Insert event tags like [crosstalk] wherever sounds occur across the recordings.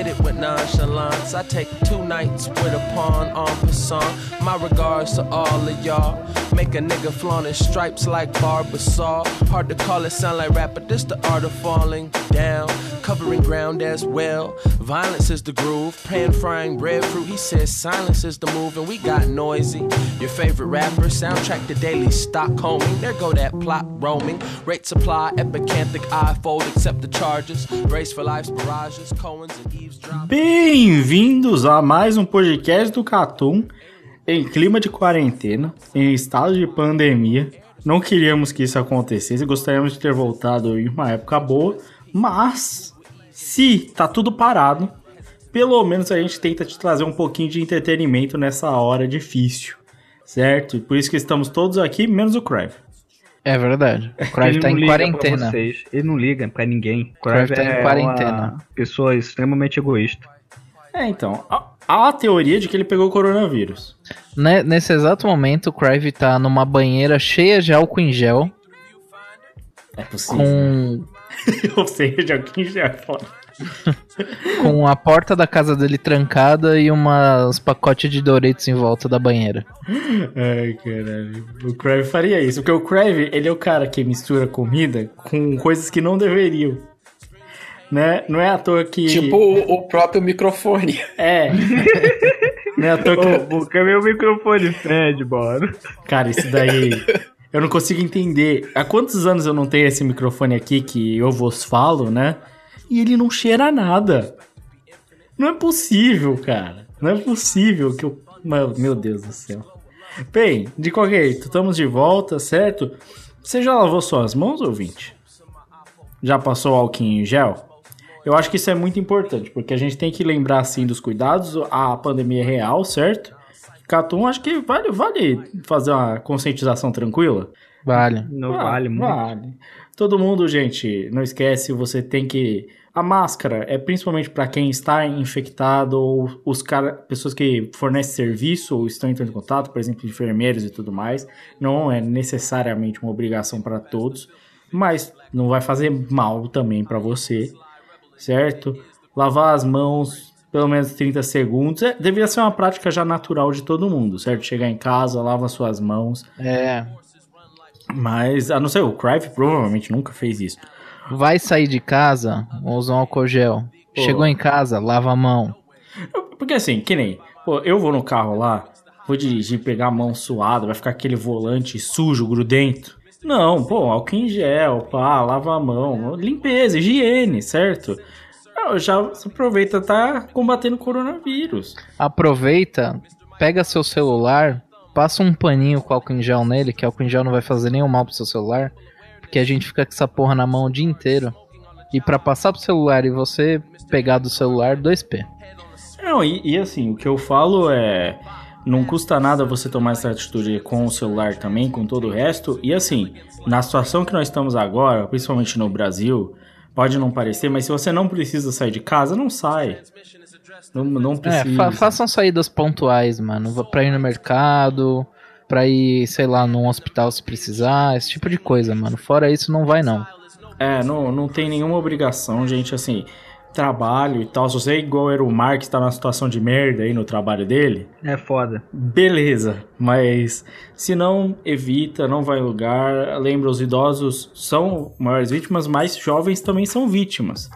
Spit it with nonchalance. I take two nights with a pawn on passant. My regards to all of y'all. Make a nigga flaunt his stripes like Barbasol. Hard to call it, sound like rap, but this the art of falling down. Covering ground as well. Violence is the groove. Pan frying breadfruit. He says silence is the move, and we got noisy. Your favorite rapper, soundtrack to daily Stockholming. There go that plot roaming. Rate supply, epicanthic eye fold, accept the charges. Brace for life's barrages, Cohen's and eavesdrop. Bem-vindos a mais um podcast do Catum em clima de quarentena, em estado de pandemia. Não queríamos que isso acontecesse, gostaríamos de ter voltado em uma época boa, mas se tá tudo parado, pelo menos a gente tenta te trazer um pouquinho de entretenimento nessa hora difícil, certo? E por isso que estamos todos aqui, menos o Crave. É verdade. O Crave Ele tá em quarentena. Ele não liga pra ninguém. O Crave tá em é quarentena. uma pessoa extremamente egoísta. É, então, há- a teoria de que ele pegou o coronavírus. Né- nesse exato momento, o Crave tá numa banheira cheia de álcool em gel, É possível. com, [laughs] Ou seja, já é foda. [laughs] com a porta da casa dele trancada e umas pacotes de Doritos em volta da banheira. Ai, caralho. O Crave faria isso. Porque o Crave, ele é o cara que mistura comida com coisas que não deveriam. Né? Não é à toa que. Tipo o, o próprio microfone. [laughs] É. não é à toa que. O microfone, Fred, bora? Cara, isso daí. Eu não consigo entender. Há quantos anos eu não tenho esse microfone aqui que eu vos falo, né? E ele não cheira nada. Não é possível, cara. Não é possível que eu. Meu meu Deus do céu. Bem, de qualquer jeito, estamos de volta, certo? Você já lavou suas mãos, ouvinte? Já passou álcool em gel? Eu acho que isso é muito importante, porque a gente tem que lembrar, assim, dos cuidados. A pandemia é real, certo? Catum, acho que vale, vale fazer uma conscientização tranquila. Vale. Não Ah, vale muito. Vale. Todo mundo, gente, não esquece, você tem que. A máscara é principalmente para quem está infectado ou os cara, pessoas que fornecem serviço ou estão entrando em contato, por exemplo, enfermeiros e tudo mais. Não é necessariamente uma obrigação para todos, mas não vai fazer mal também para você, certo? Lavar as mãos pelo menos 30 segundos. É, deveria ser uma prática já natural de todo mundo, certo? Chegar em casa, lava suas mãos. É. Mas, a não ser o Crive provavelmente nunca fez isso. Vai sair de casa, usa um álcool gel. Pô. Chegou em casa, lava a mão. Porque assim, que nem, pô, eu vou no carro lá, vou dirigir, pegar a mão suada, vai ficar aquele volante sujo, grudento. Não, pô, álcool em gel, pá, lava a mão, limpeza, higiene, certo? Eu já aproveita, tá combatendo o coronavírus. Aproveita, pega seu celular, passa um paninho com álcool em gel nele, que álcool em gel não vai fazer nenhum mal pro seu celular, porque a gente fica com essa porra na mão o dia inteiro. E pra passar pro celular e você pegar do celular, 2P. Não, e, e assim, o que eu falo é. Não custa nada você tomar essa atitude com o celular também, com todo o resto. E assim, na situação que nós estamos agora, principalmente no Brasil, pode não parecer, mas se você não precisa sair de casa, não sai. Não, não É, precisa. fa façam saídas pontuais, mano. Pra ir no mercado, pra ir, sei lá, num hospital se precisar, esse tipo de coisa, mano. Fora isso, não vai não. É, não, não tem nenhuma obrigação, gente, assim, trabalho e tal. Se você é igual era o Mark, está numa situação de merda aí no trabalho dele, É foda. beleza. Mas se não, evita, não vai em lugar. Lembra, os idosos são maiores vítimas, mas jovens também são vítimas.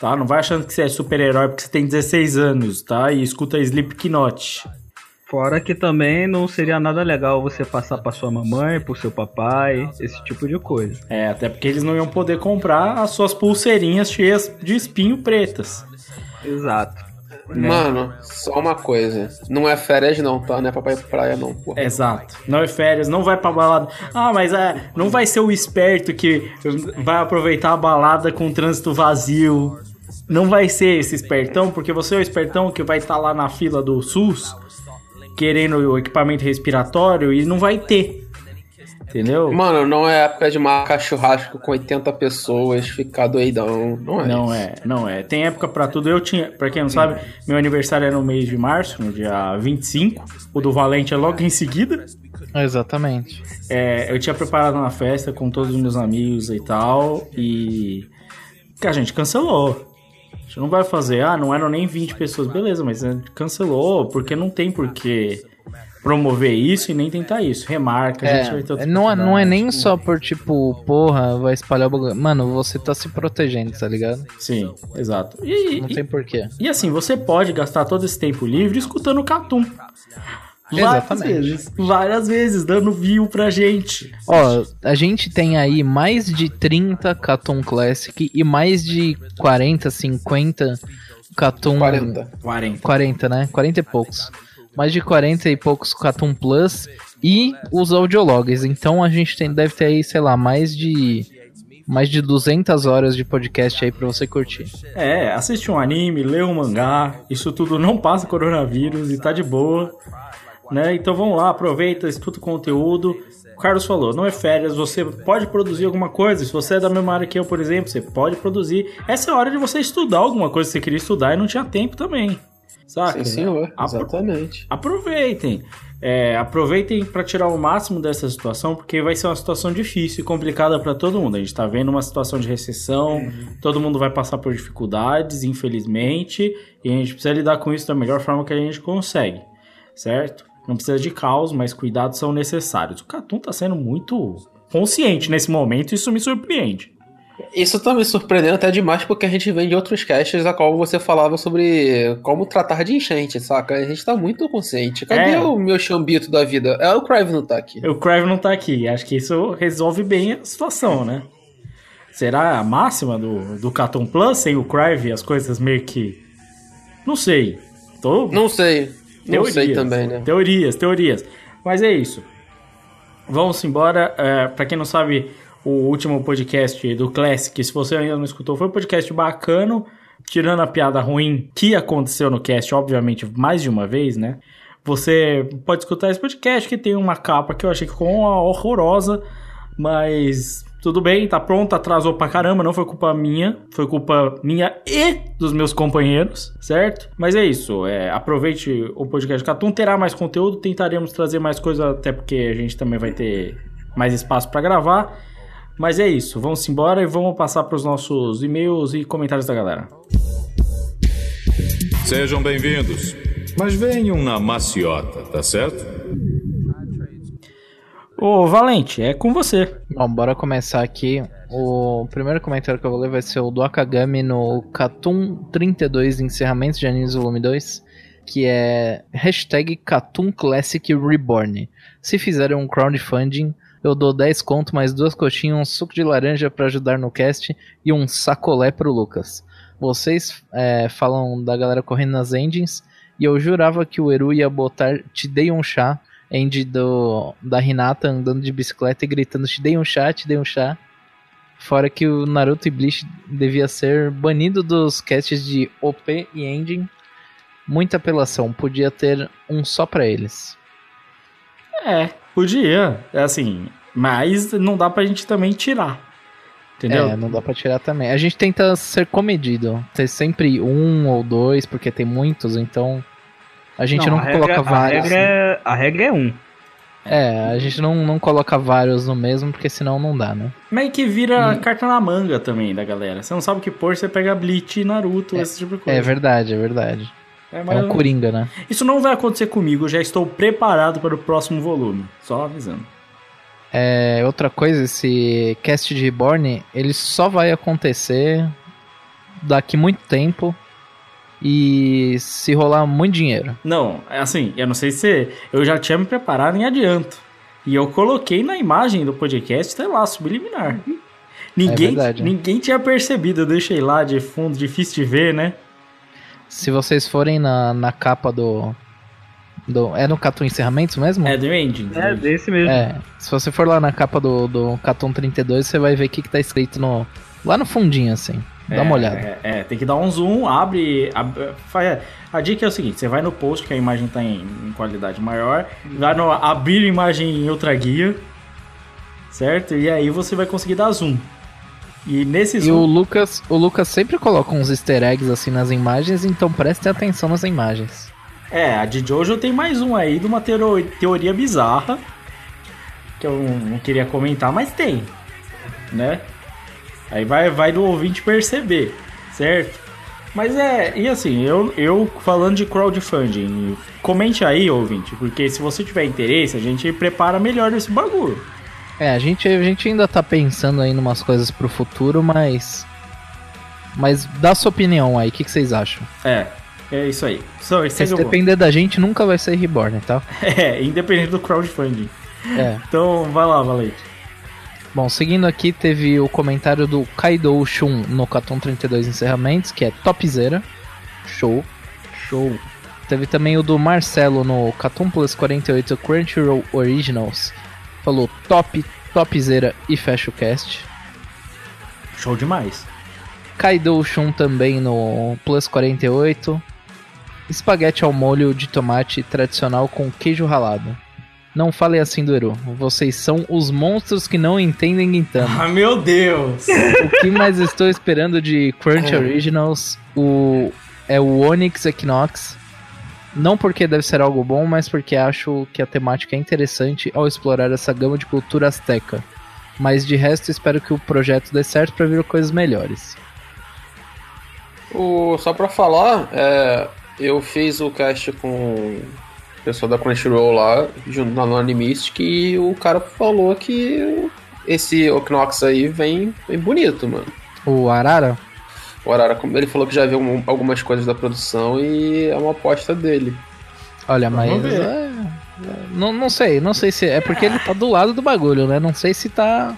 Tá? Não vai achando que você é super-herói porque você tem 16 anos, tá? E escuta Slipknot. Fora que também não seria nada legal você passar pra sua mamãe, pro seu papai, esse tipo de coisa. É, até porque eles não iam poder comprar as suas pulseirinhas cheias de espinho pretas. Exato. Né? Mano, só uma coisa. Não é férias não, tá? Não é pra ir pra praia não, porra. Exato. Não é férias, não vai pra balada. Ah, mas é, não vai ser o esperto que vai aproveitar a balada com o trânsito vazio. Não vai ser esse espertão, porque você é o espertão que vai estar lá na fila do SUS querendo o equipamento respiratório e não vai ter. Entendeu? Mano, não é época de marcar churrasco com 80 pessoas, ficar doidão. Não é. Não isso. é, não é. Tem época pra tudo. Eu tinha, pra quem não sabe, meu aniversário é no mês de março, no dia 25. O do Valente é logo em seguida. Exatamente. É, eu tinha preparado uma festa com todos os meus amigos e tal. E. Que a gente cancelou. Gente não vai fazer, ah, não eram nem 20 pessoas, beleza, mas gente cancelou, porque não tem por que promover isso e nem tentar isso. Remarca, a gente vai ter É, outra não, é- não é nem só por tipo, porra, vai espalhar o bagulho. Mano, você tá se protegendo, tá ligado? Sim, exato. E, Não e- tem porquê. E assim, você pode gastar todo esse tempo livre escutando Catum. Várias Exatamente. vezes. Várias vezes, dando view pra gente. Ó, a gente tem aí mais de 30 Catum Classic e mais de 40, 50 Catum. 40. 40. 40, né? 40 e poucos. Mais de 40 e poucos Catum Plus e os audiologs. Então a gente tem, deve ter aí, sei lá, mais de mais de 200 horas de podcast aí pra você curtir. É, assiste um anime, lê um mangá. Isso tudo não passa coronavírus e tá de boa. Né? Então vamos lá, aproveita, escuta o conteúdo. O Carlos falou, não é férias, você pode produzir alguma coisa. Se você é da mesma área que eu, por exemplo, você pode produzir. Essa é a hora de você estudar alguma coisa que você queria estudar e não tinha tempo também. Saca? Sim, senhor. Apro- Exatamente. aproveitem. É, aproveitem para tirar o máximo dessa situação, porque vai ser uma situação difícil e complicada para todo mundo. A gente tá vendo uma situação de recessão, todo mundo vai passar por dificuldades, infelizmente, e a gente precisa lidar com isso da melhor forma que a gente consegue, certo? Não precisa de caos, mas cuidados são necessários. O Catum tá sendo muito consciente nesse momento, e isso me surpreende. Isso tá me surpreendendo até demais porque a gente vem de outros casts a qual você falava sobre como tratar de enchente, saca? A gente tá muito consciente. Cadê É. o meu chambito da vida? É o Crive não tá aqui. O Crave não tá aqui. Acho que isso resolve bem a situação, né? Será a máxima do, do Caton Plus sem o Crave as coisas meio que. Não sei. Tô... Não sei. Não sei também, né? Teorias, teorias. Mas é isso. Vamos embora. É, para quem não sabe, o último podcast do Classic, se você ainda não escutou, foi um podcast bacana. Tirando a piada ruim que aconteceu no cast, obviamente, mais de uma vez, né? Você pode escutar esse podcast que tem uma capa que eu achei que ficou horrorosa, mas tudo bem, tá pronto, atrasou pra caramba, não foi culpa minha, foi culpa minha e dos meus companheiros, certo? Mas é isso, é, aproveite o podcast Catum, terá mais conteúdo, tentaremos trazer mais coisa, até porque a gente também vai ter mais espaço pra gravar. Mas é isso, vamos embora e vamos passar pros nossos e-mails e comentários da galera. Sejam bem-vindos. Mas venham na maciota, tá certo? Ô, Valente, é com você. Bom, bora começar aqui. O primeiro comentário que eu vou ler vai ser o do Akagami no Catum 32 Encerramento de Animes Volume 2, que é hashtag Catum Classic Reborn. Se fizerem um crowdfunding, eu dou 10 conto, mais duas coxinhas, um suco de laranja pra ajudar no cast e um sacolé pro Lucas. Vocês é, falam da galera correndo nas engines, e eu jurava que o Eru ia botar Te Dei um Chá, end do, da Hinata andando de bicicleta e gritando Te dei um chá, te dei um chá. Fora que o Naruto e Bleach devia ser banido dos casts de OP e Engine. Muita apelação, podia ter um só pra eles. É, podia. É assim, mas não dá pra gente também tirar. Entendeu? É, não dá pra tirar também. A gente tenta ser comedido, ter sempre um ou dois, porque tem muitos, então a gente não, a coloca regra, vários. A regra, é, a regra é um. É, a gente não, não coloca vários no mesmo, porque senão não dá, né? Meio que vira carta na manga também da galera. Você não sabe o que pôr, você pega Bleach, Naruto, esse tipo de coisa. É verdade, é verdade. É É um coringa, né? Isso não vai acontecer comigo, eu já estou preparado para o próximo volume. Só avisando. É, outra coisa, esse cast de Reborn, ele só vai acontecer daqui muito tempo e se rolar muito dinheiro. Não, é assim, eu não sei se. Eu já tinha me preparado em adianto. E eu coloquei na imagem do podcast, tá lá, subliminar. Ninguém, verdade. ninguém tinha percebido, eu deixei lá de fundo, difícil de ver, né? Se vocês forem na, na capa do, do. É no Cartoon Encerramentos mesmo? É do Engine. É, desse mesmo. É, se você for lá na capa do, do Catum 32, você vai ver o que, que tá escrito no. Lá no fundinho, assim. Dá uma olhada. É, é, tem que dar um zoom, abre. abre a dica é o seguinte: você vai no post, que a imagem tá em, em qualidade maior, vai no abrir imagem em outra guia, certo? E aí você vai conseguir dar zoom. E nesse E o zoom. Lucas, o Lucas sempre coloca uns easter eggs assim nas imagens, então prestem atenção nas imagens. É, a de Jojo tem mais um aí de uma teoria bizarra. Que eu não queria comentar, mas tem. Né? Aí vai, vai do ouvinte perceber, certo? Mas é, e assim, eu, eu falando de crowdfunding, comente aí, ouvinte, porque se você tiver interesse, a gente prepara melhor esse bagulho. É, a gente, a gente ainda tá pensando aí em umas coisas pro futuro, mas. Mas dá sua opinião aí, o que, que vocês acham? É, é isso aí. Só, Se depender da gente, nunca vai ser Reborn, tá? [laughs] É, independente do crowdfunding. É. Então, vai lá, Valente. Bom, seguindo aqui, teve o comentário do Kaido Shun no Caton 32 Encerramentos, que é topzera. Show. Show. Teve também o do Marcelo no Catum Plus 48 Crunchyroll Originals. Falou top, topzera e fecha o cast. Show demais. Kaido Shun também no Plus 48. Espaguete ao molho de tomate tradicional com queijo ralado. Não fale assim do Eru. Vocês são os monstros que não entendem Gintama. Ah, meu Deus! o que mais estou esperando de Crunch Originals o, é o Onyx Equinox. Não porque deve ser algo bom, mas porque acho que a temática é interessante ao explorar essa gama de cultura azteca. Mas de resto, espero que o projeto dê certo para vir coisas melhores. O, só pra falar, é, eu fiz o cast com pessoal da Crunchyroll lá, junto na Animistic, e o cara falou que esse Okinox aí vem, vem bonito, mano. O Arara? O Arara, ele falou que já viu um- algumas coisas da produção e é uma aposta dele. Olha, mas. Vamos ver. é- é- não, não sei, não sei se. É porque ele tá do lado do bagulho, né? Não sei se tá.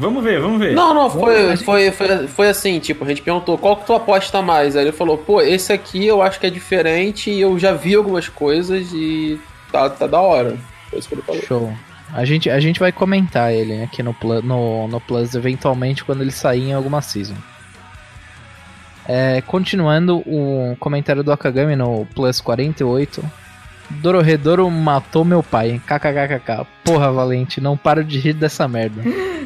Vamos ver, vamos ver. Não, não, foi, foi, foi, foi assim, tipo, a gente perguntou qual que tu aposta mais. Aí ele falou, pô, esse aqui eu acho que é diferente e eu já vi algumas coisas e tá, tá da hora. Foi isso que ele falou. Show. A gente, a gente vai comentar ele aqui no, no, no Plus eventualmente quando ele sair em alguma season. É, continuando o comentário do Akagami no Plus 48. Dororedoro matou meu pai. KKKKK. Porra, Valente, não paro de rir dessa merda. [laughs]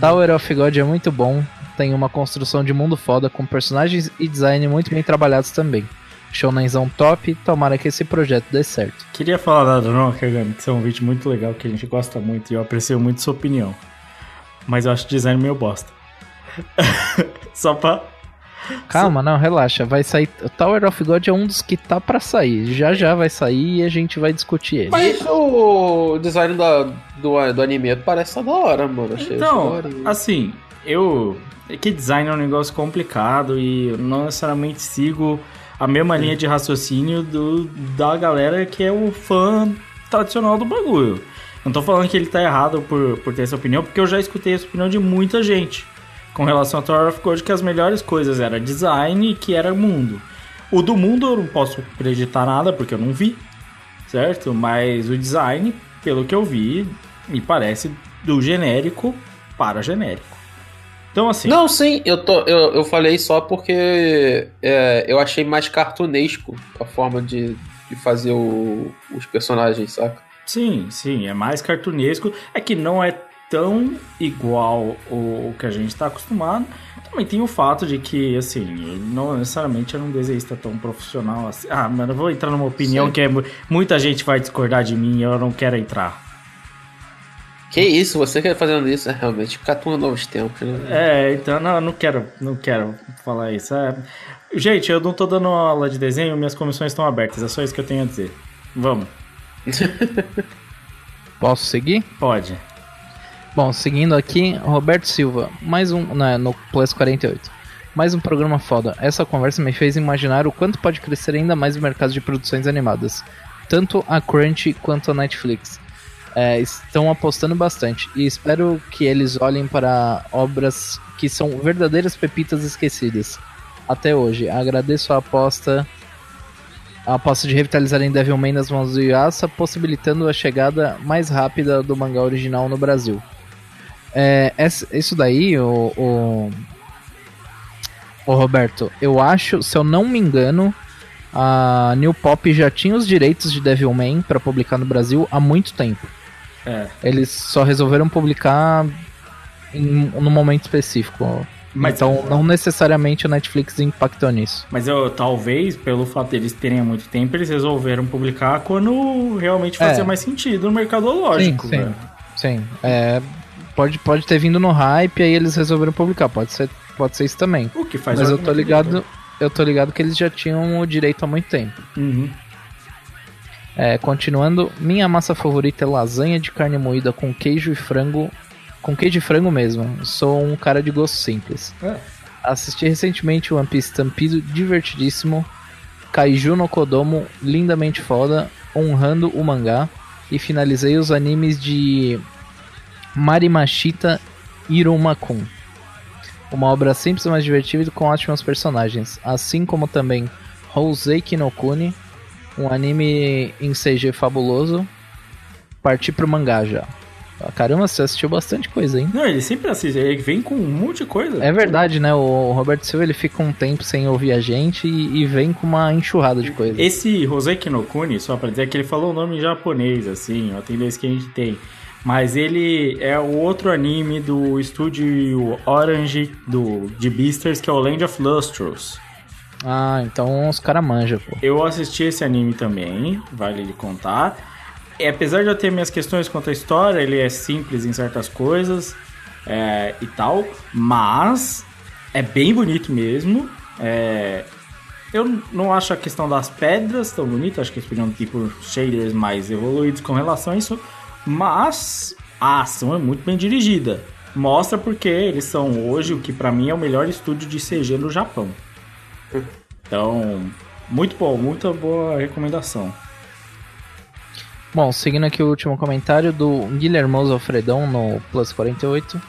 Tower of God é muito bom. Tem uma construção de mundo foda com personagens e design muito bem trabalhados também. Shonenzão top. Tomara que esse projeto dê certo. Queria falar nada não, Kagami, que é um vídeo muito legal, que a gente gosta muito e eu aprecio muito sua opinião. Mas eu acho o design meio bosta. [laughs] Só pra. Calma, não, relaxa. Vai sair. O Tower of God é um dos que tá pra sair. Já já vai sair e a gente vai discutir ele. Mas o design da, do, do anime parece tá da hora, mano. Achei, Então, assim, eu. É que design é um negócio complicado e eu não necessariamente sigo a mesma linha de raciocínio do, da galera que é o fã tradicional do bagulho. Não tô falando que ele tá errado por, por ter essa opinião, porque eu já escutei essa opinião de muita gente com relação a Tower of God, que as melhores coisas era design e que era mundo. O do mundo eu não posso acreditar nada, porque eu não vi, certo? Mas o design, pelo que eu vi, me parece do genérico para genérico. Então, assim, Não, sim, eu, tô, eu, eu falei só porque é, eu achei mais cartunesco a forma de, de fazer o- os personagens, saca? sim, sim, é mais cartunesco. É que não é tão igual o, que a gente está acostumado. Também tem o fato de que, assim, não necessariamente era um desenhista tão profissional assim. Ah, mano, eu vou entrar numa opinião Sim. que é, mu- muita gente vai discordar de mim e eu não quero entrar. Que isso, você que tá fazendo isso, é realmente Catum novos tempos, né? É, então não, eu não quero, não quero falar isso. É. Gente, eu não tô dando aula de desenho, minhas comissões estão abertas, é só isso que eu tenho a dizer. Vamos, [laughs] Posso seguir? pode. Bom, seguindo aqui, Roberto Silva, mais um né, no Plus 48. Mais um programa foda. Essa conversa me fez imaginar o quanto pode crescer ainda mais o mercado de produções animadas. Tanto a Crunch quanto a Netflix. É, estão apostando bastante e espero que eles olhem para obras que são verdadeiras pepitas esquecidas, até hoje. Agradeço a aposta a aposta de revitalizarem Devilman nas mãos do Yuasa, possibilitando a chegada mais rápida do mangá original no Brasil. É, essa- isso daí, o, o, o Roberto, eu acho, se eu não me engano, a New Pop já tinha os direitos de Devilman para publicar no Brasil há muito tempo. É. Eles só resolveram publicar em num momento específico. Mas- então, não necessariamente a Netflix impactou nisso. Mas eu, talvez, pelo fato deles terem há muito tempo, eles resolveram publicar quando realmente fazia É. mais sentido no mercadológico. sim, sim. né? Sim, é, pode, pode ter vindo no hype aí eles resolveram publicar, pode ser, pode ser isso também. O que faz Mas eu tô ligado, eu tô ligado que eles já tinham o direito há muito tempo. Uhum. É, continuando, minha massa favorita é lasanha de carne moída com queijo e frango, com queijo e frango mesmo. Sou um cara de gosto simples. É. Assisti recentemente o One Piece Stampido, divertidíssimo. Kaiju no Kodomo, lindamente foda, honrando o mangá. E finalizei os animes de Marimashita Irumakun. Uma obra simples, mas divertida e com ótimos personagens. Assim como também Houseki no Kuni, um anime em CG fabuloso. Parti pro mangá já. Ah, Caramba, você assistiu bastante coisa, hein? Não, ele sempre assiste, ele vem com um monte de coisa. É verdade, né? O Roberto Silva ele fica um tempo sem ouvir a gente e, e vem com uma enxurrada de coisa. Esse Roseki no Kuni, só pra dizer que ele falou o nome em japonês, assim, ó, tem dois que a gente tem. Mas ele é o outro anime do estúdio Orange do, de Beasters, que é o Land of Lustrous. Ah, então os caras manjam, pô. Eu assisti esse anime também, vale lhe contar. E, apesar de eu ter minhas questões quanto à história, ele é simples em certas coisas é, e tal, mas é bem bonito mesmo. É, eu não acho a questão das pedras tão bonita, acho que eles podiam ter por shaders mais evoluídos com relação a isso, mas a ação é muito bem dirigida. Mostra porque eles são hoje o que pra mim é o melhor estúdio de CG no Japão. Então, muito bom, muita boa recomendação. Bom, seguindo aqui o último comentário do Guilhermoso Alfredão no Plus 48.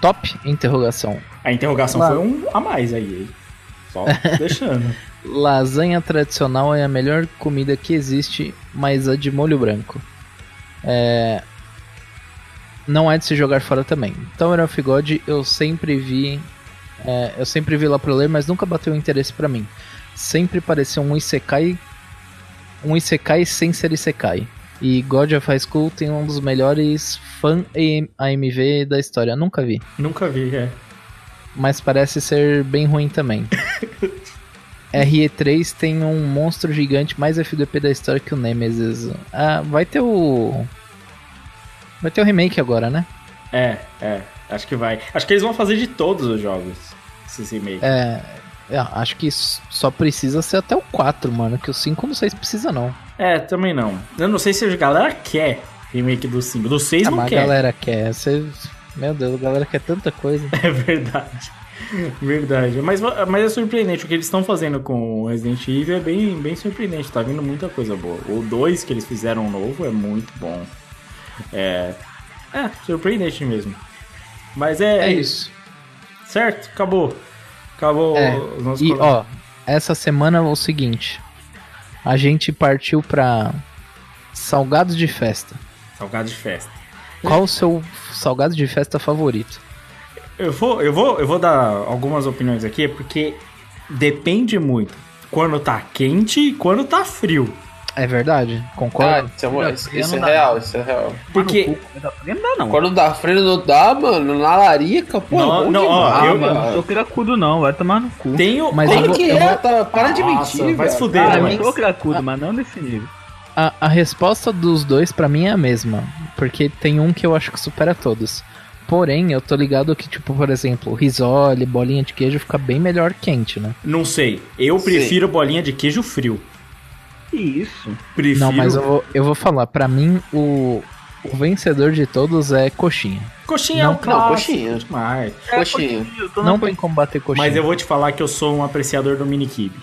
Top? Interrogação. A interrogação Claro. foi um a mais aí? Só [laughs] deixando. Lasanha tradicional é a melhor comida que existe, mas a de molho branco. É... Não é de se jogar fora também. Tower of God eu sempre vi. é, eu sempre vi lá pro ler, mas nunca bateu interesse pra mim. Sempre pareceu um Isekai. Um Isekai sem ser Isekai. E God of High School tem um dos melhores fan AMV da história. Nunca vi Nunca vi, é. mas parece ser bem ruim também. [laughs] RE3 tem um monstro gigante mais FDP da história que o Nemesis. Ah, vai ter o. Vai ter o remake agora, né? É, é. Acho que vai. Acho que eles vão fazer de todos os jogos. Esses remakes. É. é, acho que só precisa ser até o 4, mano. Que o 5 eu não sei se precisa, não. É, também não. Eu não sei se a galera quer remake do 5. Do 6 Ah, não mas a quer. galera quer. Você... Meu Deus, a galera quer tanta coisa. [laughs] É verdade. Verdade. Mas, mas é surpreendente. O que eles estão fazendo com o Resident Evil é bem, bem surpreendente. Tá vindo muita coisa boa. O 2 que eles fizeram novo é muito bom. É. É, surpreendente mesmo. Mas é, É isso. Certo? Acabou. Acabou É, os nossos E colo- ó, essa semana é o seguinte. A gente partiu pra salgados de festa. Salgado de festa. Qual o seu salgado de festa favorito? Eu vou, eu vou, eu vou dar algumas opiniões aqui, porque depende muito. Quando tá quente e quando tá frio. É verdade? Concordo? isso é, isso- é dá. real, isso é real. Porque. Não dá, não. Quando dá frio não dá, mano, na larica, pô. Não, não, ó, demais, eu- mano. Não sou cracudo, não. Vai tomar no cu. Tenho. Mas eu que eu é, vou- tá, para de Nossa, mentir, vai se velho. fuder, Ah, mano. eu sou cracudo, mas não desse nível. A, a resposta dos dois pra mim é a mesma. Porque tem um que eu acho que supera todos. Porém, eu tô ligado que, tipo, por exemplo, risole, bolinha de queijo fica bem melhor quente, né? Não sei. Eu Sim. prefiro bolinha de queijo frio. Isso? Prefiro. Não, mas eu vou, eu vou falar. Pra mim, o, o vencedor de todos é coxinha. Coxinha Não, é um clássico. coxinha. demais. Coxinha. Eu tô Não tem como bater coxinha. Mas eu vou te falar que eu sou um apreciador do mini kibe.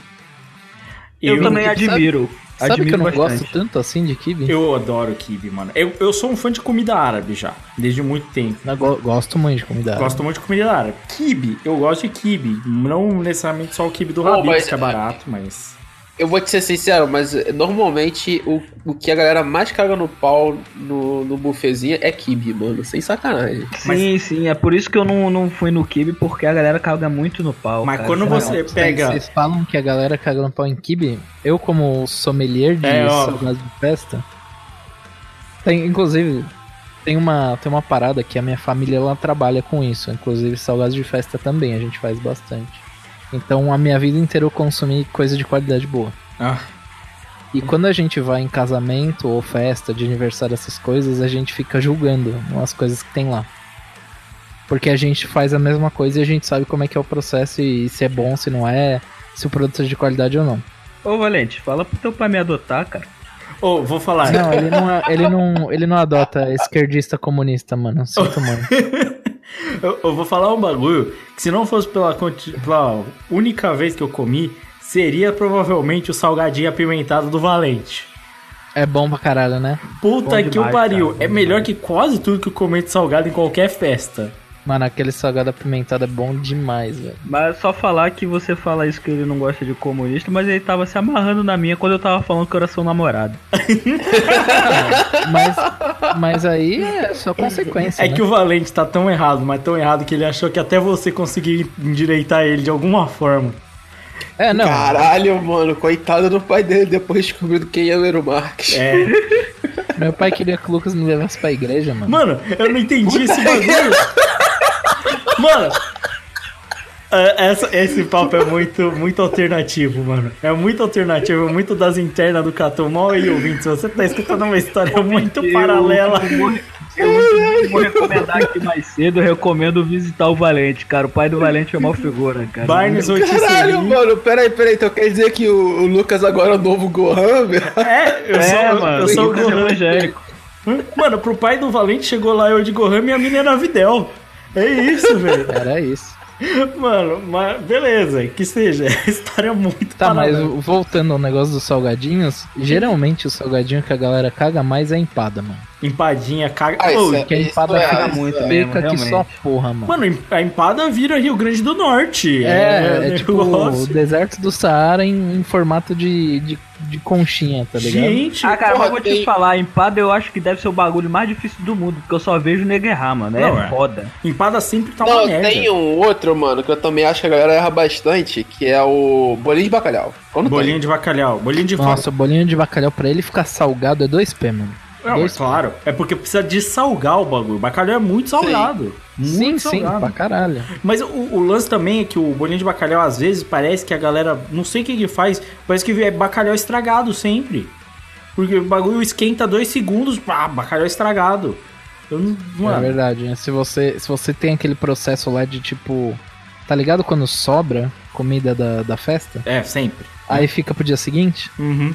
Eu, Eu- também sabe- admiro. Sabe admiro que eu não bastante. gosto tanto assim de kibe? Eu adoro kibe, mano. Eu, eu sou um fã de comida árabe já, desde muito tempo. Eu go- gosto muito de comida. árabe. Gosto muito de comida árabe. Kibe, eu gosto de kibe. Não necessariamente só o kibe do Habib's, mas- que é barato, mas... Eu vou te ser sincero, mas eh, normalmente o, o que a galera mais caga no pau no, no buffetzinho é kibe, mano. Sem sacanagem. Sim, sim, é por isso que eu não, não fui no Kibe, porque a galera caga muito no pau. Mas cara. quando Sério. você Vocês- pega... Vocês falam que a galera caga no pau em kibe. Eu, como sommelier de É, salgados de festa, tem, inclusive, tem uma, tem uma parada que a minha família ela trabalha com isso. Inclusive, salgados de festa também, a gente faz bastante. Então, a minha vida inteira eu consumi coisa de qualidade boa. Ah, E quando a gente vai em casamento ou festa de aniversário, essas coisas, a gente fica julgando as coisas que tem lá. Porque a gente faz a mesma coisa e a gente sabe como é que é o processo e se é bom, se não é, se o produto é de qualidade ou não. Ô, Valente, fala pro teu pai me adotar, cara. Ô, vou falar. Não, ele não, é- ele não, ele não adota esquerdista comunista, mano. Sinto [laughs] muito. Eu, eu vou falar um bagulho que se não fosse pela, pela única vez que eu comi, seria provavelmente o salgadinho apimentado do Valente. É bom pra caralho, né? Puta Bom que demais, o pariu. cara, é melhor demais. que quase tudo que eu comi de salgado em qualquer festa. Mano, aquele salgado apimentado é bom demais, velho. Mas só falar que você fala isso que ele não gosta de comunista, mas ele tava se amarrando na minha quando eu tava falando que eu era seu namorado. [laughs] Mas, mas aí é só consequência, É né? que o Valente tá tão errado, mas tão errado que ele achou que até você conseguiria endireitar ele de alguma forma. É, não. Caralho, mano, coitado do pai dele depois descobrindo quem é o Marques. É. Meu pai queria que o Lucas me levasse pra igreja, mano. Mano, eu não entendi esse bagulho. [laughs] Mano. é, Essa, esse papo é muito, muito alternativo, mano. É muito alternativo, é muito das internas do Catão. Mal aí, ouvinte, se você tá escutando uma história muito paralela. Eu vou recomendar aqui mais cedo, eu recomendo visitar o Valente, cara. O pai do Valente é uma figura, cara. Barnes Caralho, mano, peraí, peraí, então quer dizer que o, o Lucas agora é o novo Gohan, velho? É, eu é, sou, mano, eu sou o Lucas Gohan. evangélico. Mano, pro pai do Valente chegou lá eu de Gohan e a mina era Videl. É isso, velho. [laughs] Era isso. Mano, mas beleza, que seja. [laughs] A história é muito Tá, mas voltando ao negócio dos salgadinhos, geralmente o salgadinho que a galera caga mais é a empada, mano. Empadinha, caga. Ah, Ô, isso é- Porque a empada é- fica muito é- mesmo, que só porra, mano. Mano, a empada vira Rio Grande do Norte. é, é, tipo o deserto do Saara em, em formato de, de, de conchinha, tá ligado? Gente, Ah, cara, Porra, mas vou te tem- falar, empada eu acho que deve ser o bagulho mais difícil do mundo, porque eu só vejo nego errar, mano. É Não, é. foda. empada sempre tá uma Não, merda. tem um outro, mano, que eu também acho que a galera erra bastante, que é o bolinho de bacalhau. Quando Bolinho de bacalhau, bolinho de Nossa, o bolinho de bacalhau pra ele ficar salgado é 2p, mano. Não, dois claro, é porque precisa de salgar o bagulho. O bacalhau é muito salgado. Sim, Muito sim, salgado. pra caralho. Mas o, o lance também é que o bolinho de bacalhau, às vezes, parece que a galera. Não sei o que que faz, parece que é bacalhau estragado sempre. Porque o bagulho esquenta dois segundos, pá, bacalhau estragado. Eu não. É verdade, né? Se você, se você tem aquele processo lá de tipo. Tá ligado quando sobra comida da, da festa? é, sempre. Aí fica pro dia seguinte? Uhum.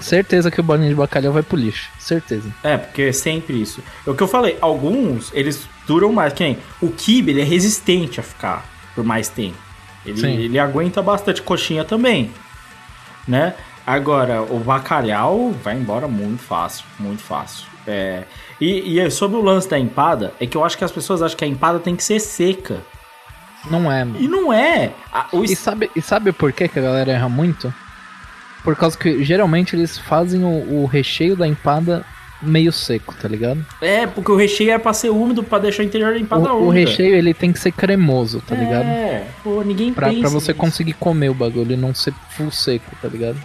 Certeza que o bolinho de bacalhau vai pro lixo. Certeza. É, porque é sempre isso. É o que eu falei, alguns, eles duram mais. Que nem o kibe, ele é resistente a ficar por mais tempo. Ele, Sim. ele aguenta bastante coxinha também, né? Agora, o bacalhau vai embora muito fácil, muito fácil. É, e, e sobre o lance da empada, é que eu acho que as pessoas acham que a empada tem que ser seca. Não é, mano. E não é. A- o E sabe, e sabe por que, que a galera erra muito? Por causa que geralmente eles fazem o, o recheio da empada meio seco, tá ligado? É, porque o recheio é pra ser úmido, pra deixar o interior da empada O, o recheio ele tem que ser cremoso, tá ligado? É, pô, ninguém Pra, pensa pra você nisso. conseguir comer o bagulho e não ser full seco, tá ligado?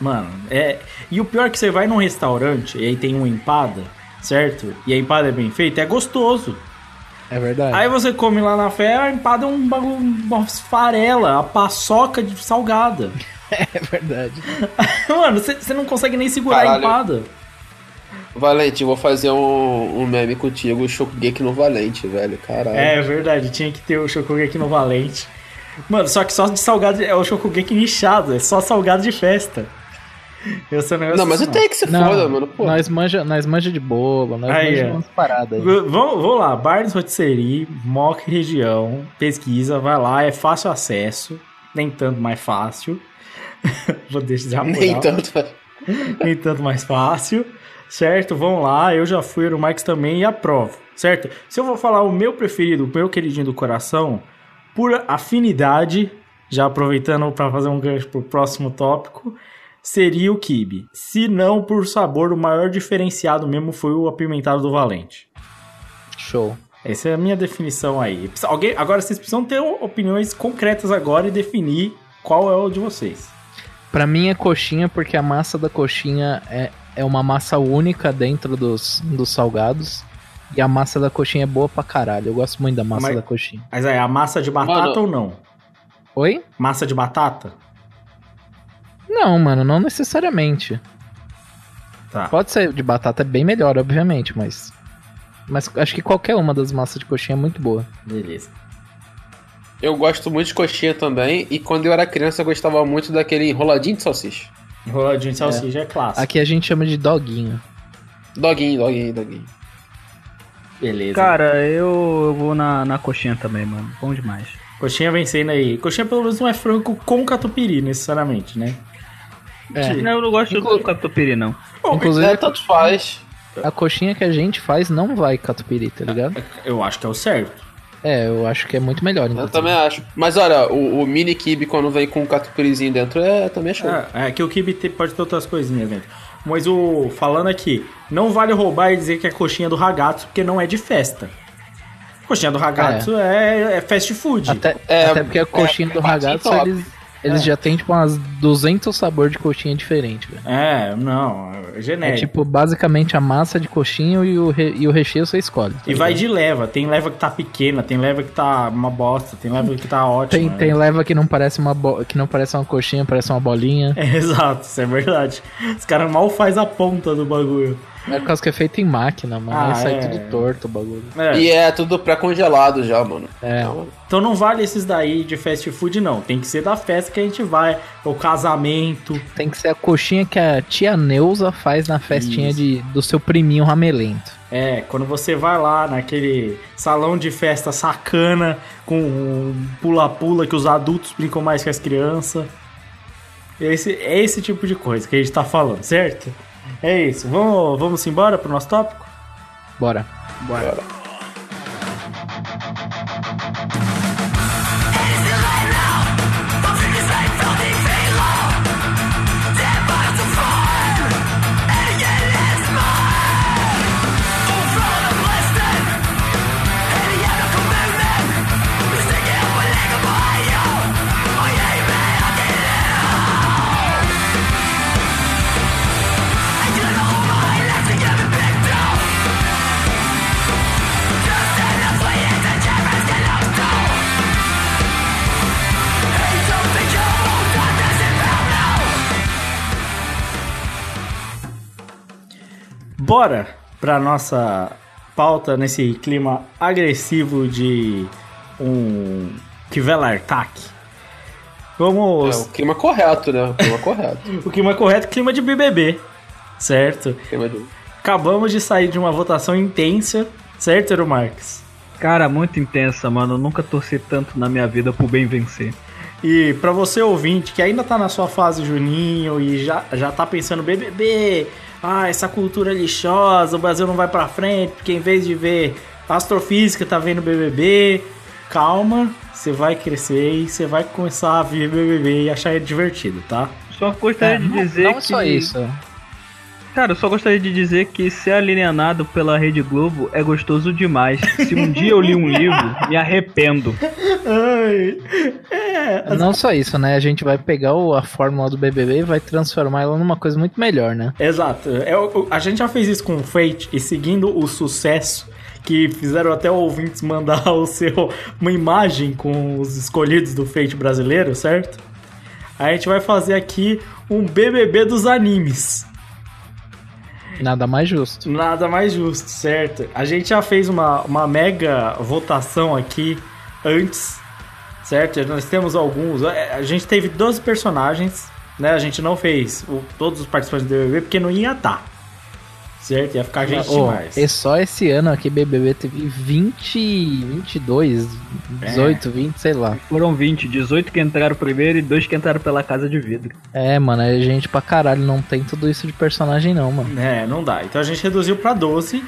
Mano, é. E o pior é que você vai num restaurante e aí tem uma empada, certo? E a empada é bem feita, é gostoso. É verdade. Aí você come lá na fé, a empada é um bagulho, uma farela, a paçoca de salgada. [laughs] [laughs] É verdade. [laughs] Mano, você não consegue nem segurar a Caralho. empada. Valente, eu vou fazer um, um meme contigo, o Shokugeki no Valente, velho. Caralho. É verdade, tinha que ter o Shokugeki no Valente. Mano, só que só de salgado é o Shokugeki nichado, é só salgado de festa. Esse negócio Não, mas eu tenho que se Não, foda, mano. Pô. nós manja, nós manja de bolo, nós Aí, manja umas paradas aí. Vamos, vamos lá, Barnes Rotisserie, Mock Região, pesquisa, vai lá, é fácil acesso, nem tanto mais fácil. [laughs] Vou deixar por Nem tanto. nem tanto mais fácil, certo? Vamos lá, eu já fui no Marx também e aprovo, certo? Se eu vou falar o meu preferido, o meu queridinho do coração, por afinidade, já aproveitando para fazer um gancho pro próximo tópico, seria o kibe. Se não por sabor, o maior diferenciado mesmo foi o apimentado do Valente. Show. Essa é a minha definição aí. Alguém, agora vocês precisam ter opiniões concretas agora e definir qual é o de vocês. Pra mim é coxinha porque a massa da coxinha é, é uma massa única dentro dos, dos salgados. E a massa da coxinha é boa pra caralho. Eu gosto muito da massa Mas- da coxinha. Mas é a massa de batata Mano. ou não? Oi? Massa de batata? Não, mano, não necessariamente. Tá. Pode ser de batata é bem melhor, obviamente, mas. Mas acho que qualquer uma das massas de coxinha é muito boa. Beleza. Eu gosto muito de coxinha também. E quando eu era criança, eu gostava muito daquele enroladinho de salsicha. Enroladinho de salsicha é, clássico. Aqui a gente chama de doguinho. Doguinho, doguinho, doguinho. Beleza. Cara, eu, eu vou na, na coxinha também, mano. Bom demais. Coxinha vencendo aí. Coxinha pelo menos não é frango com catupiry, necessariamente, né? É. Não, eu não gosto Inclu- do catupiry, não. Inclusive, É, tanto faz. a coxinha que a gente faz não vai catupiry, tá ligado? Eu acho que é o certo. É, eu acho que é muito melhor. Eu inclusive. também acho. Mas olha, o, o mini kibe quando vem com um catupiryzinho dentro é também é show. É, é que o kibe pode ter outras coisinhas dentro. Mas o falando aqui, não vale roubar e dizer que é coxinha do ragazzo, porque não é de festa. Coxinha do ragazzo é, é fast food. Até, É, até porque a coxinha é, do bate ragazzo, top. Eles, eles já tem tipo umas 200 sabores de coxinha diferentes, velho. É, não, é É genérico. tipo basicamente a massa de coxinha e o, re- e o recheio você escolhe. tá E vai de leva. Tem leva que tá pequena, tem leva que tá uma bosta, tem leva que tá ótima. Tem, né? tem leva que não parece uma bo... que não parece uma coxinha, parece uma bolinha. É, [laughs] exato, isso é verdade. Os caras mal faz a ponta do bagulho. É por causa que é feito em máquina, mano. Ah, Aí sai é. tudo torto o bagulho. É. E é tudo pré-congelado já, mano. É. Então, Então não vale esses daí de fast food, não. Tem que ser da festa que a gente vai. O casamento. Tem que ser a coxinha que a tia Neuza faz na festinha Isso. de, do seu priminho ramelento. É, quando você vai lá naquele salão de festa sacana, com um pula-pula que os adultos brincam mais que as crianças. Esse, é esse tipo de coisa que a gente tá falando, certo? É isso. Vamos, vamos embora pro nosso tópico? Bora. Bora. Bora pra nossa pauta nesse clima agressivo de um Kvelartak. é Vamos. o clima correto, né? O clima correto. [laughs] O clima correto, clima de BBB, certo? Clima de- Acabamos de sair de uma votação intensa, certo, Eero Marques? Cara, muito intensa, mano. Eu nunca torci tanto na minha vida pro bem vencer. E pra você ouvinte que ainda tá na sua fase Juninho e já, já tá pensando BBB, ah, essa cultura lixosa, o Brasil não vai pra frente, porque em vez de ver astrofísica tá vendo BBB, calma, você vai crescer e você vai começar a ver BBB e achar ele divertido, tá? Só gostaria de não dizer não que. só isso. Cara, eu só gostaria de dizer que ser alienado pela Rede Globo é gostoso demais. Se um dia eu li um livro, me arrependo. Ai, é, Não só isso, né? A gente vai pegar o- a fórmula do BBB e vai transformar ela numa coisa muito melhor, né? Exato. É, a gente já fez isso com o Fate e seguindo o sucesso que fizeram até ouvintes mandar [laughs] o seu uma imagem com os escolhidos do Fate brasileiro, certo? A gente vai fazer aqui um BBB dos animes. Nada mais justo. Nada mais justo, certo? A gente já fez uma, uma mega votação aqui antes, certo? Nós temos alguns. é, A gente teve 12 personagens, né? A gente não fez o- todos os participantes do BBB porque não ia dar, certo? Ia ficar gente Ô, demais. e só esse ano aqui BBB teve 20, 22, 18, 20, sei lá. Foram 20, 18 que entraram primeiro e dois que entraram pela casa de vidro. É, mano, é gente pra caralho, não tem tudo isso de personagem não, mano. É, não dá. Então a gente reduziu pra 12,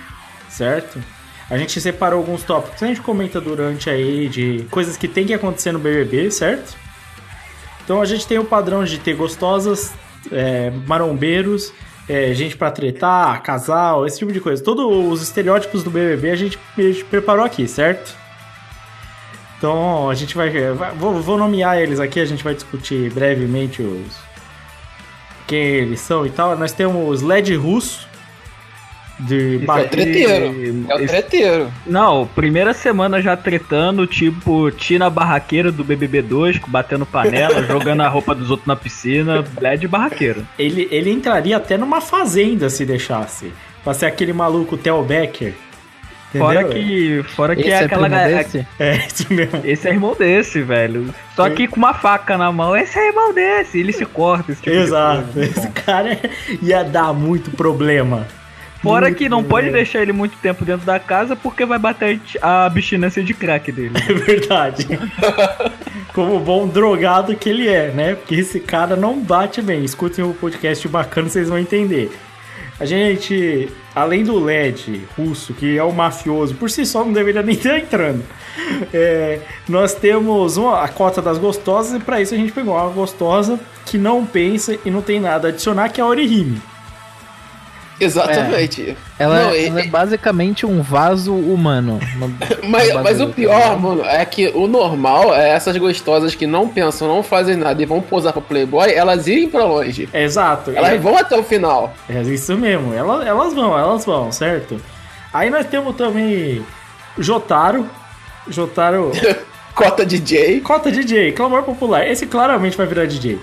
certo? A gente separou alguns tópicos que a gente comenta durante aí de coisas que tem que acontecer no BBB, certo? Então a gente tem o padrão de ter gostosas, é, marombeiros, é, gente pra tretar, casal, esse tipo de coisa. Todos os estereótipos do BBB a gente, a gente preparou aqui, certo? Então a gente vai, vai- vou, vou nomear eles aqui, a gente vai discutir brevemente os quem eles são e tal. Nós temos LED russo de É o treteiro. É o Esse- treteiro. Não, primeira semana já tretando, tipo, Tina Barraqueira do BBB 2, batendo panela, [laughs] jogando a roupa dos outros na piscina, LED barraqueiro. ele, ele entraria até numa fazenda se deixasse. Pra ser aquele maluco Theo Becker. Fora que, fora que Esse é é aquela galera. desse? É, isso mesmo. Esse é irmão desse, velho. Só que com uma faca na mão. Esse é irmão desse. Ele se corta, esse tipo de Exato. coisa. Esse cara ia dar muito problema. Fora que não pode deixar ele muito tempo dentro da casa porque vai bater a abstinência de crack dele. [laughs] É verdade. Como bom drogado que ele é, né? Porque esse cara não bate bem. Escutem o podcast bacana, vocês vão entender. A gente, além do LED russo, que é o mafioso, por si só não deveria nem estar entrando. É, nós temos uma, a cota das gostosas, e para isso a gente pegou uma gostosa que não pensa e não tem nada a adicionar, que é a Orihime. Exatamente. Ela, Não, ela e- é basicamente um vaso humano. no- [laughs] Mas, mas o pior, mano, é que o normal é essas gostosas que não pensam, não fazem nada e vão posar pra Playboy, elas irem pra longe. É, exato. Elas é, vão até o final. é isso mesmo. Elas, elas vão, elas vão, certo? Aí nós temos também Jotaro. Jotaro. [laughs] Cota DJ. Cota DJ, clamor popular. Esse claramente vai virar DJ.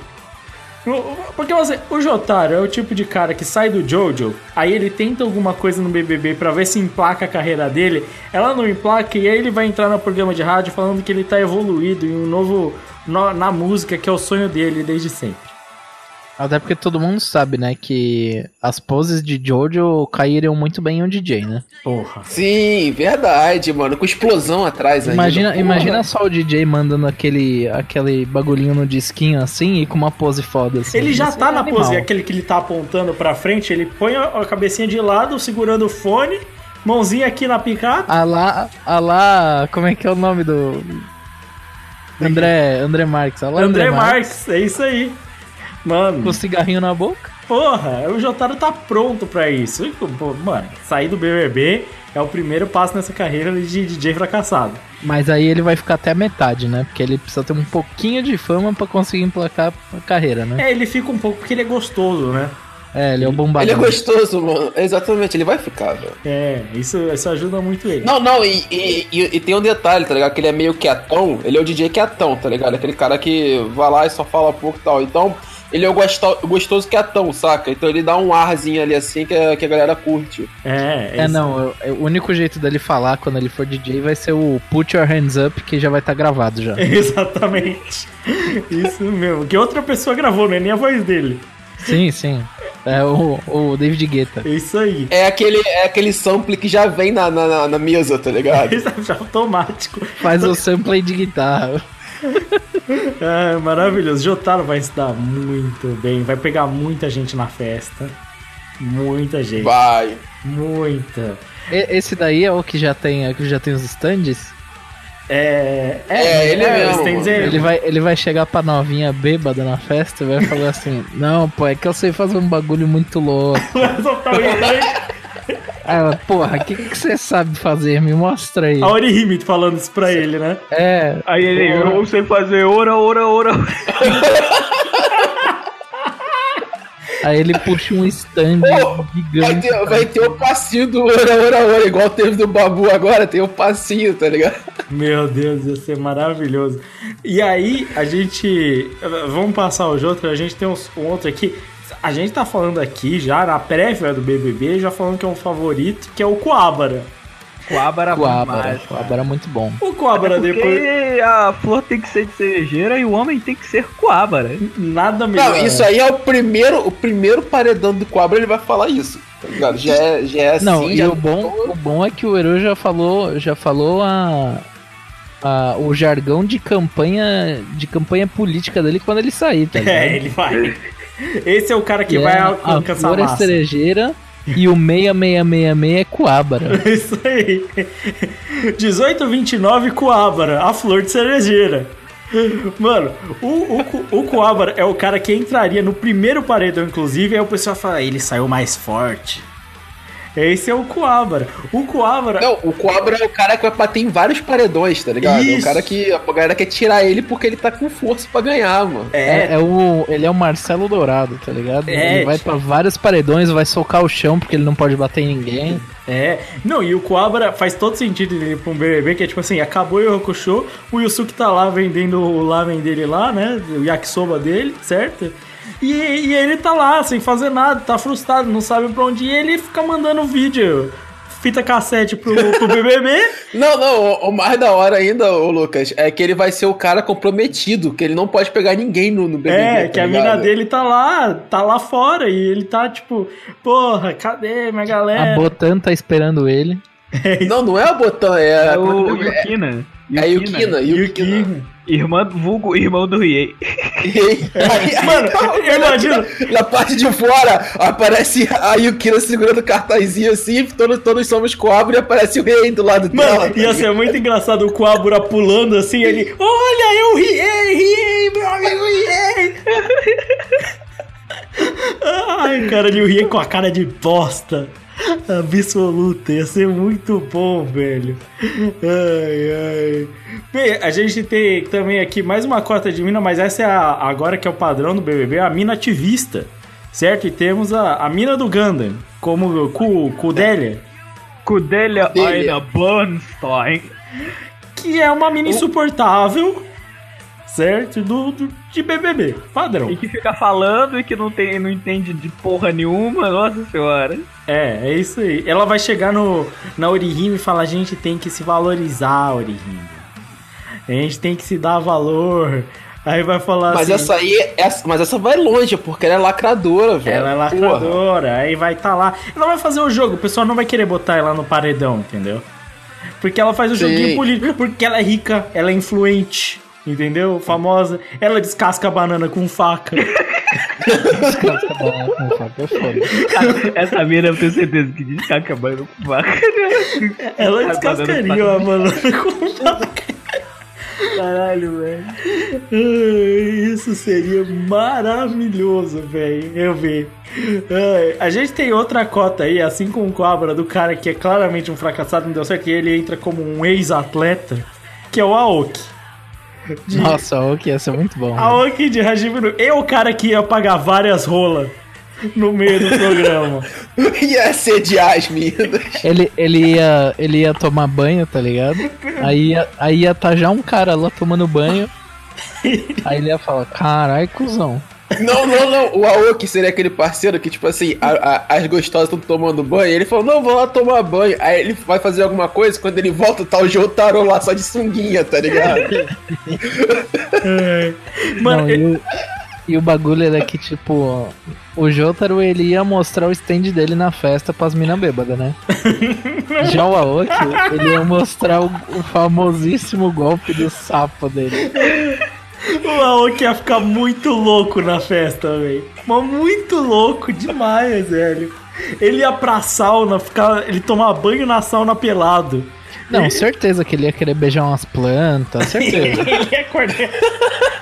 Porque você, o Jotaro é o tipo de cara que sai do Jojo, aí ele tenta alguma coisa no BBB pra ver se emplaca a carreira dele, ela não emplaca e aí ele vai entrar no programa de rádio falando que ele tá evoluído em um novo no- na música que é o sonho dele desde sempre. Até porque todo mundo sabe, né, que as poses de Jojo caíram muito bem em um DJ, né? Porra. Sim, verdade, mano. Com explosão atrás ainda. Imagina, Porra. imagina só o DJ mandando aquele, aquele bagulhinho no disquinho assim e com uma pose foda assim. Ele já Isso tá é na animal. pose, aquele que ele tá apontando pra frente, ele põe a cabecinha de lado, segurando o fone, mãozinha aqui na picape. A lá, a lá, como é que é o nome do... André, André Marques. a lá André Marques, é isso aí. Mano. Com o cigarrinho na boca. Porra, o Jotaro tá pronto pra isso. Mano, sair do BBB é o primeiro passo nessa carreira de DJ fracassado. Mas aí ele vai ficar até a metade, né? Porque ele precisa ter um pouquinho de fama pra conseguir emplacar a carreira, né? É, ele fica um pouco porque ele é gostoso, né? É, ele é o Ele bombadão. é gostoso, mano. Exatamente, ele vai ficar, velho. É, isso, isso ajuda muito ele. Não, não, e, e, e- e tem um detalhe, tá ligado? Que ele é meio quietão. Ele é o DJ quietão, tá ligado? Aquele cara que vai lá e só fala pouco e tal. Então, ele é o gosto- gostoso quietão, saca? Então ele dá um arzinho ali assim que a, que a galera curte. É, É, isso. não, eu- eu- o único jeito dele falar quando ele for DJ vai ser o Put Your Hands Up, que já vai estar gravado já. [laughs] Exatamente. Isso mesmo. Que outra pessoa gravou, não é nem a voz dele. Sim, sim. É o, o David Guetta. É isso aí. É aquele, é aquele sample que já vem na, na, na- mesa, tá ligado? [laughs] Isso é já automático. Faz o sample de guitarra. É, [laughs] maravilhoso. Jotaro vai se dar muito bem. Vai pegar muita gente na festa. Muita gente. Vai. Muita. E- Esse daí é o que já tem, é que já tem os stands? É. É, ele mesmo, eles têm mano. dizer- Ele vai, ele vai chegar pra novinha bêbada na festa e vai falar assim: [laughs] Não, pô, é que eu sei fazer um bagulho muito louco. [laughs] ela, porra, o que, que você sabe fazer? Me mostra aí. A Orihime falando isso pra ele, né? É, Aí ele, eu sei fazer ora, ora, ora. aí ele puxa um stand Vai gigante. ter, vai ter o passinho do ora, ora, ora, igual teve do Babu agora, tem o passinho, tá ligado? Meu Deus, ia ser maravilhoso. E aí, a gente. Vamos passar os outros, a gente tem uns- um outro aqui. A gente tá falando aqui já na prévia do BBB, já falando que é um favorito, que é o Coabara. Coabra Coabra, Coabra é muito bom. O Coabara Porque depois. a flor tem que ser de cerejeira e o homem tem que ser coabra. Nada melhor. Não, isso aí é o primeiro, o primeiro paredão do Cobra, ele vai falar isso. tá ligado? Já é, já é assim, Não, e já o bom, o bom é que o Eru já falou, já falou a, a- o jargão de campanha de campanha política dele quando ele sair, tá [laughs] ligado? É, ele vai. Esse é o cara que vai é, a alcançar flor é massa. cerejeira e o 6666 é coabra. [laughs] Isso aí. 1829 Coabra, a flor de cerejeira. Mano, o, o, o Coabra é o cara que entraria no primeiro paredão, inclusive, aí o pessoal fala, ele saiu mais forte. Esse é o Coabra. O Coabra. Não, o Cobra é o cara que vai bater em vários paredões, tá ligado? É Isso. o cara que a galera quer tirar ele porque ele tá com força pra ganhar, mano. É, é o, ele é o Marcelo Dourado, tá ligado? É, ele vai pra vários paredões, vai socar o chão porque ele não pode bater em ninguém. É, não, e o Coabra faz todo sentido ele ir pra um BBB, que é tipo assim, acabou o Yokusho, o Yusuke tá lá vendendo o lamen dele lá, né, o yakisoba dele, certo? E, e ele tá lá, sem fazer nada, tá frustrado, não sabe pra onde ir, e ele fica mandando vídeo, fita cassete pro, pro BBB, [laughs] Não, não, o, o mais da hora ainda, ô Lucas, é que ele vai ser o cara comprometido, que ele não pode pegar ninguém no, no BBB. é, tá que a ligado? mina dele tá lá, tá lá fora, e ele tá tipo, porra, cadê minha A galera? Botan tá esperando ele. [laughs] Não, não é a Botão, é, É a- o Yukina. é a Yukina. Yukina. Yuki. Irmã, vulgo irmão do Riei. [laughs] Mano, eu imagino, Na parte de fora aparece a Yukina segurando o cartazinho assim, todos, todos somos cobra e aparece o rei do lado dela. Mano, tá ia ser muito engraçado o Coabra pulando assim, ele. Olha, eu riei, riei, meu amigo riei! [laughs] Ai, cara, ele riei com a cara de bosta. Absoluta, ia ser muito bom, velho. Ai, ai. Bem, a gente tem também aqui mais uma cota de mina, mas essa é a, agora que é o padrão do BBB, a mina ativista, certo? E temos a, a mina do Gundam, como com, com o Delia. Kudelia Delia. Aina Bernstein. que é uma mina insuportável, certo? Do, do- de BBB, padrão. E que fica falando e que não, tem, não entende de porra nenhuma, nossa senhora. É, é isso aí. Ela vai chegar no, na Orihime e falar: a gente tem que se valorizar, Orihime. A gente tem que se dar valor. Aí vai falar Mas assim. essa aí, essa, mas essa vai longe, porque ela é lacradora, velho. Ela é Porra. lacradora, aí vai tá lá. Ela vai fazer o jogo, o pessoal não vai querer botar ela no paredão, entendeu? Porque ela faz o Sim. joguinho político, porque ela é rica, ela é influente, entendeu? Famosa. Ela descasca a banana com faca. Descasca a banana com faca, é foda. Essa mina eu tenho certeza que descaca banho com vaca. Ela A descascaria a banana com faca. Caralho, velho. Isso seria maravilhoso, velho. Eu vi. Ai, A gente tem outra cota aí, assim como o Cobra, do cara que é claramente um fracassado, não deu certo, e ele entra como um ex-atleta, que é o Aoki. Nossa, o que ia ser muito bom. né? Aoki de Hajime no... É o cara que ia pagar várias rolas no meio do programa. [laughs] Ia sediar as minas. Ele, ele, ia, ele ia tomar banho, tá ligado? Aí ia, aí ia tá já um cara lá tomando banho. [laughs] Aí ele ia falar, carai, cuzão. Não, não, não. O Aoki seria aquele parceiro que, tipo assim, a- a- as gostosas estão tomando banho. E ele falou, não, vou lá tomar banho. Aí ele vai fazer alguma coisa. Quando ele volta, tá o Jotaro lá só de sunguinha, tá ligado? [laughs] É. Mano, Não, e, o, e o bagulho era que, tipo, o Jotaro ele ia mostrar o stand dele na festa pras minas bêbadas, né? [laughs] Já o Aoki, ele ia mostrar o, o famosíssimo golpe do sapo dele. O Aoki ia ficar muito louco na festa, velho. Mas muito louco demais, velho. Ele ia pra sauna, ficar, ele tomar banho na sauna pelado. Não, certeza que ele ia querer beijar umas plantas, certeza. [laughs] ele, ia acordar-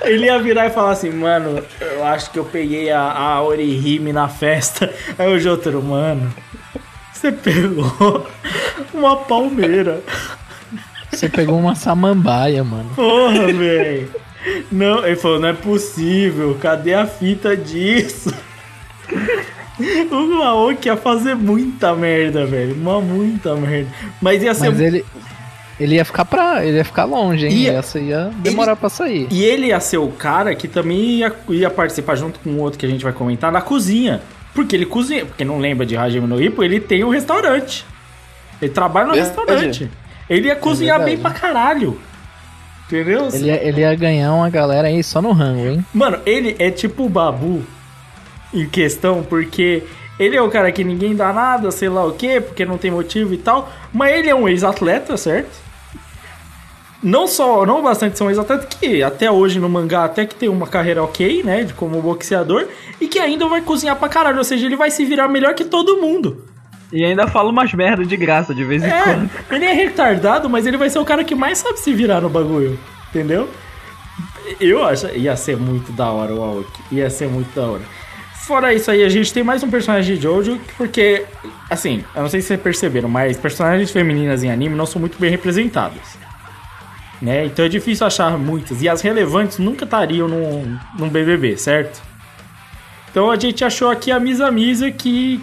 ele ia virar e falar assim, mano, eu acho que eu peguei a, a Orihime na festa. Aí o Jotaro, mano, você pegou uma palmeira. Você pegou uma samambaia, mano. Porra, velho. Não, ele falou, não é possível, cadê a fita disso? [laughs] O Aoki ia fazer muita merda, velho. Uma muita merda. Mas ia ser. Mas ele, ele ia ficar pra. Ele ia ficar longe, hein? Ia- Essa ia demorar pra sair. E ele ia ser o cara que também ia, ia participar junto com o outro que a gente vai comentar na cozinha. Porque ele cozinha. Porque não lembra de Hajime no Ippo, ele tem um restaurante. Ele trabalha no Verdade. restaurante. Ele ia cozinhar bem pra caralho. Entendeu? Ele ia, ele ia ganhar uma galera aí só no rango, hein? Mano, ele é tipo o Babu em questão, porque Ele é o cara que ninguém dá nada, sei lá o quê, porque não tem motivo e tal. Mas ele é um ex-atleta, certo? Não só, não bastante ser um ex-atleta, que até hoje no mangá até que tem uma carreira ok, né? De como boxeador, e que ainda vai cozinhar pra caralho. Ou seja, ele vai se virar melhor que todo mundo. E ainda fala umas merda de graça de vez em É, quando. ele é retardado, mas ele vai ser o cara que mais sabe se virar no bagulho. Entendeu? Eu acho. Ia ser muito da hora o Aoki. Ia ser muito da hora. Fora isso aí, a gente tem mais um personagem de Jojo, porque, assim, eu não sei se vocês perceberam, mas personagens femininas em anime não são muito bem representadas. Né? Então é difícil achar muitas. E as relevantes nunca estariam num, num BBB, certo? Então a gente achou aqui a Misa Misa que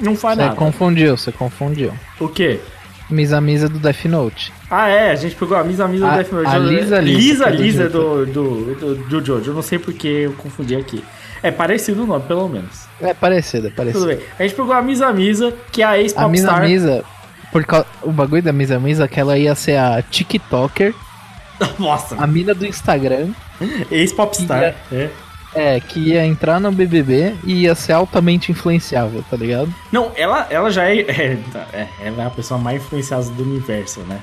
não faz Você nada. confundiu, você confundiu. O quê? Misa Misa do Death Note. Ah, é, a gente pegou a Misa Misa A- do Death Note. a Lisa Lisa, Lisa, é do Lisa do, do, do, do Jojo. Eu não sei porque eu confundi aqui. É parecido o nome, pelo menos. É parecido, é Tudo parecido. bem. A gente pegou a Misa Misa, que é a A Misa ex-popstar. Misa, por causa, o bagulho da Misa Misa é que ela ia ser a TikToker, [laughs] Nossa, a mina do Instagram, ex-popstar. É. é, que ia entrar no BBB e ia ser altamente influenciável, tá ligado? Não, ela, ela já é, é, é. Ela é a pessoa mais influenciada do universo, né?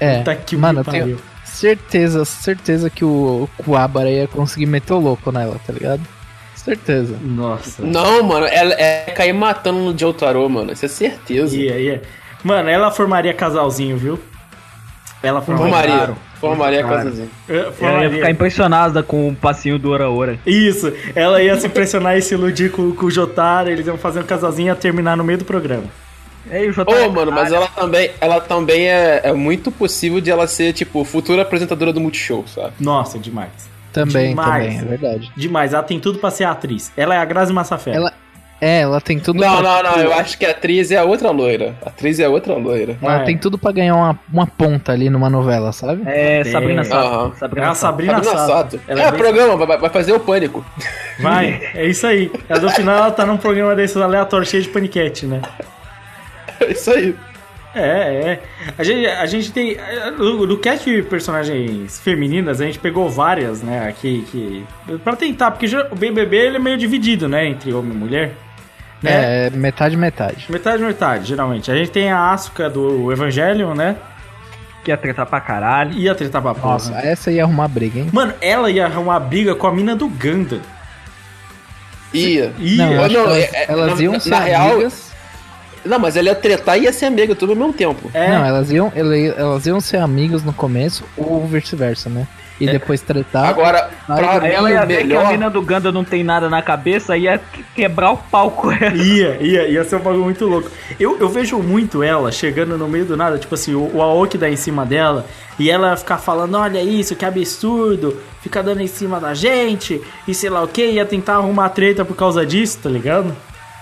É, Puta que mano, eu pariu. tenho certeza, certeza que o Kuwabara ia conseguir meter o louco nela, tá ligado? Certeza. Nossa. Não, mano, ela é cair matando no Jotaro, mano. Isso é certeza. Ia, ia. Mano, ela formaria casalzinho, viu? Ela formaria. Formaria. Formaria a casazinha. É, Ela ia ficar impressionada com o passinho do Ora Ora. Isso, ela ia se impressionar e se iludir com, com o Jotaro, eles iam fazer um casalzinho e ia terminar no meio do programa. Ei, o Ô, Jotaro. mano, mas ela também, ela também é, é muito possível de ela ser, tipo, futura apresentadora do Multishow, sabe? Nossa, demais. Também, Demais. também, é verdade. Demais, ela tem tudo pra ser atriz. Ela é a Grazi Massafera. Ela, é, ela tem tudo Não, pra, não, não, eu acho que a atriz é a outra loira. A atriz é a outra loira. Ela é. tem tudo pra ganhar uma, uma ponta ali numa novela, sabe? É, Tem. Sabrina Sato. É Sabrina a Sato. Sabrina, Sabrina Sato. Sato. Ela É, é bem- programa, vai, vai fazer o pânico. Vai, é isso aí. Ela, no final ela tá num programa desses aleatórios cheio de paniquete, né? É isso aí. É, é. A gente, a gente tem. No, no cast de personagens femininas, a gente pegou várias, né? Aqui que. Pra tentar, porque já- o BBB ele é meio dividido, né? Entre homem e mulher. Né? É, metade, metade. Metade, metade, geralmente. A gente tem a Asuka do Evangelion, né? Que ia tretar pra caralho. Ia tretar pra porra. Nossa, essa ia arrumar briga, hein? Mano, ela ia arrumar briga com a mina do Ganda. Ia. Ia. Não, não, elas, é- é- elas na- iam na ser real- amigas. Não, mas ela ia tretar e ia ser amiga, tudo ao mesmo tempo. É, Não, elas iam, elas iam ser amigas no começo ou vice-versa, né? E É. depois tretar. Agora, pra Aí ela ia ver que a melhor... mina do Ganda não tem nada na cabeça e ia que- quebrar o pau com [laughs] ela. Ia, ia, ia ser um bagulho muito louco. Eu, eu vejo muito ela chegando no meio do nada, tipo assim, o, o Aoki dá em cima dela, e ela ficar falando, olha isso, que absurdo, fica dando em cima da gente, e sei lá o que, ia tentar arrumar treta por causa disso, tá ligado?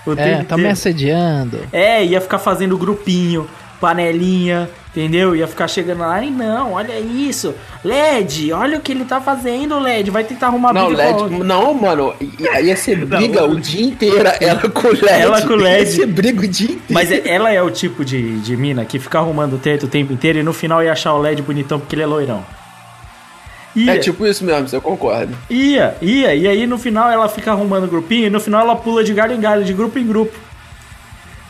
O É, tempo tá me assediando. É, ia ficar fazendo grupinho, panelinha, entendeu? Ia ficar chegando lá, e não, olha isso, LED, olha o que ele tá fazendo, LED, vai tentar arrumar Não, briga LED, não, mano, ia ia ser briga o dia inteiro, ela com LED. Ela com LED. Ia ser briga o dia inteiro. Mas é- ela é o tipo de, de mina que fica arrumando treta o tempo inteiro e no final ia achar o LED bonitão porque ele é loirão. Ia, É tipo isso mesmo, eu concordo. ia, ia, e aí no final ela fica arrumando grupinho e no final ela pula de galho em galho, de grupo em grupo.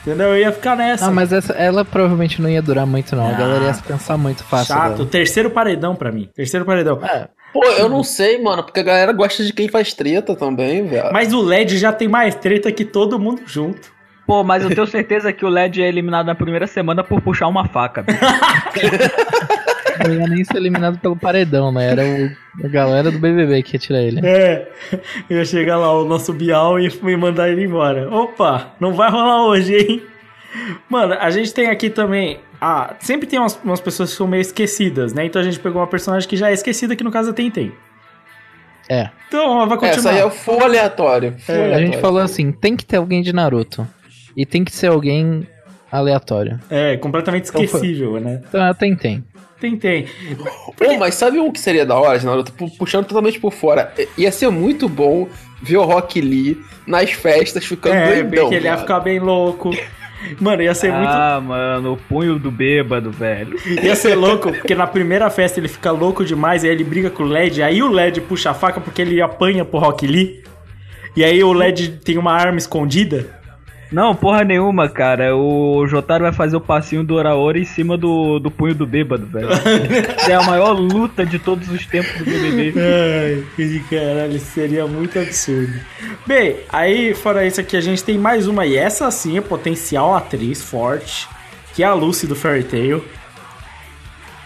Entendeu? Eu ia ficar nessa. Não, mas essa, ela provavelmente não ia durar muito, não. A galera ia se cansar muito fácil. Chato. dela. Terceiro paredão pra mim. Terceiro paredão. É, Pô, eu não sei, mano, porque a galera gosta de quem faz treta também, velho. Mas o LED já tem mais treta que todo mundo junto. Pô, mas eu tenho certeza que o LED é eliminado na primeira semana por puxar uma faca. [laughs] não ia nem ser eliminado pelo paredão, né? Era o, a galera do BBB que ia tirar ele. É, ia chegar lá o nosso Bial e me mandar ele embora. Opa, não vai rolar hoje, hein? Mano, a gente tem aqui também. Ah, sempre tem umas, umas pessoas que são meio esquecidas, né? Então a gente pegou uma personagem que já é esquecida, que no caso é Tentem. É. Então ela vai Essa continuar. aí é full aleatório. full A gente aleatório. falou assim: tem que ter alguém de Naruto. E tem que ser alguém aleatório. É, completamente Então esquecível, né? Então ela tem, tem. Tentem. Pô, mas sabe um que seria da hora, Naruto? Pu- Puxando totalmente por fora. I- Ia ser muito bom ver o Rock Lee nas festas ficando É, bem doidão. que ele ia ficar bem louco. Mano, ia ser muito. Ah, mano, o punho do bêbado, velho. Ia ser louco, porque na primeira festa ele fica louco demais, aí ele briga com o LED, aí o LED puxa a faca porque ele apanha pro Rock Lee. E aí o LED tem uma arma escondida. Não, porra nenhuma, cara. O Jotaro vai fazer o passinho do Oraora em cima do, do punho do bêbado, velho. é a maior luta de todos os tempos do BBB. [laughs] Ai, que caralho, seria muito absurdo. Bem, aí fora isso aqui, a gente tem mais uma, e essa sim é potencial atriz forte, que é a Lucy do Fairy Tail.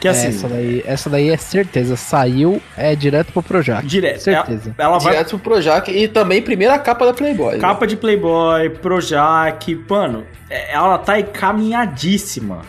Que assim, essa, daí, essa daí é certeza. Saiu, é direto pro Projac. direto. Certeza. Ela, ela vai Direto pro Projac e também primeira capa da Playboy. né? Capa de Playboy, Projac, mano, é- ela tá encaminhadíssima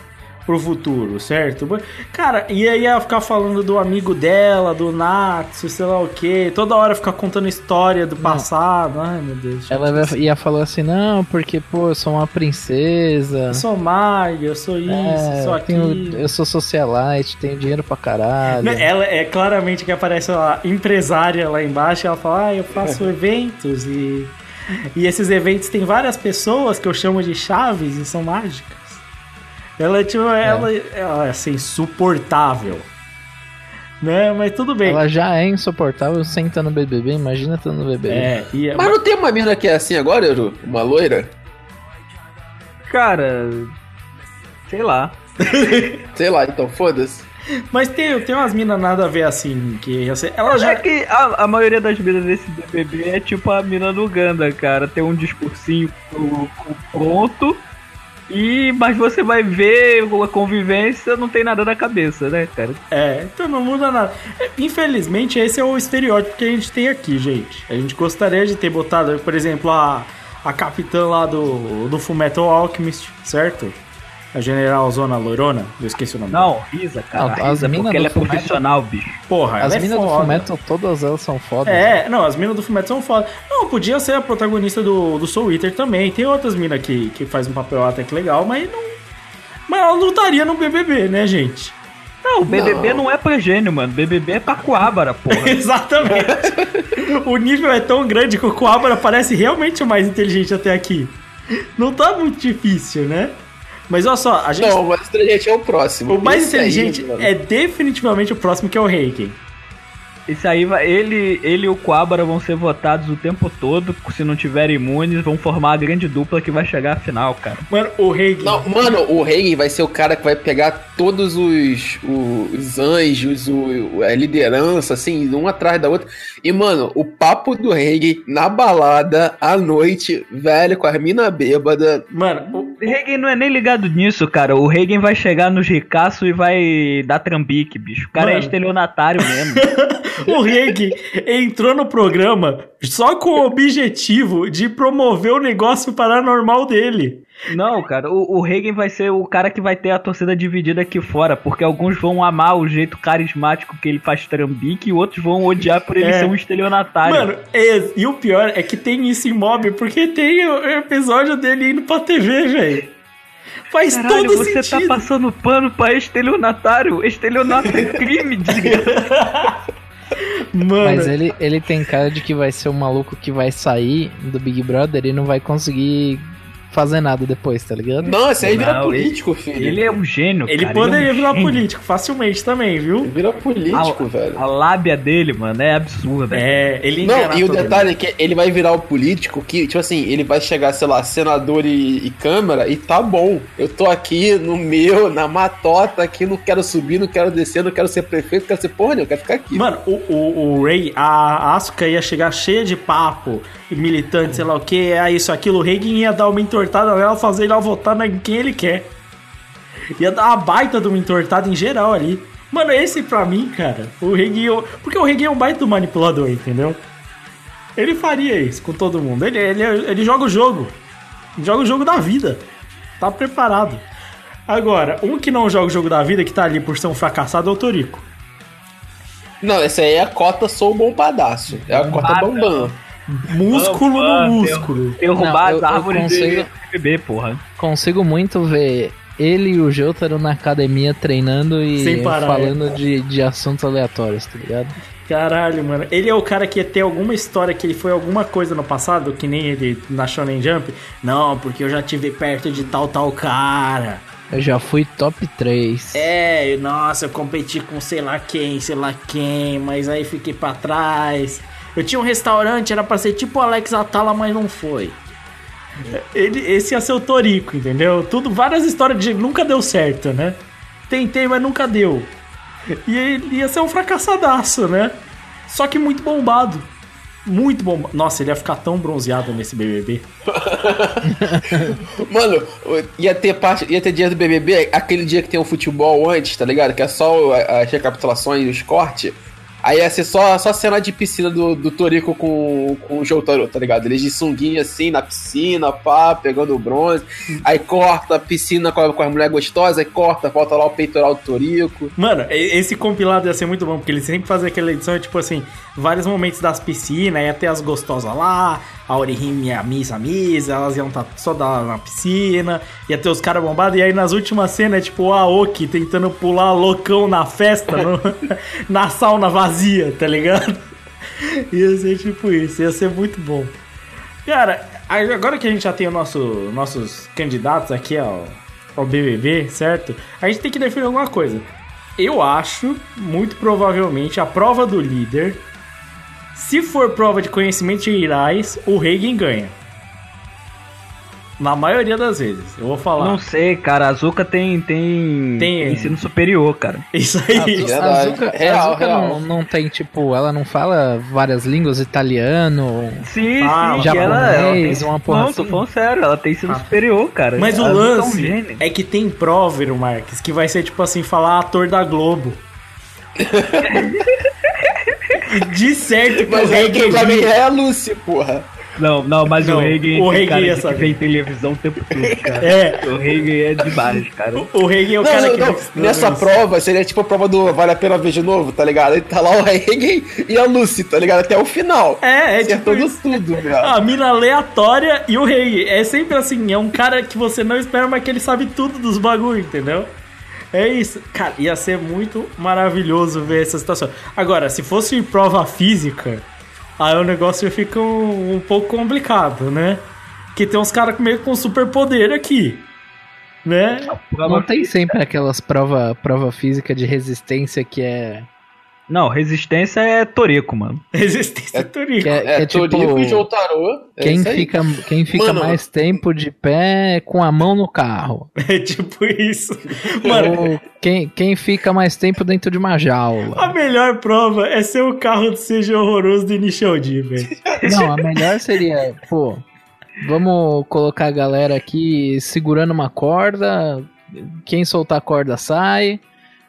pro futuro, certo? Cara, e aí ela ficar falando do amigo dela, do Natsu, sei lá o que, toda hora ficar contando história do passado. Ai, meu Deus. Ela ia falar assim, não, porque, pô, eu sou uma princesa. Eu sou maga, eu sou isso, É, sou eu, tenho- aquilo. eu sou socialite, tenho dinheiro pra caralho. Ela é claramente que aparece a empresária lá embaixo, ela fala, ah, eu faço [laughs] eventos e. E esses eventos tem várias pessoas que eu chamo de chaves e são mágicas. Ela é tipo, ela, ela é assim, insuportável. Né? Mas tudo bem. Ela já é insuportável sem estar no BBB, imagina estar no BBB. É, e é- Mas não tem uma mina que é assim agora, Edu? Uma loira? Cara, sei lá. [laughs] Sei lá, então foda-se. mas tem, tem umas minas nada a ver assim, que assim, ela É já. que a, a maioria das minas desse BBB é tipo a mina do Ganda, cara. Tem um discursinho pro- pro pronto. E, mas você vai ver a convivência, não tem nada na cabeça, né, cara? É, então não muda nada. É, Infelizmente, esse é o estereótipo que a gente tem aqui, gente. A gente gostaria de ter botado, por exemplo, a, a capitã lá do, do Fullmetal Alchemist, certo? A General Zona Loirona, eu esqueci o nome. Não, Risa, cara. Não, as porque do ela é profissional, bicho. Porra, As é minas do foda. Fullmetal, todas elas são fodas. É, não, as minas do Fullmetal são foda. Não, podia ser a protagonista do, do Soul Eater também. Tem outras minas que, que faz um papel até que legal, mas não... Mas ela não estaria no BBB, né, gente? Não, o BBB não, é pra gênio, mano. BBB é pra coábara, porra. [laughs] Exatamente. [laughs] o nível é tão grande que o Coabra parece realmente o mais inteligente até aqui. Não tá muito difícil, né? Mas olha só, a gente. Não, o mais inteligente é o próximo. o mais Esse aí, inteligente mano. é definitivamente o próximo que é o Reiken. Isso aí vai. Ele, ele e o Coabra vão ser votados o tempo todo. Se não tiverem imunes, vão formar a grande dupla que vai chegar à final, cara. Mano, o Reiken. Não, mano, o Reagan vai ser o cara que vai pegar todos os, os anjos, o, a liderança, assim, um atrás da outra. E, mano, o papo do Reagan na balada, à noite, velho, com a mina bêbada. Mano, O Reagan não é nem ligado nisso, cara. O Reagan vai chegar nos ricaços e vai dar trambique, bicho. O cara é Mano. estelionatário mesmo. [laughs] o Reiken entrou no programa só com o objetivo de promover o negócio paranormal dele. Não, cara. O, o Reagan vai ser o cara que vai ter a torcida dividida aqui fora. Porque alguns vão amar o jeito carismático que ele faz trambique e outros vão odiar por ele É. ser um estelionatário. Mano, é- e o pior é que tem isso em mob, porque tem o episódio dele indo pra TV, velho. Faz Caralho, todo você sentido. tá passando pano pra estelionatário. Estelionato é crime, desgraça. [laughs] Mano, Mas ele, ele tem cara de que vai ser o maluco que vai sair do Big Brother e não vai conseguir fazer nada depois, tá ligado? Não, esse aí vira Não, político, filho. Ele é um gênio, ele cara. poderia é um virar gênio. político facilmente também, viu? Ele vira político, A- velho. A lábia dele, mano, é absurda. É, ele Não, e o detalhe é que ele vai virar o político que, tipo assim, ele vai chegar, sei lá, senador e, e câmara e tá bom. Eu tô aqui no meu, na matota aqui, não quero subir, não quero descer, não quero ser prefeito, não quero ser porra, nenhuma, eu quero ficar aqui. Mano, o, o, o Ray, a Asuka ia chegar cheia de papo, militante, sei lá o que, é isso, aquilo. O Reagan ia dar uma entortada nela, fazer ela votar em quem ele quer. Ia dar uma baita de uma entortada em geral ali. Mano, esse pra mim, cara, o Reagan. Porque o Reagan é um baita do manipulador, entendeu? Ele faria isso com todo mundo. Ele, ele, ele joga o jogo. Joga o jogo da vida. Tá preparado. Agora, um que não joga o jogo da vida, que tá ali por ser um fracassado, é o Torico. Não, essa aí é a cota sou bombadaço. É a cota bambam. Músculo no músculo. Derrubar Não, as eu- eu árvores consigo- de porra. Consigo muito ver ele e o Jotaro na academia treinando Sem e parar, falando de, de assuntos aleatórios, tá ligado? Caralho, mano. Ele é o cara que ia ter alguma história que ele foi alguma coisa no passado, que nem ele na Shonen Jump. Não, porque eu já tive perto de tal, tal cara. Eu já fui top 3. É, nossa, eu competi com sei lá quem, sei lá quem, mas aí fiquei pra trás. Eu tinha um restaurante, era pra ser tipo o Alex Atala, mas não foi. Ele, esse ia ser o Torico, entendeu? Tudo, várias histórias de nunca deu certo, né? Tentei, mas nunca deu. E ele ia ser um fracassadaço, né? Só que muito bombado. Muito bombado. Nossa, ele ia ficar tão bronzeado nesse BBB. [laughs] Mano, ia ter parte, ia ter dia do BBB, aquele dia que tem o futebol antes, tá ligado? Que é só as recapitulações e os cortes. Aí ia ser só, só cena de piscina do, do Torico com, com o Jotaro, tá ligado? Eles de sunguinha assim, na piscina, pá, pegando o bronze. Aí corta a piscina com a, com a mulher gostosa, aí corta, volta lá o peitoral do Torico. Mano, esse compilado ia ser muito bom, porque eles sempre fazem aquela edição, tipo assim, vários momentos das piscinas, ia ter as gostosas lá, a Orihime e a Misa Misa, elas iam estar só da, na piscina, ia ter os caras bombados, e aí nas últimas cenas, é tipo o Aoki tentando pular loucão na festa, no- [laughs] na sauna vazia, tá ligado? [laughs] Ia ser tipo isso, ia ser muito bom. Cara, agora que a gente já tem o nosso, nossos candidatos aqui ao, ao BBB, certo? A gente tem que definir alguma coisa. Eu acho, muito provavelmente, a prova do líder. Se for prova de conhecimento gerais, o Reagan ganha. Na maioria das vezes. Eu vou falar. Não sei, cara. A Zuka tem, tem, Tem. ensino superior, cara. Isso aí. A a Real, Zuka real. Não, não tem, tipo, ela não fala várias línguas, italiano. Sim, Ah, sim. ela, ela japonês, tem... uma porra Não, assim. tô falando sério. Ela tem ensino Ah. superior, cara. Mas o Zuka é um lance é que tem prova, Iron Marques, que vai ser tipo assim, falar ator da Globo. [laughs] De certo que Mas o quem vai Reagan ganhar é a Lucy, porra. Não, não, mas Não, o Reagan o Reagan cara ia de que saber. vem televisão o tempo todo, [laughs] cara. É. O Reagan é demais, cara. O Reagan é o Não, cara não, que. não. Nessa prova seria tipo a prova do Vale a Pena Ver de Novo, tá ligado? Aí tá lá o Reagan e a Lucy, tá ligado? Até o final. É, é tipo. Acertando isso. tudo, velho. A mina aleatória e o Reagan. É sempre assim, é um cara que você não espera, mas que ele sabe tudo dos bagulho, entendeu? É isso. Cara, ia ser muito maravilhoso ver essa situação. Agora, se fosse prova física, aí o negócio fica um, um pouco complicado, né? Que tem uns caras meio com superpoder aqui. Né? Não tem sempre aquelas prova, prova física de resistência que é. Não, resistência é Torico, mano. [laughs] Resistência É- Torico. É, É, é tipo. Torico e Jotaro. É Quem fica, quem fica Mano. mais tempo de pé com a mão no carro. [laughs] É tipo isso. [laughs] Mano, Ou quem, quem fica mais tempo dentro de uma a jaula. melhor prova é ser o carro do Seja Horroroso do Initial D, velho. Não, a melhor seria, pô, vamos colocar a galera aqui segurando uma corda. Quem soltar a corda sai.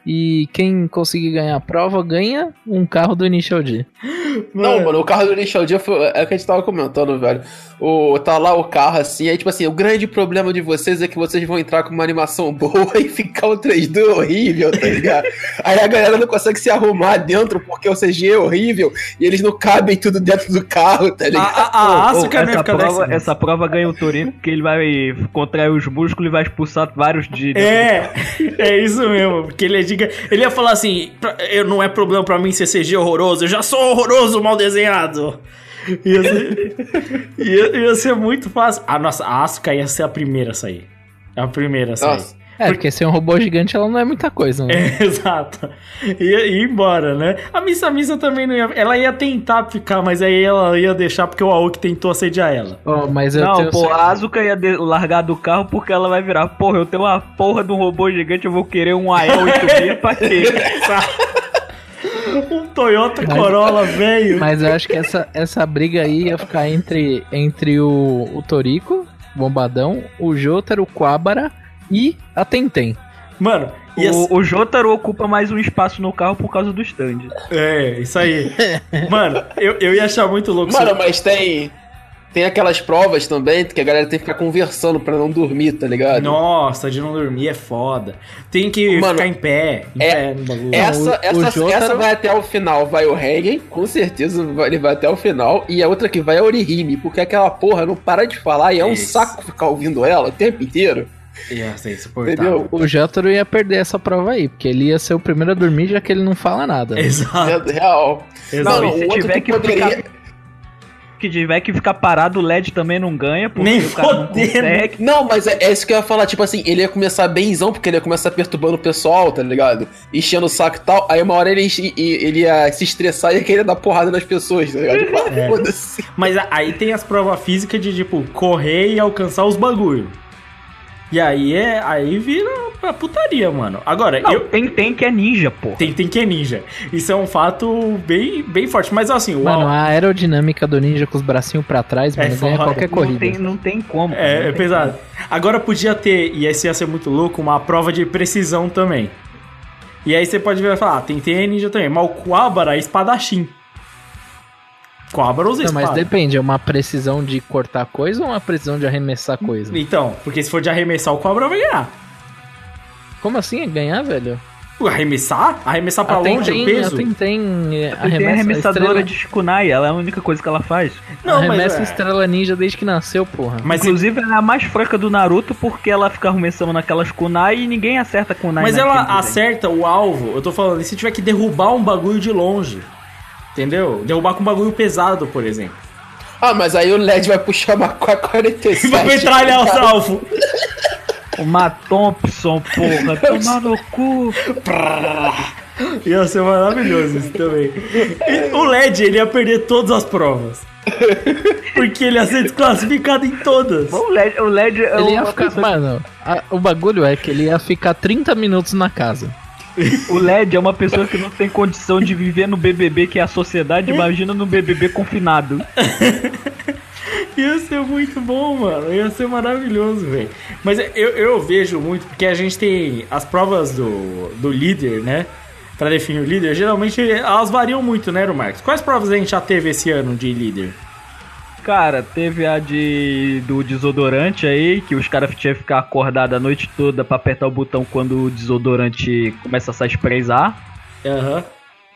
E quem conseguir ganhar a prova ganha um carro do Initial D. Não, mano, o carro do Initial D foi, é o que a gente tava comentando, velho. O, tá lá o carro assim, aí tipo assim, o grande problema de vocês é que vocês vão entrar com uma animação [laughs] boa e ficar o 3D horrível, tá ligado? aí a galera não consegue se arrumar dentro porque o CG é horrível e eles não cabem tudo dentro do carro, tá A, ligado? a, a Asuka não ia essa, ficar prova, dessa. essa prova ganha o Torico porque ele vai contrair os músculos e vai expulsar vários de. É, é isso mesmo. Porque ele é Ele ia falar assim: "Pra- eu, não é problema pra mim ser CG horroroso, eu já sou horroroso mal desenhado. Ia ser, [laughs] ia, ia ser muito fácil. A nossa, a Asuka ia ser a primeira a sair. A primeira a sair. Nossa. É, porque ser um robô gigante ela não é muita coisa, né? É, [laughs] exato. Ia, ia embora, né? A Missa Missa também não ia. Ela ia tentar ficar, mas aí ela ia deixar porque o Aoki tentou assediar ela. Ó, mas eu Não, tenho pô, certeza- a Asuka ia de- largar do carro porque ela vai virar, porra, eu tenho uma porra de um robô gigante, eu vou querer um AEL [laughs] 86 pra quê? Um Toyota Corolla velho. Mas eu acho que essa, essa briga aí ia ficar entre, entre o, o Torico, Bombadão, o Jotaro, o Quabara e a Tenten. Mano, ia ser- O, o Jotaro ocupa mais um espaço no carro por causa do stand. É, isso aí. [laughs] Mano, eu, eu ia achar muito louco. se- Mano, mas tem. Tem aquelas provas também que a galera tem que ficar conversando pra não dormir, tá ligado? Nossa, de não dormir é foda. Tem que Mano, ficar em pé. Em é- pé no bagulho. Essa, o- essa, o Jotaro- essa vai até o final, vai o Regen, com certeza vai- ele vai até o final, e a outra que vai é a Orihime, porque aquela porra não para de falar e é um Isso. saco ficar ouvindo ela o tempo inteiro, Ia ser insuportável. entendeu? O Jotaro ia perder essa prova aí, porque ele ia ser o primeiro a dormir, já que ele não fala nada. Exato. É real. Exato. Não, se tiver que poderia... ficar- que tiver que ficar parado, o LED também não ganha, porque Nem o cara não. Não, mas é, é isso que eu ia falar, tipo assim, ele ia começar benzão, porque ele ia começar perturbando o pessoal, tá ligado? Enchendo o saco e tal, aí uma hora ele, enche- e- ele ia se estressar e ia querer dar porrada nas pessoas, tá ligado? Tipo, É. foda-se. Mas aí tem as provas físicas de, tipo, correr e alcançar os bagulho. E aí é. Aí vira a putaria, mano. Agora, Não, eu. tem, tem que é ninja, pô. Tem, tem que é ninja. Isso é um fato bem, bem forte. Mas assim, o Mano, a aerodinâmica do ninja com os bracinhos pra trás, mano, É ganha foda. qualquer Não corrida. tem, não tem como. É, não é pesado. Agora podia ter, e esse ia ser muito louco, uma prova de precisão também. E aí você pode ver e falar, ah, tem TN ninja também. Mas o Kuwabara é espadachim. Usa Não, mas espada. depende, é uma precisão de cortar coisa ou uma precisão de arremessar coisa? Então, porque se for de arremessar, o Kuwabara vai ganhar. Como assim? É ganhar, velho? O Arremessar? Arremessar pra longe Tentem- o peso? a Tentem é, Tem arremessa a arremessadora estrela, de Shikunai, ela é a única coisa que ela faz. Não, mas, arremessa é, estrela ninja desde que nasceu, porra. mas, Inclusive, ela é a mais fraca do Naruto porque ela fica arremessando naquelas kunai e ninguém acerta kunai. mas ela acerta o alvo. Eu tô falando, e se tiver que derrubar um bagulho de longe? Entendeu? Derrubar com um bagulho pesado, por exemplo. Ah, mas aí o LED vai puxar uma [laughs] 47. E vai metralhar os alvos. [laughs] Uma Thompson, porra, [laughs] tomar no cu. Ia ser maravilhoso isso também. E o LED, ele ia perder todas as provas. Porque ele ia ser desclassificado em todas. O LED, o LED é Ele ia ficar. Mano, a- o bagulho é que ele ia ficar 30 minutos na casa. O LED é uma pessoa que não tem condição de viver no BBB, que é a sociedade, imagina no BBB confinado. [laughs] Ia ser muito bom, mano. Ia ser maravilhoso, velho. Mas eu, eu vejo muito, porque a gente tem as provas do, do líder, né? Pra definir o líder, geralmente elas variam muito, né, Marcos? Quais provas a gente já teve esse ano de líder? Cara, teve a de do desodorante aí, que os caras tinham que ficar acordados a noite toda pra apertar o botão quando o desodorante começa a se esprezar. Aham.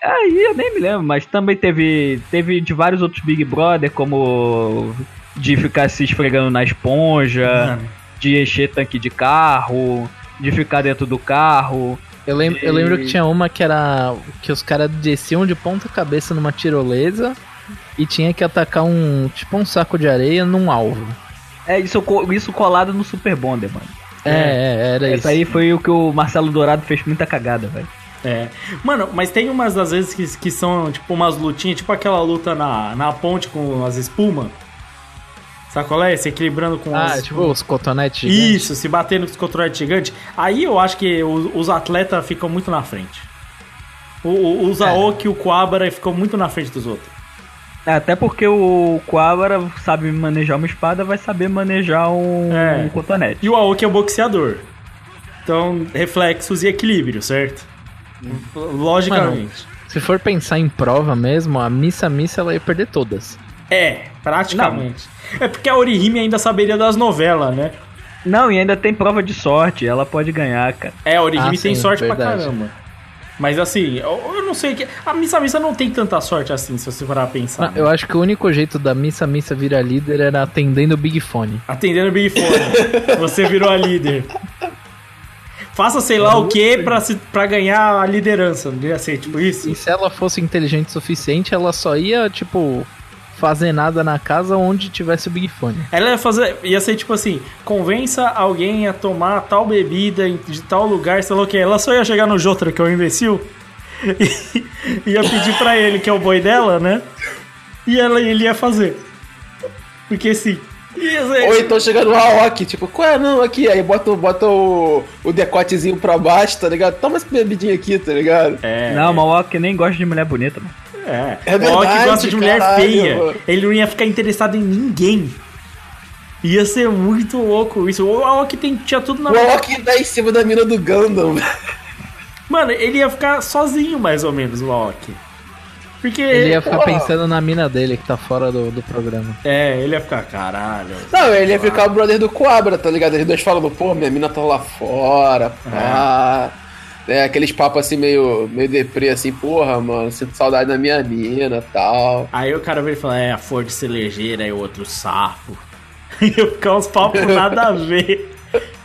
Aí eu nem me lembro, mas também teve teve de vários outros Big Brother, como de ficar se esfregando na esponja, Mano. de encher tanque de carro, de ficar dentro do carro. Eu lembro, eu lembro que tinha uma que era. que os caras desciam de ponta cabeça numa tirolesa e tinha que atacar um. tipo um saco de areia num alvo. É isso, isso colado no Super Bonder, mano. É, é, era isso. Essa aí foi o que o Marcelo Dourado fez muita cagada, velho. É. Mano, mas tem umas das vezes que, que são tipo umas lutinhas, tipo aquela luta na, na ponte com as espumas. Sabe qual é? Se equilibrando com Ah, as. tipo os cotonetes gigantes. Isso, se batendo com os controles gigantes. Aí eu acho que os, os atletas ficam muito na frente. O, o, o Zaoki e o Kuabara ficam muito na frente dos outros. É, Até porque o Quabara sabe manejar uma espada, vai saber manejar um, É. um cotonete. E o Aoki é o boxeador. Então, reflexos e equilíbrio, certo? Logicamente. Se for pensar em prova mesmo, a Missa Missa ela ia perder todas. É, praticamente. É porque a Orihime ainda saberia das novelas, né? Não, e ainda tem prova de sorte, ela pode ganhar, cara. É, a Orihime Ah, tem sim, sorte pra verdade. caramba. Mas assim, eu, eu não sei que. A Missa Missa não tem tanta sorte assim, se você parar a pensar. Ah, eu acho que o único jeito da Missa Missa virar líder era atendendo o Big Fone. Atendendo o Big Fone. [laughs] você virou a líder. Faça sei lá o que pra, se- pra ganhar a liderança, não ia ser tipo isso? E se ela fosse inteligente o suficiente, ela só ia, tipo, fazer nada na casa onde tivesse o Big Fone. Ela ia fazer. ia ser tipo assim: convença alguém a tomar tal bebida em- de tal lugar, sei lá o que. Ela só ia chegar no Jotaro, que é o imbecil, [laughs] e ia pedir pra ele, que é o boi dela, né? E ela, ele ia fazer. Porque sim. Ia ser- Ou então chega no Aoki, tipo, qual é não, aqui, aí bota, bota o, o decotezinho pra baixo, tá ligado? Toma essa bebidinha aqui, tá ligado? É, Não, mas o Aoki nem gosta de mulher bonita, mano. É. É o Aoki verdade, gosta de mulher caralho, feia. mano. Ele não ia ficar interessado em ninguém. Ia ser muito louco isso. O Aoki tem, tinha tudo na O Aoki tá em cima da mina do Gundam. Mano, ele ia ficar sozinho, mais ou menos, o Aoki. Porque. Ele ia ficar pensando na mina dele que tá fora do, do programa. É, ele ia ficar, caralho. Não, ele ia ficar o brother do Coabra, tá ligado? Eles dois falando, pô, minha mina tá lá fora, pá. É, aqueles papos assim meio, meio deprê, assim, porra, mano, sinto saudade da minha mina tal. Aí o cara veio e fala, é, a flor de celejeira e o outro sapo. [laughs] Ia ficar uns papos nada a ver.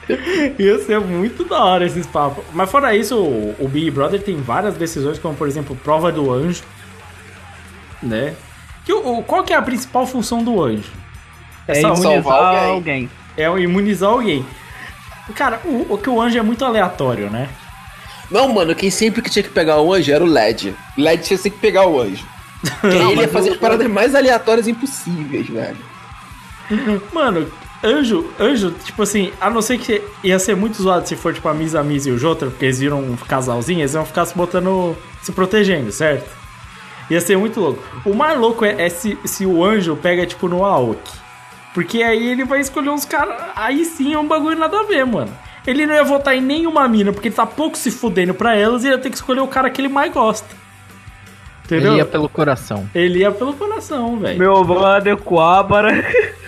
[laughs] Ia ser muito da hora esses papos. Mas fora isso, o, o Big Brother tem várias decisões, como por exemplo, prova do anjo, né? Que o- qual que é a principal função do anjo? É salvar imunizar alguém. alguém. É o imunizar alguém. Cara, o, o que o anjo é muito aleatório, né? Não, mano, quem sempre que tinha que pegar o anjo era o LED. LED tinha sempre que pegar o anjo. [laughs] Porque ele ia fazer as paradas mais aleatórias impossíveis, velho. Mano, anjo, anjo, tipo assim, a não ser que ia ser muito zoado se for tipo a Misa, Misa e o Jotaro, porque eles viram um casalzinho, eles iam ficar se botando, se protegendo, certo? Ia ser muito louco. O mais louco é, é se, se o anjo pega, tipo, no Aoki. Porque aí ele vai escolher uns caras. Aí sim é um bagulho nada a ver, mano. Ele não ia votar em nenhuma mina, porque ele tá pouco se fudendo pra elas e ia ter que escolher o cara que ele mais gosta. Entendeu? Ele ia pelo coração. Ele ia pelo coração, velho. Meu brother Coabra. [laughs]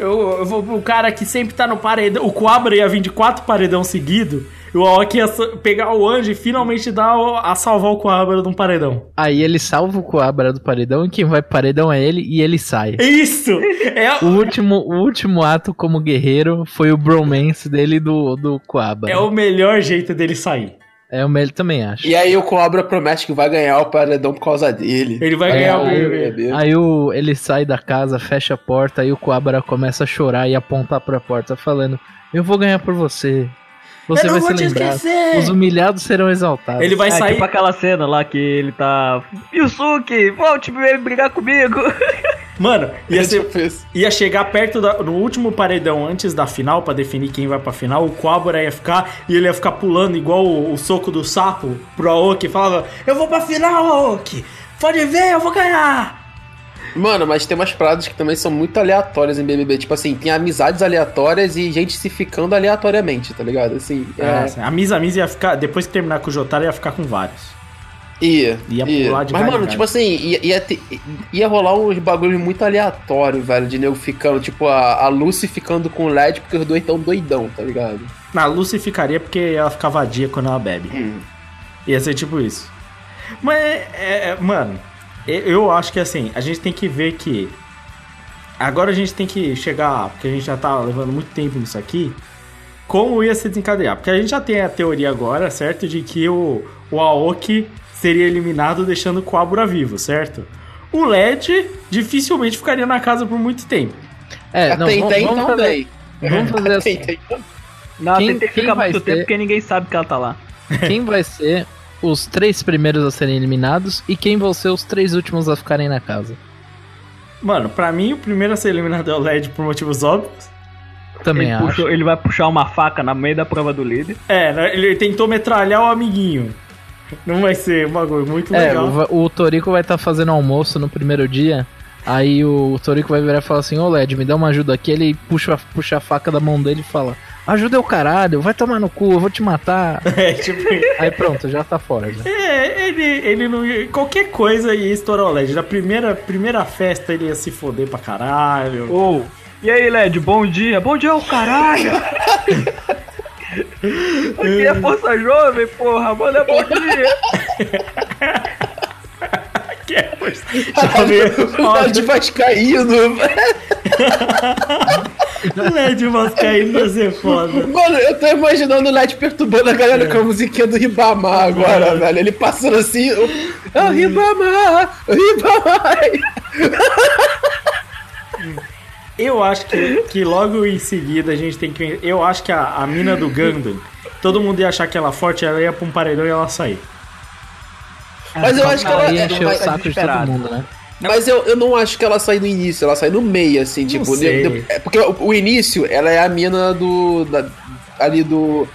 Eu, eu vou pro cara que sempre tá no paredão. O Coabra ia vir de quatro paredão seguido. E o Aoki ia pegar o anjo e finalmente dar a salvar o Coabra de um paredão. Aí ele salva o Coabra do paredão e quem vai pro paredão é ele e ele sai. Isso! É, O último, o último ato como guerreiro foi o bromance dele do, do Coabra. é o melhor jeito dele sair. É o Mel também acho. E aí o Cobra promete que vai ganhar o paredão por causa dele. Ele vai É, ganhar o aí- BBB. Aí o, ele sai da casa, fecha a porta, aí o Coabra começa a chorar e apontar pra porta, falando: Eu vou ganhar por você. Você Eu vai não se vou te lembrar. esquecer." Os humilhados serão exaltados. Ele vai É sair. tipo aquela cena lá que ele tá. Yusuke, volte pra brigar comigo. [laughs] Mano, ia, ser, ia chegar perto da- no último paredão antes da final, pra definir quem vai pra final. O Coabra ia ficar e ele ia ficar pulando igual o, o soco do sapo pro Aoki. Falava: Eu vou pra final, Aoki! Pode ver, eu vou ganhar! Mano, mas tem umas paradas que também são muito aleatórias em BBB. Tipo assim, tem amizades aleatórias e gente se ficando aleatoriamente, tá ligado? Assim, É, é. assim, a Misa Misa ia ficar, depois que terminar com o Jotaro, ia ficar com vários. Ia. Ia ia. pular de Mas, mano, tipo assim, ia, ia, ter- ia rolar uns bagulhos muito aleatórios, velho, de nego ficando. Tipo, a, a Lucy ficando com o LED porque os dois tão doidão, tá ligado? Na Lucy ficaria porque ela fica vadia quando ela bebe. Ia ser tipo isso. Mas, é, é, mano, eu- acho que assim, a gente tem que ver que. Agora a gente tem que chegar, porque a gente já tá levando muito tempo nisso aqui. Como ia se desencadear? Porque a gente já tem a teoria agora, certo? De que o, o Aoki seria eliminado deixando o Coabra vivo, certo? O LED dificilmente ficaria na casa por muito tempo. É, não, Até vamos, então vamos também. fazer, vamos fazer Até assim. então. Não, Quem- tem que quem ficar vai muito ser? tempo porque ninguém sabe que ela tá lá. Quem vai ser os três primeiros a serem eliminados e quem vão ser os três últimos a ficarem na casa? Mano, pra mim o primeiro a ser eliminado é o LED por motivos óbvios. Também Ele, acho. puxou- ele vai puxar uma faca na meio da prova do líder. É, né, ele tentou metralhar o amiguinho. Não vai ser um bagulho muito É, legal. o, o Torico vai estar fazendo almoço no primeiro dia. Aí o Torico vai virar e falar assim: Ô Led, me dá uma ajuda aqui. Ele puxa, puxa a faca da mão dele e fala: Ajuda é o caralho, vai tomar no cu, eu vou te matar. [laughs] É, tipo, Aí pronto, já tá fora. Já. é, ele, ele não ia, Qualquer coisa ia estourar o LED. Na primeira, primeira festa ele ia se foder pra caralho. Ô, e aí, Led, bom dia. Bom dia, o caralho. [laughs] Aqui é Força Jovem, porra. Manda bom dia. [laughs] Que é, pois, jovem, O LED vascaíno. o LED vascaíno ia ser foda. Mano, eu tô imaginando o LED perturbando a galera com a musiquinha do Ribamar agora, velho. Ele passando assim. o- É o Ribamar! Ribamar! Eu acho que, que logo em seguida a gente tem que. Eu acho que a, a mina do Gundam, todo mundo ia achar que ela é forte, ela ia pra um paredão e ela sair. Mas eu acho que ela. É- encheu o saco de todo mundo, né? Mas eu, eu não acho que ela sai no início, ela sai no meio, assim, tipo. sei. é porque o, o início, ela é a mina do. da- ali do.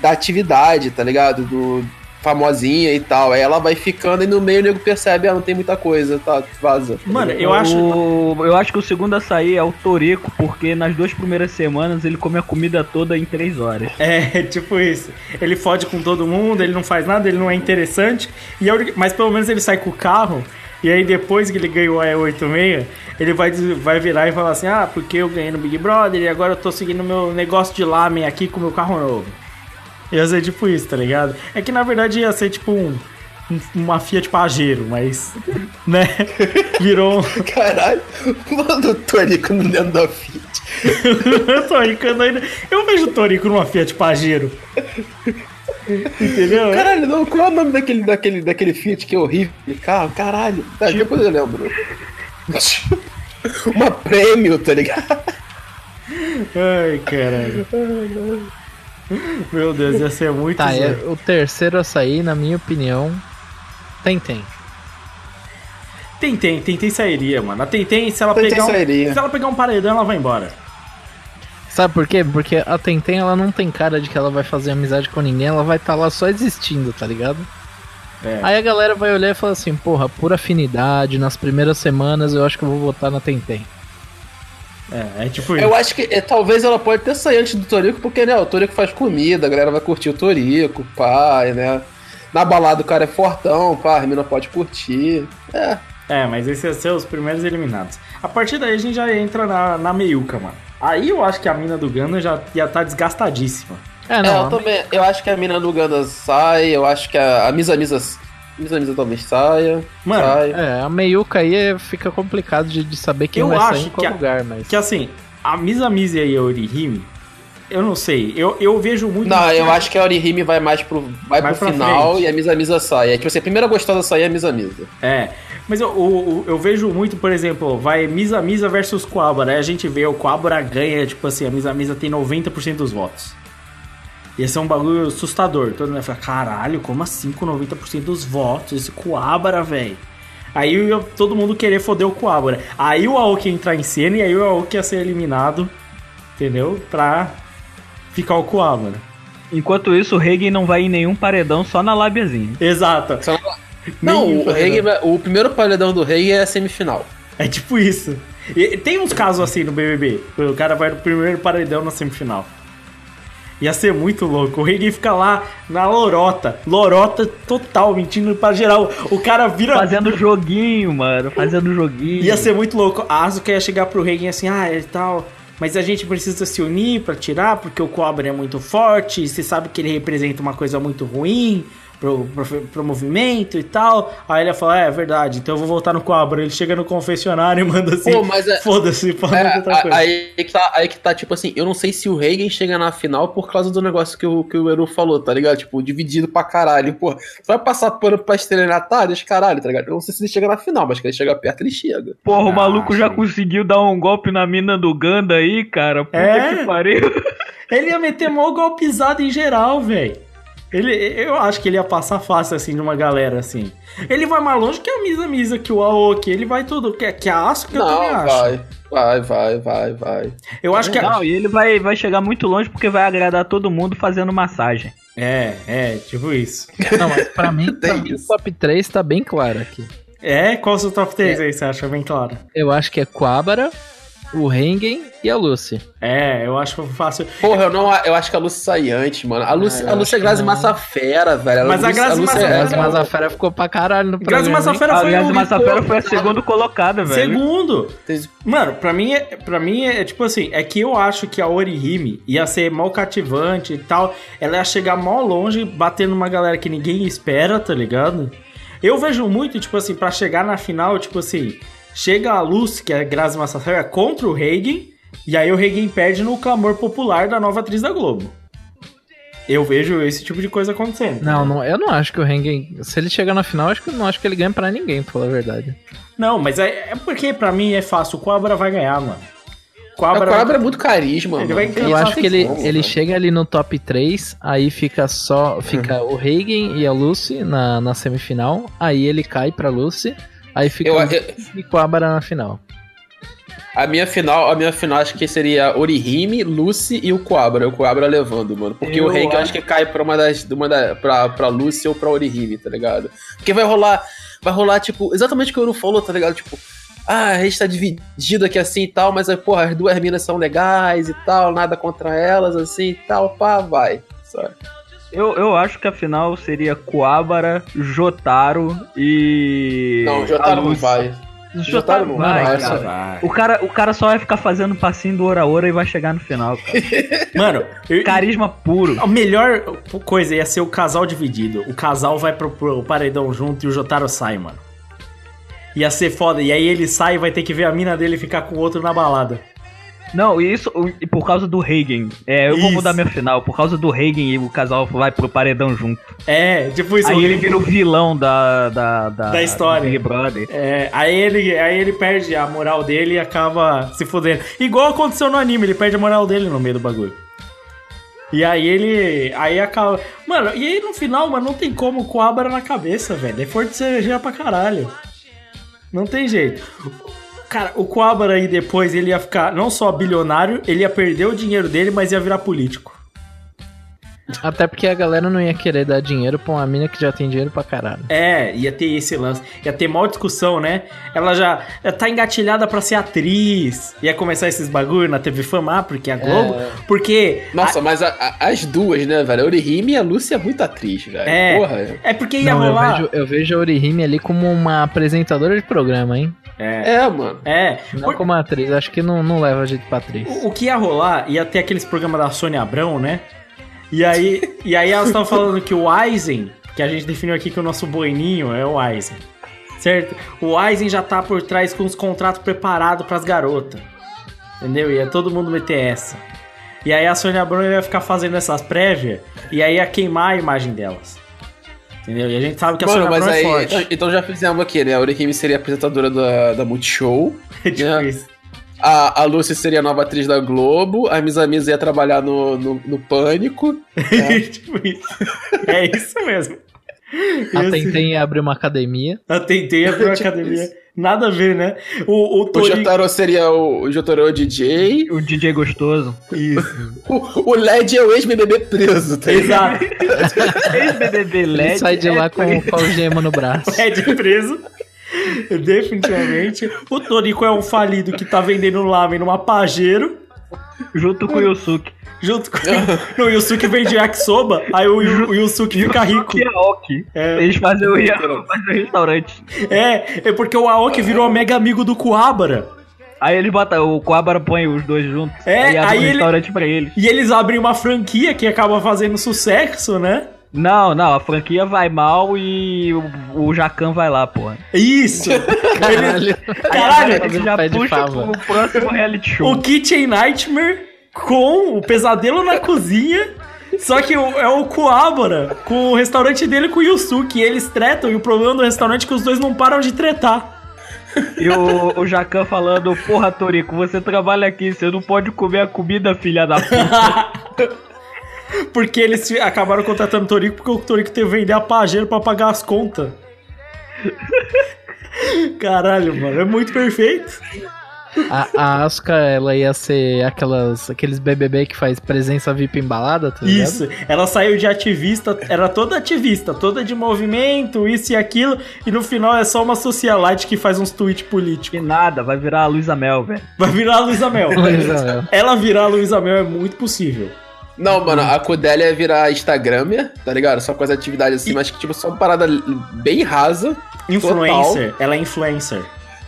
Da atividade, tá ligado? Do. Famosinha e tal. Aí ela vai ficando e no meio o nego percebe, ah, não tem muita coisa, tá? Vaza. Mano, eu acho. O- eu acho que o segundo a sair é o Torico, porque nas duas primeiras semanas ele come a comida toda em três horas. É, [laughs] tipo isso. Ele fode com todo mundo, ele não faz nada, ele não é interessante. E única- Mas pelo menos ele sai com o carro. E aí depois que ele ganhou a E86, ele vai, vai virar e falar assim: Ah, porque eu ganhei no Big Brother e agora eu tô seguindo meu negócio de lamen aqui com meu carro novo. Ia ser tipo isso, tá ligado? É que na verdade ia ser tipo um. um- Uma Fiat Pajero, mas. Né? [laughs] Virou. Caralho, mano, o Torico no dentro da Fiat. eu [laughs] tô ricando ainda. Eu vejo o Torico numa Fiat Pajero. Entendeu? Caralho, não, qual é o nome daquele, daquele, daquele Fiat que é horrível? Carro, caralho. Tá, depois eu lembro. Uma prêmio, tá ligado? Ai, caralho. Meu Deus, ia ser muito Tá, é, o terceiro a sair, na minha opinião, Tentem. Tentem, Tentem sairia, mano. A Tentem, se ela, Tentem pegar um, sairia. se ela pegar um paredão, ela vai embora. Sabe por quê? Porque a Tentem, ela não tem cara de que ela vai fazer amizade com ninguém, ela vai estar lá só existindo, tá ligado? É. Aí a galera vai olhar e falar assim, porra, por afinidade, nas primeiras semanas eu acho que eu vou votar na Tentem. É, é tipo isso. Eu acho que é, talvez ela pode até sair antes do Torico, porque, né, o Torico faz comida, a galera vai curtir o Torico, pai, né? Na balada o cara é fortão, pá, a mina pode curtir. É, É, mas esses iam ser os primeiros eliminados. A partir daí a gente já entra na, na meiuca, mano. Aí eu acho que a mina do Ganda já ia estar desgastadíssima. É, É, não, eu também. Eu acho que a mina do Ganda sai, eu acho que a, a Misa Misa. Misa Misa talvez saia. Mano, sai. é, a meiuca aí é- fica complicado de, de saber quem Eu vai acho sair em qual que a- lugar, mas... Que assim, a Misa Misa e a Orihime, eu não sei, eu, eu vejo muito. Não, eu acho que a Orihime vai mais pro, vai Mais pro final frente. e a Misa Misa sai. É tipo assim, a primeira gostosa a sair é a Misa Misa. É. Mas eu, eu, eu vejo muito, por exemplo, vai Misa Misa versus Coabra. Aí a gente vê o Coabra ganha, tipo assim, a Misa Misa tem 90% dos votos. Ia ser um bagulho assustador. Todo mundo vai falar, caralho, como assim com 90% dos votos? Esse Coabra, velho. Aí ia todo mundo querer foder o Coabra. Aí o Aoki ia entrar em cena e aí o Aoki ia ser eliminado, entendeu? Pra ficar o Coabra. Enquanto isso, o Reagan não vai em nenhum paredão, só na lábiazinha. Exato. Não, Nenhum o. Rei, o primeiro paredão do Rei é a semifinal. É tipo isso. E tem uns casos assim no BBB. O cara vai no primeiro paredão na semifinal. Ia ser muito louco. O Reagan fica lá na lorota. Lorota total, mentindo pra geral. O cara vira. Fazendo joguinho, mano. Fazendo joguinho. Ia ser muito louco. A Asuka ia chegar pro Reagan assim, ah, e tal. Mas a gente precisa se unir pra tirar, porque o Cobra é muito forte. Você sabe que ele representa uma coisa muito ruim pro, pro, pro movimento e tal. Aí ele ia falar, é, é verdade, então eu vou voltar no Cobra. Ele chega no confessionário e manda assim, Pô, mas é- foda-se, fala É, outra coisa. aí, que tá, aí que tá, tipo assim, eu não sei se o Reagan chega na final por causa do negócio que o, que o Eru falou, tá ligado? Tipo, dividido pra caralho. Pô, vai passar pano pra estelionatários, caralho, tá ligado? Eu não sei se ele chega na final, mas que ele chega perto, ele chega. Porra, o Ah, maluco já sim. conseguiu dar um golpe na mina do Ganda aí, cara. Puta É? que pariu. Ele ia meter mó golpizado em geral, velho. Ele, eu acho que ele ia passar fácil, assim, de uma galera, assim. Ele vai mais longe que a Misa Misa, que o Aoki. Ele vai tudo. Que, que a Asuka eu também acho. vai, vai, vai, vai, vai. Eu acho que a, Não, e ele vai, vai chegar muito longe porque vai agradar todo mundo fazendo massagem. É, é, tipo isso. [laughs] Não, mas pra mim, pra Tem mim o top 3 tá bem claro aqui. É? Qual o seu top 3 aí, você acha bem claro? Eu acho que é Quabara, o Rengen e a Lucy. É, eu acho fácil. Porra, eu, não, eu acho que a Lucy sai antes, mano. A Lucy, Ah, eu a Lucy é Grazi que Massa Fera, velho. Mas a Grazi Lucy Massa é- Fera- Grazi Massafera ficou pra caralho no Grazi programa. hein? Massafera foi o o Massafera foi a segunda colocada, velho. Segundo. Mano, pra mim, é, pra mim é tipo assim, é que eu acho que a Orihime ia ser mal cativante e tal. Ela ia chegar mal longe, batendo numa galera que ninguém espera, tá ligado? Eu vejo muito, tipo assim, pra chegar na final, tipo assim, chega a Luz, que é a Grazi Massafera, contra o Reagan, e aí o Reagan perde no clamor popular da nova atriz da Globo. Eu vejo esse tipo de coisa acontecendo. Não, não, eu não acho que o Rengen. Se ele chegar na final, acho que eu não acho que ele ganha pra ninguém, pra falar a verdade. Não, mas é, é porque pra mim é fácil. O Cobra vai ganhar, mano. Cobra é muito carisma, Ele mano. vai Eu acho que ele, como, ele chega ali no top 3, aí fica só. Fica o Reagan e a Lucy na, na semifinal. Aí ele cai pra Lucy. Aí fica Eu- o eu- e Quabara na final. A minha final, a minha final acho que seria Orihime, Lucy e o Coabra. O Coabra levando, mano. Porque Eu o Reagan acho- acho que cai pra uma das. Uma da, pra, pra Lucy ou pra Orihime, tá ligado? Porque vai rolar. Vai rolar, tipo, exatamente o que o Uru falou, tá ligado? Tipo, ah, a gente tá dividido aqui assim e tal, mas aí, porra, as duas minas são legais e tal, nada contra elas, assim e tal, pá, vai. Sabe? Eu, eu acho que a final seria Coabara, Jotaro e. Não, Jotaro não vai. Jotaro não vai, vai, cara. Vai. O cara, o cara só vai ficar fazendo passinho do Ora Ora e vai chegar no final, cara. [laughs] Mano, eu- Carisma puro. a melhor coisa ia ser o casal dividido. O casal vai pro, pro paredão junto e o Jotaro sai, mano. Ia ser foda. E aí ele sai e vai ter que ver a mina dele ficar com o outro na balada. Não, isso e por causa do Reagan. É, eu vou Isso. mudar minha final. Por causa do Reagan e o casal vai pro paredão junto. É, tipo isso. Aí ele vira o vilão da, da, da, Da história. Big Brother. É, aí ele, aí ele perde a moral dele e acaba se fudendo. Igual aconteceu no anime, ele perde a moral dele no meio do bagulho. E aí ele. Aí acaba. Mano, e aí no final, mano, não tem como com a Abra na cabeça, velho. É forte cerveja pra caralho. Não tem jeito. Cara, o Coabra aí depois ele ia ficar não só bilionário, ele ia perder o dinheiro dele, mas ia virar político. Até porque a galera não ia querer dar dinheiro pra uma mina que já tem dinheiro pra caralho. É, ia ter esse lance. Ia ter maior discussão, né? Ela já, já tá engatilhada pra ser atriz. Ia começar esses bagulho na TV Fama, ah, porque a Globo. Porque. Nossa, mas a- a- as duas, né, velho? A Orihime e a Lúcia é muito atriz, velho. É, Porra. é porque ia Não, eu rolar. vejo, eu vejo a Orihime ali como uma apresentadora de programa, hein? É. É, mano. É. Não Por- como atriz, acho que não, não leva jeito pra atriz. O, o que ia rolar, ia ter aqueles programas da Sônia Abrão, né? E aí, e aí elas estavam falando que o Eisen, que a gente definiu aqui que o nosso boininho é o Eisen, certo? O Eisen já tá por trás com os contratos preparados pras garotas. Entendeu? Ia todo mundo meter essa. E aí a Sônia Abrão ia ficar fazendo essas prévias e aí ia queimar a imagem delas. Entendeu? E a gente sabe que a Mano, Sônia Abrão aí. é forte. Então, então já fizemos aqui, né? A Orihime seria apresentadora da, da Multishow. tipo [laughs] né? A, a Lúcia seria a nova atriz da Globo. A Misa Misa ia trabalhar no, no, no Pânico. [laughs] tipo isso. É isso mesmo. A Ia Tentem abrir uma academia. Eu tentei abrir uma [laughs] Tipo academia. Nada a ver, né? O, o O Torico... Jotaro seria o, o Jotaro é o DJ. O DJ gostoso. Isso. O, o LED é o ex-BBB preso, tá? Exato. [laughs] Ex-BBB Ele LED. sai de é lá com, com a algema no braço. É de preso. [laughs] Definitivamente. O Torico é um falido que tá vendendo lamen numa Pajero. Junto com o Yusuke. Junto com. o Yusuke vende yakisoba. Aí o, o Yusuke fica rico. E a Aoki. É. Eles fazem o, fazem o restaurante. É, é porque o Aoki virou mega amigo do Kuabara. Aí eles botam, o Coabra põe os dois juntos. É, aí abre aí um ele- restaurante pra eles. E eles abrem uma franquia que acaba fazendo sucesso, né? Não, não, a franquia vai mal e o, o Jacan vai lá, porra. Isso! Caralho. Caralho, um já puxa pro próximo reality show. o Kitchen Nightmare com o pesadelo na cozinha. Só que é o Kuabara com o restaurante dele com o Yusuke. E eles tretam. E o problema do restaurante é que os dois não param de tretar. E o, o Jacan falando, porra, Torico, você trabalha aqui, você não pode comer a comida, filha da puta. [laughs] Porque eles acabaram contratando o Torico porque o Torico teve que vender a Pajero pra pagar as contas. Caralho, mano, é muito perfeito. A, a Asuka, ela ia ser aquelas, aqueles BBB que faz presença VIP embalada, tá ligado? Isso, ela saiu de ativista, era toda ativista, toda de movimento, isso e aquilo, e no final é só uma socialite que faz uns tweets políticos. nada, vai virar a Luísa Mel, velho. Vai virar a Luísa Mel. Luísa Mel. Ela virar a Luísa Mel é muito possível. Não, mano, a Codélia ia virar Instagramer, tá ligado? Só com as atividades assim, mas que tipo, só uma parada bem rasa. Influencer, ela é influencer.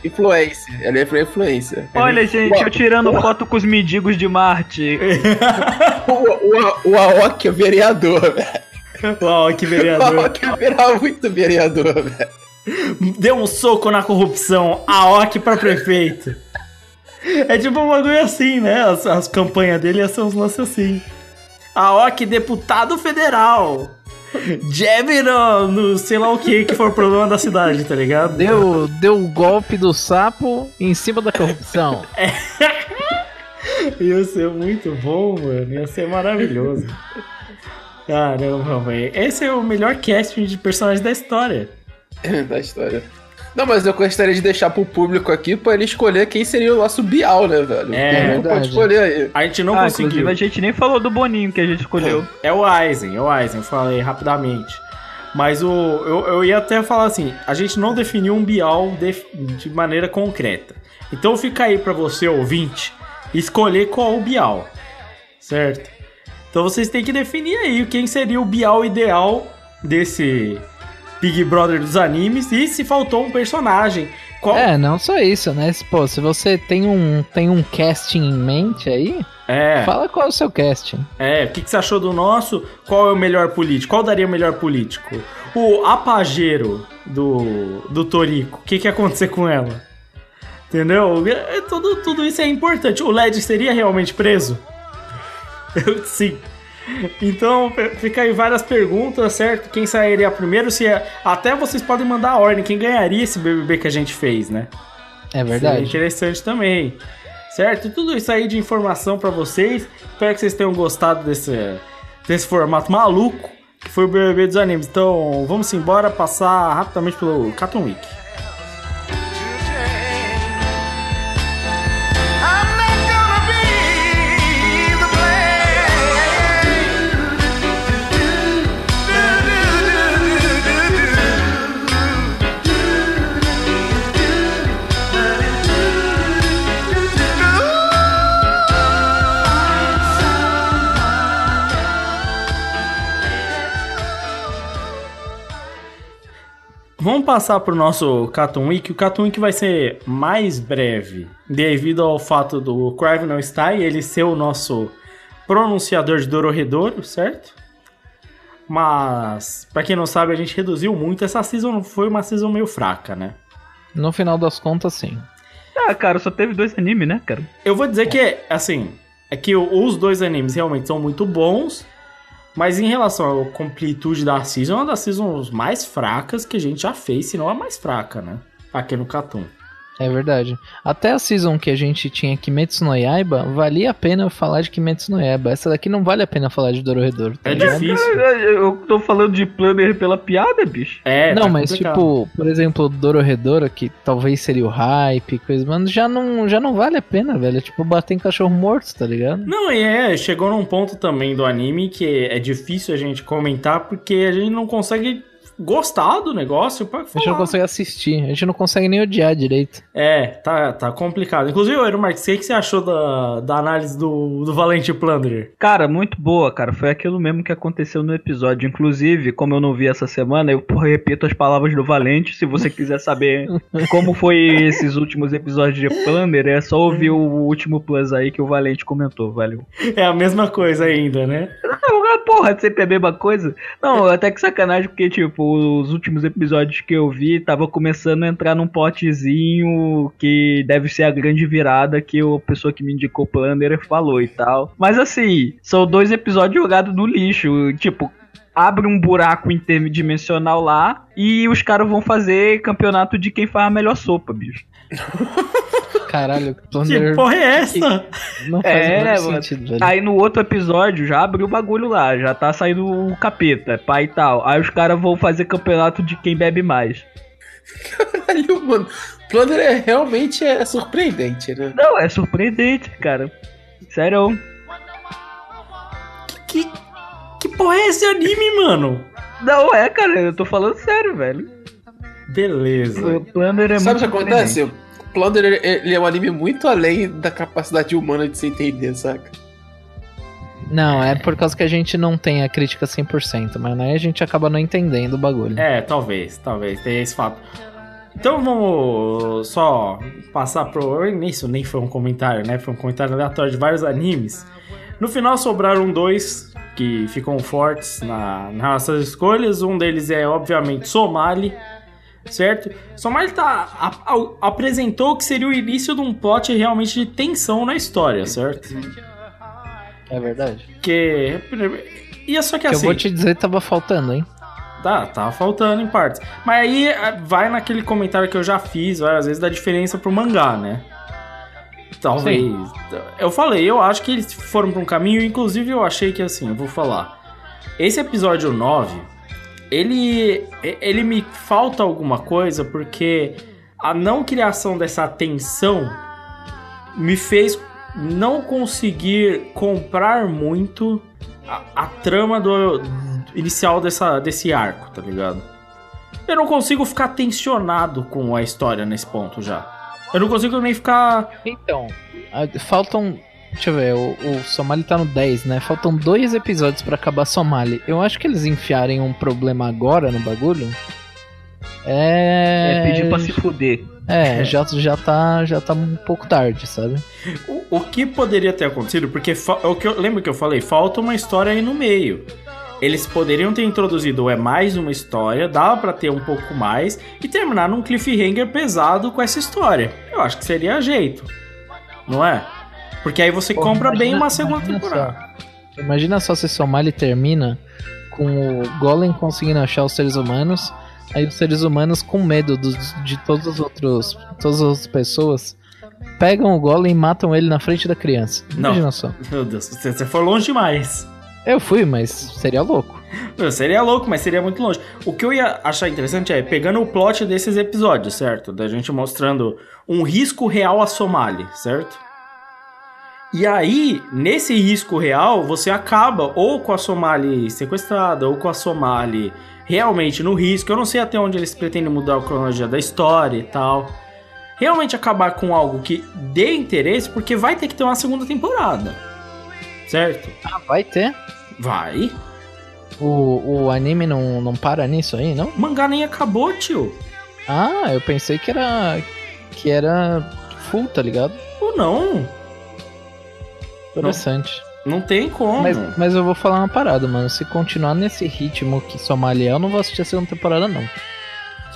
Influencer. Ela virar influencer. Olha, gente, eu tirando Uau. foto com os mendigos de Marte. [laughs] O, o, o Aoki é vereador, velho. Uau, que O vereador. Aoki ia virar muito vereador, velho. Deu um soco na corrupção, a OC pra prefeito. É tipo um bagulho assim, né? As, as campanhas dele iam ser uns lances assim. A OC deputado federal. Jab no, no sei lá o que que for o problema da cidade, tá ligado? Deu, deu o golpe do sapo em cima da corrupção. [laughs] Ia ser muito bom, mano. Ia ser maravilhoso. Caramba, velho. Esse é o melhor casting de personagens da história. [laughs] da história. Não, mas eu gostaria de deixar pro público aqui pra ele escolher quem seria o nosso Bial, né, velho? É, pode escolher aí. A gente não ah, conseguiu. inclusive a gente nem falou do Boninho que a gente escolheu. É o Eisen, é o Eisen, eu falei rapidamente. Mas o, eu, eu ia até falar assim, a gente não definiu um Bial de, de maneira concreta. Então fica aí pra você, ouvinte, escolher qual o Bial, certo? Então vocês têm que definir aí quem seria o Bial ideal desse Big Brother dos animes e se faltou um personagem. Qual... É, não só isso, né? Se, Pô, se você tem um, tem um casting em mente aí, É. fala qual é o seu casting. É, o que, que você achou do nosso? Qual é o melhor político? Qual daria o melhor político? O apageiro do, do Torico, o que, que ia acontecer com ela? Entendeu? É, Tudo, tudo isso é importante. O LED seria realmente preso? [laughs] Eu, sim. Então, fica aí várias perguntas, certo? Quem sairia primeiro? Se é- Até vocês podem mandar a ordem. Quem ganharia esse BBB que a gente fez, né? É Seria verdade. interessante também. Certo? Tudo isso aí de informação pra vocês. Espero que vocês tenham gostado desse, desse formato maluco que foi o BBB dos animes. Então, vamos embora passar rapidamente pelo Cartoon Week. Vamos passar pro nosso Cartoon Week. O Cartoon Week vai ser mais breve, devido ao fato do Crive não estar e ele ser o nosso pronunciador de Dororedoro, certo? Mas, pra quem não sabe, a gente reduziu muito. Essa season foi uma season meio fraca, né? No final das contas, sim. Ah, cara, só teve dois animes, né, cara? Eu vou dizer que, assim, é que os dois animes realmente são muito bons, mas em relação à completude da season, é uma das seasons mais fracas que a gente já fez, se não a mais fraca, né? Aqui no Cartoon. É verdade. Até a season que a gente tinha Kimetsu no Yaiba, valia a pena falar de Kimetsu no Yaiba. Essa daqui não vale a pena falar de Dororedoro. tá É ligado? difícil. Eu, eu tô falando de planner pela piada, bicho. É, não, tá mas complicado. tipo, por exemplo, Dororedoro, que talvez seria o hype, coisa, mas já não, já não vale a pena, velho. É tipo bater em cachorro morto, tá ligado? Não, e é, chegou num ponto também do anime que é difícil a gente comentar porque a gente não consegue gostar do negócio pra A gente não falar. consegue assistir, a gente não consegue nem odiar direito. É, tá, tá complicado. Inclusive, Eero Marques, o que, que você achou da, da análise do, do Valente Plunderer? Cara, muito boa, cara. Foi aquilo mesmo que aconteceu no episódio. Inclusive, como eu não vi essa semana, eu repito as palavras do Valente. Se você quiser saber [laughs] como foi esses últimos episódios de Plunder, é só ouvir o último plus aí que o Valente comentou. Valeu. É a mesma coisa ainda, né? Não, porra, sempre a mesma coisa. Não, [laughs] até que sacanagem, porque, tipo, os últimos episódios que eu vi tava começando a entrar num potezinho que deve ser a grande virada que a pessoa que me indicou Planner falou e tal. Mas assim, são dois episódios jogados no lixo. Tipo, abre um buraco interdimensional lá e os caras vão fazer campeonato de quem faz a melhor sopa, bicho. [laughs] Caralho, Que Plunder porra é essa? não faz É, sentido, velho. Aí no outro episódio já abriu o bagulho lá, já tá saindo o capeta, pai e tal. Aí os caras vão fazer campeonato de quem bebe mais. Caralho, mano. Plunder é realmente é surpreendente, né? Não, é surpreendente, cara. Sério. Que, que porra é esse anime, mano? Não é, cara, eu tô falando sério, velho. Beleza. O Plunder é Sabe o que acontece? O Plunder ele- ele é um anime muito além da capacidade humana de se entender, saca? Não, é por causa que a gente não tem a crítica 100%, mas aí a gente acaba não entendendo o bagulho. É, talvez, talvez, tenha esse fato. Então vamos só passar pro. Isso nem foi um comentário, né? Foi um comentário aleatório de vários animes. No final sobraram dois que ficam fortes na, nas nossas escolhas. Um deles é, obviamente, Somali, certo? Somali tá, a- a- apresentou que seria o início de um plot realmente de tensão na história, certo? É verdade. Que. E é só que Que eu assim. vou te dizer que tava faltando, hein? Tá, tá faltando em partes. Mas aí eh, vai naquele comentário que eu já fiz várias vezes da diferença pro mangá, né? Talvez. Eu falei, eu acho que eles foram pra um caminho, inclusive eu achei que assim, eu vou falar. Esse episódio 9, ele ele me falta alguma coisa porque a não criação dessa tensão me fez não conseguir comprar muito a, a trama do inicial dessa, desse arco, tá ligado? Eu não consigo ficar tensionado com a história nesse ponto já. Eu não consigo nem ficar. Então, faltam. Deixa eu ver, o, o Somali tá no 10, né? Faltam dois episódios pra acabar Somali. Eu acho que eles enfiarem um problema agora no bagulho. É. É pedir pra se fuder. É, já, já, tá, já tá um pouco tarde, sabe? O, o que poderia ter acontecido? Porque fa- é o que eu lembro que eu falei, falta uma história aí no meio. eles poderiam ter introduzido é mais uma história, dava pra ter um pouco mais e terminar num cliffhanger pesado com essa história. Eu acho que seria jeito. Não é? Porque aí você Pô, compra bem imagina- uma segunda imagina temporada. só. Imagina só se Somali termina com o Golem conseguindo achar os seres humanos, aí os seres humanos com medo dos- de todos os outros, todas as outras pessoas pegam o Golem e matam ele na frente da criança. Não. Imagina só. Meu Deus, você, você foi longe demais. Eu fui, mas seria louco. Seria louco, mas seria muito longe. O que eu ia achar interessante é, pegando o plot desses episódios, certo? Da gente mostrando um risco real a Somali, certo? E aí, nesse risco real, você acaba ou com a Somali sequestrada, ou com a Somali realmente no risco. Eu não sei até onde eles pretendem mudar a cronologia da história e tal. Realmente acabar com algo que dê interesse, porque vai ter que ter uma segunda temporada. Certo? Ah, vai ter? Vai. O, o anime não, não para nisso aí, não? O mangá nem acabou, tio. Ah, eu pensei que era. que era full, tá ligado? Ou não. Interessante. Não tem como. Mas, mas eu vou falar uma parada, mano. Se continuar nesse ritmo que Somalia, eu não vou assistir a segunda temporada, não.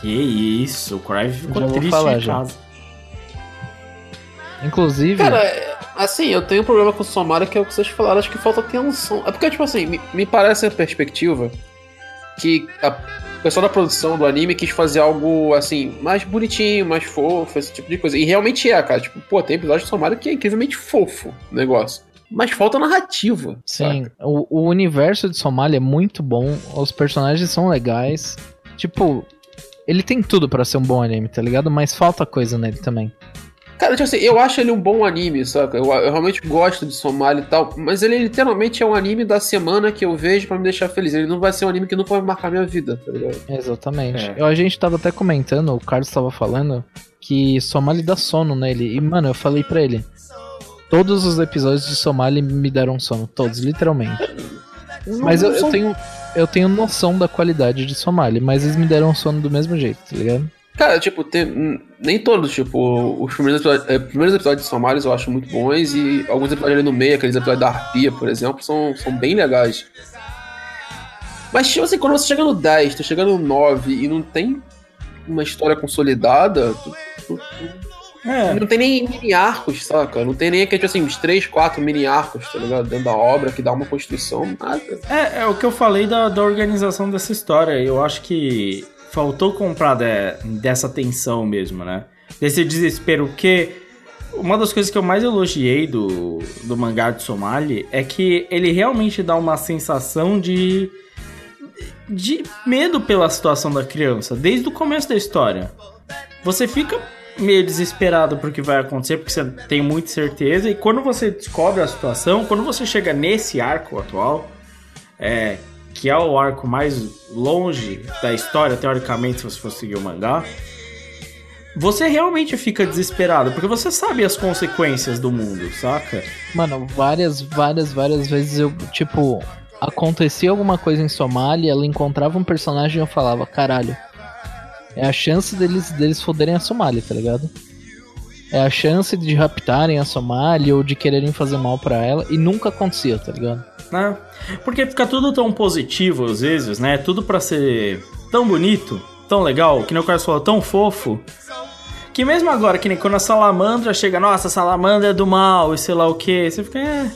Que isso, o Crive ficou Já vou triste falar em já. casa. Inclusive. Cara, assim, eu tenho um problema com o Somara que é o que vocês falaram, acho que falta atenção. É porque, tipo assim, me, me parece a perspectiva que a o pessoal da produção do anime quis fazer algo, assim, mais bonitinho, mais fofo, esse tipo de coisa. E realmente é, cara. Tipo, pô, tem episódio de Somara que é incrivelmente fofo o negócio. Mas falta narrativa. Sim, o, o universo de Somália é muito bom, os personagens são legais. Tipo, ele tem tudo pra ser um bom anime, tá ligado? Mas falta coisa nele também. Cara, tipo assim, eu acho ele um bom anime, saca? Eu, eu realmente gosto de Somália e tal, mas ele literalmente é um anime da semana que eu vejo pra me deixar feliz. Ele não vai ser um anime que nunca vai marcar minha vida, tá ligado? Exatamente. É. Eu, a gente tava até comentando, o Carlos tava falando, que Somali dá sono nele. E, mano, eu falei pra ele. Todos os episódios de Somali me deram sono, todos, literalmente. Mas eu, eu tenho eu tenho noção da qualidade de Somali, mas eles me deram sono do mesmo jeito, tá ligado? Cara, tipo, tem, nem todos, tipo, os primeiros episódios, eh, primeiros episódios de Somálias eu acho muito bons e alguns episódios ali no meio, aqueles episódios da Arpia, por exemplo, são, são bem legais. Mas, tipo assim, quando você chega no 10, tu chega no 9 e não tem uma história consolidada, tu, tu- tu- É, não tem nem mini arcos, saca? Não tem nem aquele, tipo assim, uns 3, 4 mini arcos, tá ligado? Dentro da obra que dá uma construção, nada. é, é o que eu falei da, da organização dessa história. Eu acho que faltou comprar de- dessa tensão mesmo, né? Desse desespero, porque uma das coisas que eu mais elogiei do, do mangá de Somali é que ele realmente dá uma sensação de de medo pela situação da criança, desde o começo da história. Você fica meio desesperado por que vai acontecer, porque você tem muita certeza, e quando você descobre a situação, quando você chega nesse arco atual, é, que é o arco mais longe da história, teoricamente, se você for seguir o mangá, você realmente fica desesperado, porque você sabe as consequências do mundo, saca? Mano, várias, várias, várias vezes eu, tipo, acontecia alguma coisa em Somália, ela encontrava um personagem e eu falava, caralho, é a chance deles, deles foderem a Somália, tá ligado? É a chance de raptarem a Somália ou de quererem fazer mal pra ela, e nunca acontecia, tá ligado? né? Porque fica tudo tão positivo às vezes, né? Tudo pra ser tão bonito, tão legal, que nem o Carlos falou, tão fofo. Que mesmo agora, que nem quando a salamandra chega, nossa, a salamandra é do mal e sei lá o que, você fica, é.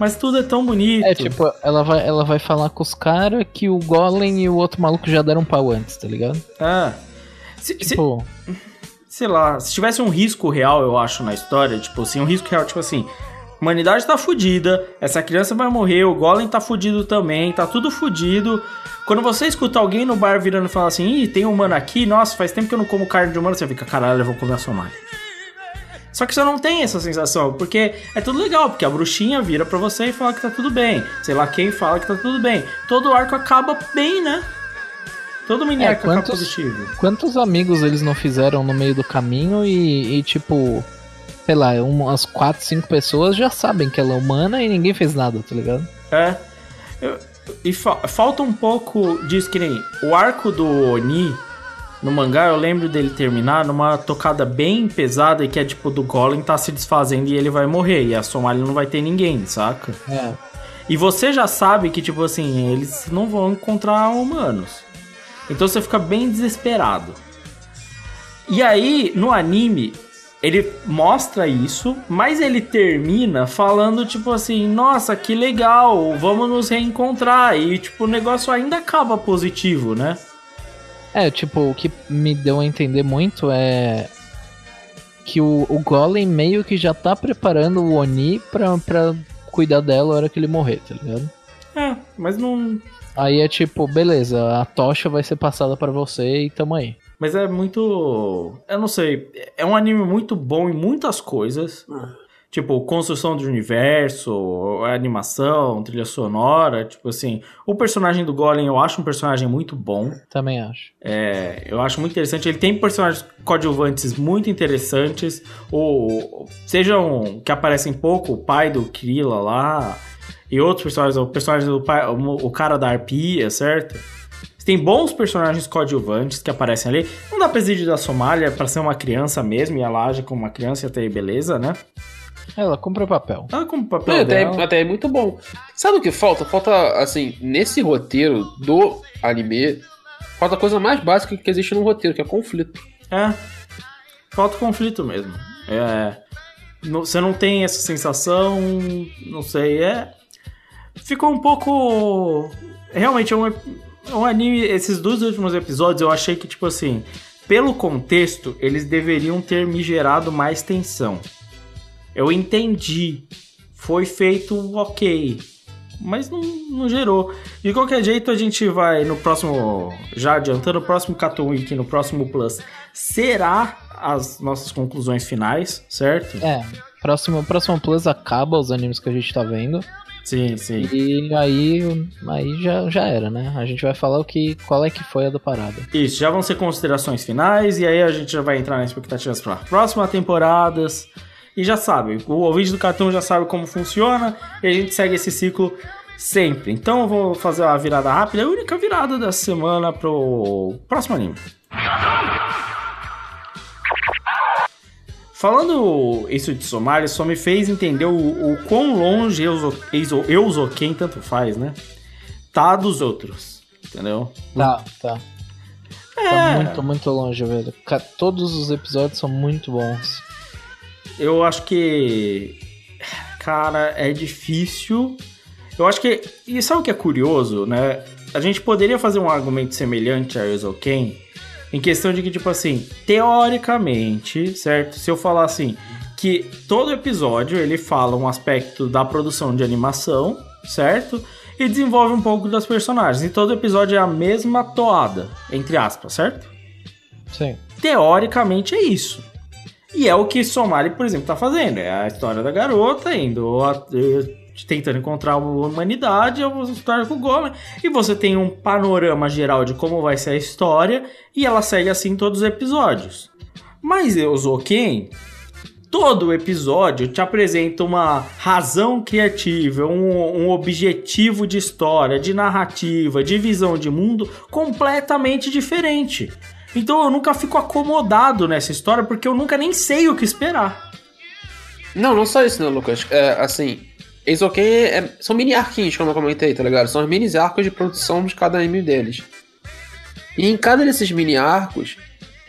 Mas tudo é tão bonito. É, tipo, ela vai, ela vai falar com os caras que o Golem e o outro maluco já deram um pau antes, tá ligado? Ah. Se, se- Tipo, sei lá, se tivesse um risco real, eu acho, na história, tipo assim, um risco real, tipo assim, a humanidade tá fudida, essa criança vai morrer, o Golem tá fudido também, tá tudo fudido. Quando você escuta alguém no bar virando e falar assim, ih, tem um humano aqui, nossa, faz tempo que eu não como carne de humano, você fica, caralho, eu vou comer a Somália. Só que você não tem essa sensação, porque é tudo legal, porque a bruxinha vira pra você e fala que tá tudo bem. Sei lá quem fala que tá tudo bem. Todo arco acaba bem, né? Todo mini É, arco acaba quantos- positivo. Quantos amigos eles não fizeram no meio do caminho e, e, tipo, sei lá, umas 4, 5 pessoas já sabem que ela é humana e ninguém fez nada, tá ligado? É. Eu- e fa- falta um pouco disso, que nem o arco do Oni no mangá, eu lembro dele terminar numa tocada bem pesada, que é tipo do Golem tá se desfazendo e ele vai morrer, e a Somália não vai ter ninguém, saca? É. E você já sabe que, tipo assim, eles não vão encontrar humanos. Então você fica bem desesperado. E aí, no anime, ele mostra isso, mas ele termina falando, tipo assim, nossa, que legal, vamos nos reencontrar. E, tipo, o negócio ainda acaba positivo, né? É, tipo, o que me deu a entender muito é que o, o Golem meio que já tá preparando o Oni pra, pra cuidar dela a hora que ele morrer, tá ligado? É, mas não. Aí é tipo, beleza, a tocha vai ser passada pra você e tamo aí. Mas é muito. Eu não sei. É um anime muito bom em muitas coisas. Tipo, construção do universo, animação, trilha sonora. Tipo assim. O personagem do Golem eu acho um personagem muito bom. Também acho. É, eu acho muito interessante. Ele tem personagens coadjuvantes muito interessantes. O, sejam que aparecem pouco, o pai do Krilla lá. E outros personagens, o personagem do pai, o, cara da arpia, certo? Tem bons personagens coadjuvantes que aparecem ali. Não dá pra exigir da Somália pra ser uma criança mesmo, e ela age como uma criança e até aí beleza, né? Ela cumpre o papel. Ela cumpre o papel É, até, dela. até é muito bom. Sabe o que falta? Falta, assim, nesse roteiro do anime, falta a coisa mais básica que existe no roteiro, que é conflito. É. Falta conflito mesmo. É. não- Você não tem essa sensação, não sei, é. Ficou um pouco. Realmente é um, é um anime. Esses dois últimos episódios eu achei que, tipo assim, pelo contexto, eles deveriam ter me gerado mais tensão. Eu entendi. Foi feito ok. Mas não, não gerou. De qualquer jeito, a gente vai no próximo. Já adiantando, o próximo Cartoon Week, no próximo Plus, será as nossas conclusões finais, certo? É, próximo, próximo Plus acaba os animes que a gente tá vendo. Sim, sim. E aí, aí já, já era, né? A gente vai falar o que, qual é que foi a da parada. Isso, já vão ser considerações finais e aí a gente já vai entrar nas expectativas para próximas temporadas. E já sabe, o ouvinte do cartão já sabe como funciona e a gente segue esse ciclo sempre. Então eu vou fazer a virada rápida, a única virada da semana pro próximo anime. Falando isso de Somália, só me fez entender o, o quão longe Euzo- Eizo- Euzoken, tanto faz, né? Tá dos outros, entendeu? Tá, tá. É. Tá muito, muito longe, velho. Todos os episódios são muito bons. Eu acho que. Cara, é difícil. Eu acho que. E sabe o que é curioso, né? A gente poderia fazer um argumento semelhante a Eizouken em questão de que, tipo assim, teoricamente, certo? Se eu falar assim, que todo episódio ele fala um aspecto da produção de animação, certo? E desenvolve um pouco das personagens. E todo episódio é a mesma toada, entre aspas, certo? Sim. Teoricamente é isso. E é o que Somali, por exemplo, tá fazendo. É a história da garota indo eh, tentando encontrar a humanidade, a história com o Gomer. E você tem um panorama geral de como vai ser a história e ela segue assim todos os episódios. Mas eu, Zoken, todo episódio te apresenta uma razão criativa, um, um objetivo de história, de narrativa, de visão de mundo completamente diferente. Então eu nunca fico acomodado nessa história porque eu nunca nem sei o que esperar. Não, não só isso, né, Lucas? É, assim, Eizouken é, é- são mini arquinhos, como eu comentei, tá ligado? São os mini arcos de produção de cada anime deles. E em cada desses mini arcos,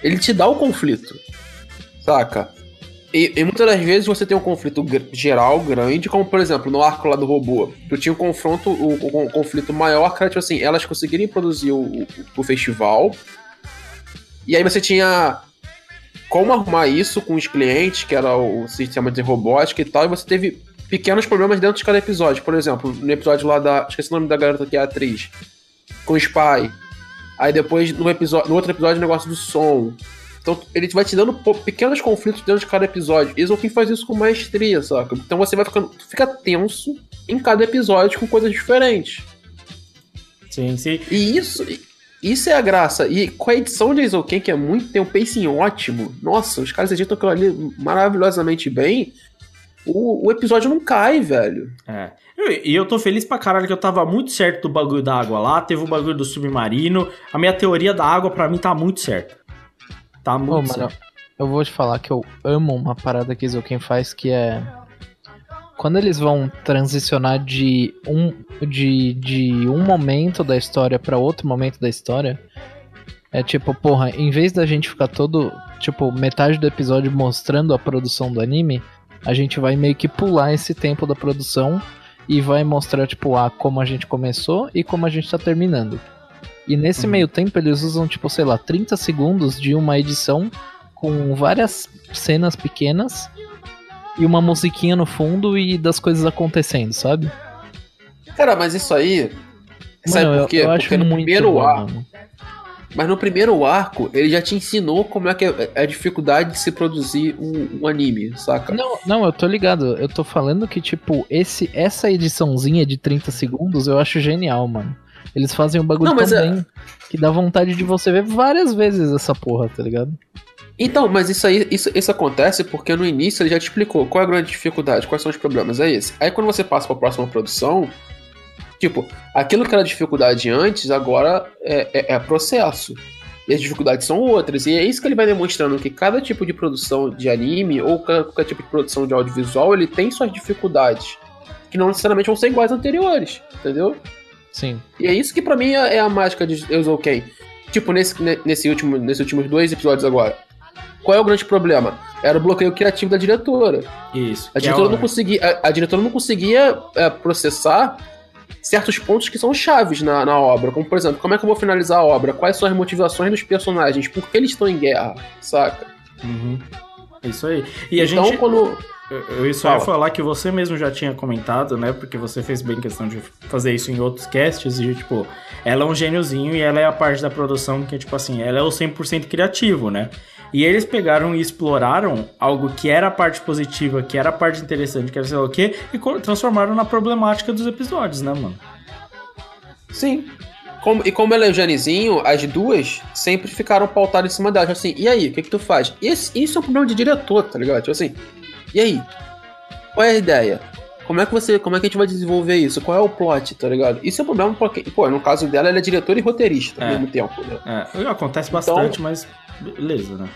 ele te dá o conflito, saca? E, e muitas das vezes você tem um conflito geral, grande, como por exemplo, no arco lá do robô. Tu tinha um confronto, o conflito maior, que era tipo assim, elas conseguirem produzir o, o- o festival. E aí você tinha como arrumar isso com os clientes, que era o sistema de robótica e tal, e você teve pequenos problemas dentro de cada episódio. Por exemplo, no episódio lá da. Esqueci o nome da garota que é a atriz. Com o Spy. Aí depois, no, episódio, no outro episódio, o negócio do som. Então, ele vai te dando pequenos conflitos dentro de cada episódio. E quem faz isso com maestria, saca? Então você vai ficando. tu fica tenso em cada episódio com coisas diferentes. Sim, sim. E isso, isso é a graça. E com a edição de Eizouken, que é muito, tem um pacing ótimo. Nossa, os caras editam aquilo ali maravilhosamente bem. O, o episódio não cai, velho. É. Eu- E eu tô feliz pra caralho que eu tava muito certo do bagulho da água lá, teve o bagulho do submarino. A minha teoria da água pra mim tá muito certa. Tá Ô, muito mano, certo. eu vou te falar que eu amo uma parada que Zouken faz que é quando eles vão transicionar de um, de, de um momento da história pra outro momento da história, é tipo, porra, em vez da gente ficar todo, tipo, metade do episódio mostrando a produção do anime, a gente vai meio que pular esse tempo da produção e vai mostrar, tipo, ah, como a gente começou e como a gente tá terminando. E nesse meio tempo eles usam, tipo, sei lá, 30 segundos de uma edição com várias cenas pequenas e uma musiquinha no fundo e das coisas acontecendo, sabe? Cara, mas isso aí. sabe Mano, por eu- quê? eu acho Porque no muito primeiro bom, arco. mano. Mas no primeiro arco, ele já te ensinou como é que é a dificuldade de se produzir um, um anime, saca? Não, não, eu tô ligado. Eu tô falando que, tipo, esse, essa ediçãozinha de 30 segundos eu acho genial, mano. Eles fazem um bagulho Não, tão é- bem que dá vontade de você ver várias vezes essa porra, tá ligado? Então, mas isso aí, isso, isso acontece porque no início ele já te explicou qual é a grande dificuldade, quais são os problemas, é esse. Aí quando você passa pra próxima produção, tipo, aquilo que era dificuldade antes, agora é, é, é processo. E as dificuldades são outras. E é isso que ele vai demonstrando que cada tipo de produção de anime ou qualquer tipo de produção de audiovisual, ele tem suas dificuldades. Que não necessariamente vão ser iguais às anteriores, entendeu? Sim. E é isso que pra mim é é a mágica de Euzouken. Tipo, nesse, ne- nesse último, nesses últimos dois episódios agora. Qual é o grande problema? Era o bloqueio criativo da diretora. Isso. A é diretora, o- não, conseguia, a, a diretora não conseguia é, processar certos pontos que são chaves na, na obra. Como, por exemplo, como é que eu vou finalizar a obra? Quais são as motivações dos personagens? Por que eles estão em guerra? Saca? Uhum. É Isso aí. E a então, gente. quando. Eu, eu só ia Fala. falar que você mesmo já tinha comentado, né? Porque você fez bem questão de fazer isso em outros casts e, tipo, ela é um gêniozinho e ela é a parte da produção que, tipo assim, ela é o 100% criativo, né? E eles pegaram e exploraram algo que era a parte positiva, que era a parte interessante, que era sei lá o quê, e transformaram na problemática dos episódios, né, mano? Sim. Como- e como ela é o Janizinho, as duas sempre ficaram pautadas em cima dela. Tipo assim, e aí, o que que tu faz? Esse- isso é um problema de diretor, tá ligado? Tipo assim, e aí? Qual é a ideia? Como é que você, como é que a gente vai desenvolver isso? Qual é o plot, tá ligado? Isso é um problema porque, pô, no caso dela, ela é diretora e roteirista É. ao mesmo tempo, né? É, acontece Então- bastante, mas beleza, né?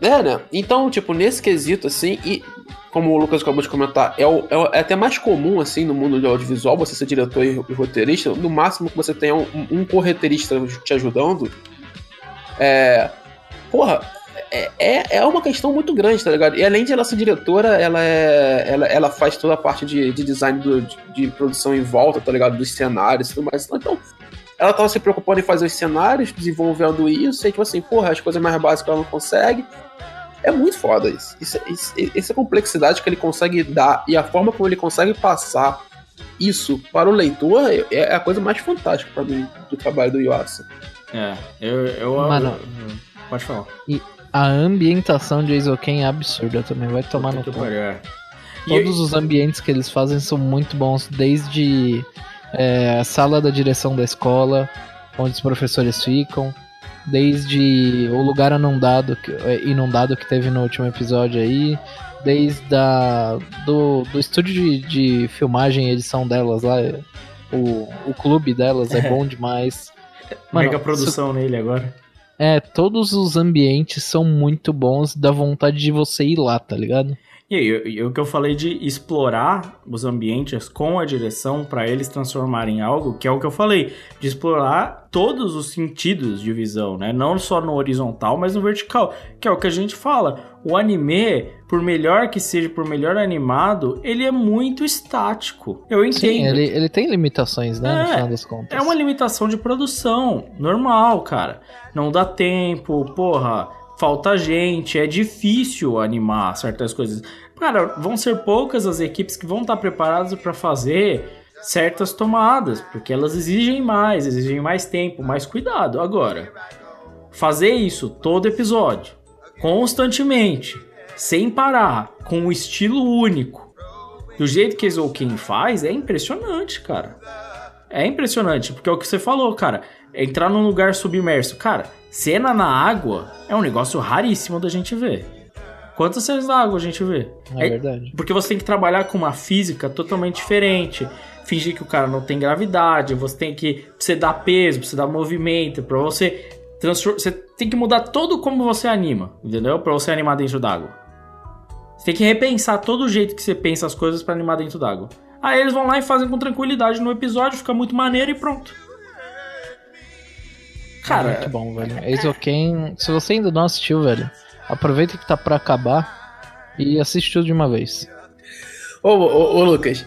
É, né? Então, tipo, nesse quesito, assim, e como o Lucas acabou de comentar, é, o- é é até mais comum, assim, no mundo do audiovisual, você ser diretor e, e roteirista, no máximo que você tenha um, um correteirista te ajudando. É. Porra, é, é, é uma questão muito grande, tá ligado? E além de ela ser diretora, ela é. Ela, ela faz toda a parte de, de design do- de, de produção em volta, tá ligado? Dos cenários e tudo mais. Então, ela tava se preocupando em fazer os cenários, desenvolvendo isso, e tipo assim, porra, as coisas mais básicas ela não consegue. É muito foda isso. Isso, isso. Essa complexidade que ele consegue dar e a forma como ele consegue passar isso para o leitor é- é a coisa mais fantástica pra mim do trabalho do Yuasa. É, eu. eu Mano. eu- pode falar. A ambientação de Eizouken é absurda também, vai tomar no cu. é. Todos os ambientes que eles fazem são muito bons, desde é, a sala da direção da escola, onde os professores ficam, desde o lugar inundado que, é, inundado que teve no último episódio aí, desde a, do, do estúdio de, de filmagem e edição delas lá, é, o, o clube delas é bom demais. Mano, Mega produção nele agora. É, todos os ambientes são muito bons, dá vontade de você ir lá, tá ligado? E aí, o que eu falei de explorar os ambientes com a direção para eles transformarem em algo, que é o que eu falei, de explorar todos os sentidos de visão, né? Não só no horizontal, mas no vertical, que é o que a gente fala. O anime, por melhor que seja, por melhor animado, ele é muito estático. Eu entendo. Sim, ele, ele tem limitações, né, no É, final das contas. É uma limitação de produção, normal, cara. Não dá tempo, porra, falta gente, é difícil animar certas coisas. Cara, vão ser poucas as equipes que vão estar preparadas para fazer certas tomadas, porque elas exigem mais, exigem mais tempo, mais cuidado. Agora, fazer isso todo episódio, constantemente, sem parar, com um estilo único, do jeito que Zouken faz, é impressionante, cara. É impressionante, porque é o que você falou, cara. Entrar num lugar submerso. Cara, cena na água é um negócio raríssimo da gente ver. Quantas cenas na água a gente vê? É verdade. Porque você tem que trabalhar com uma física totalmente diferente. Fingir que o cara não tem gravidade, você tem que. Você dar peso, você dar movimento, pra você. Você tem que mudar todo como você anima, entendeu? Pra você animar dentro d'água. Você tem que repensar todo o jeito que você pensa as coisas pra animar dentro d'água. Aí eles vão lá e fazem com tranquilidade no episódio, fica muito maneiro e pronto. Cara, Muito bom, velho. Eizouken, se você ainda não assistiu, velho, aproveita que tá pra acabar e assiste tudo de uma vez. Ô, ô, ô, Lucas,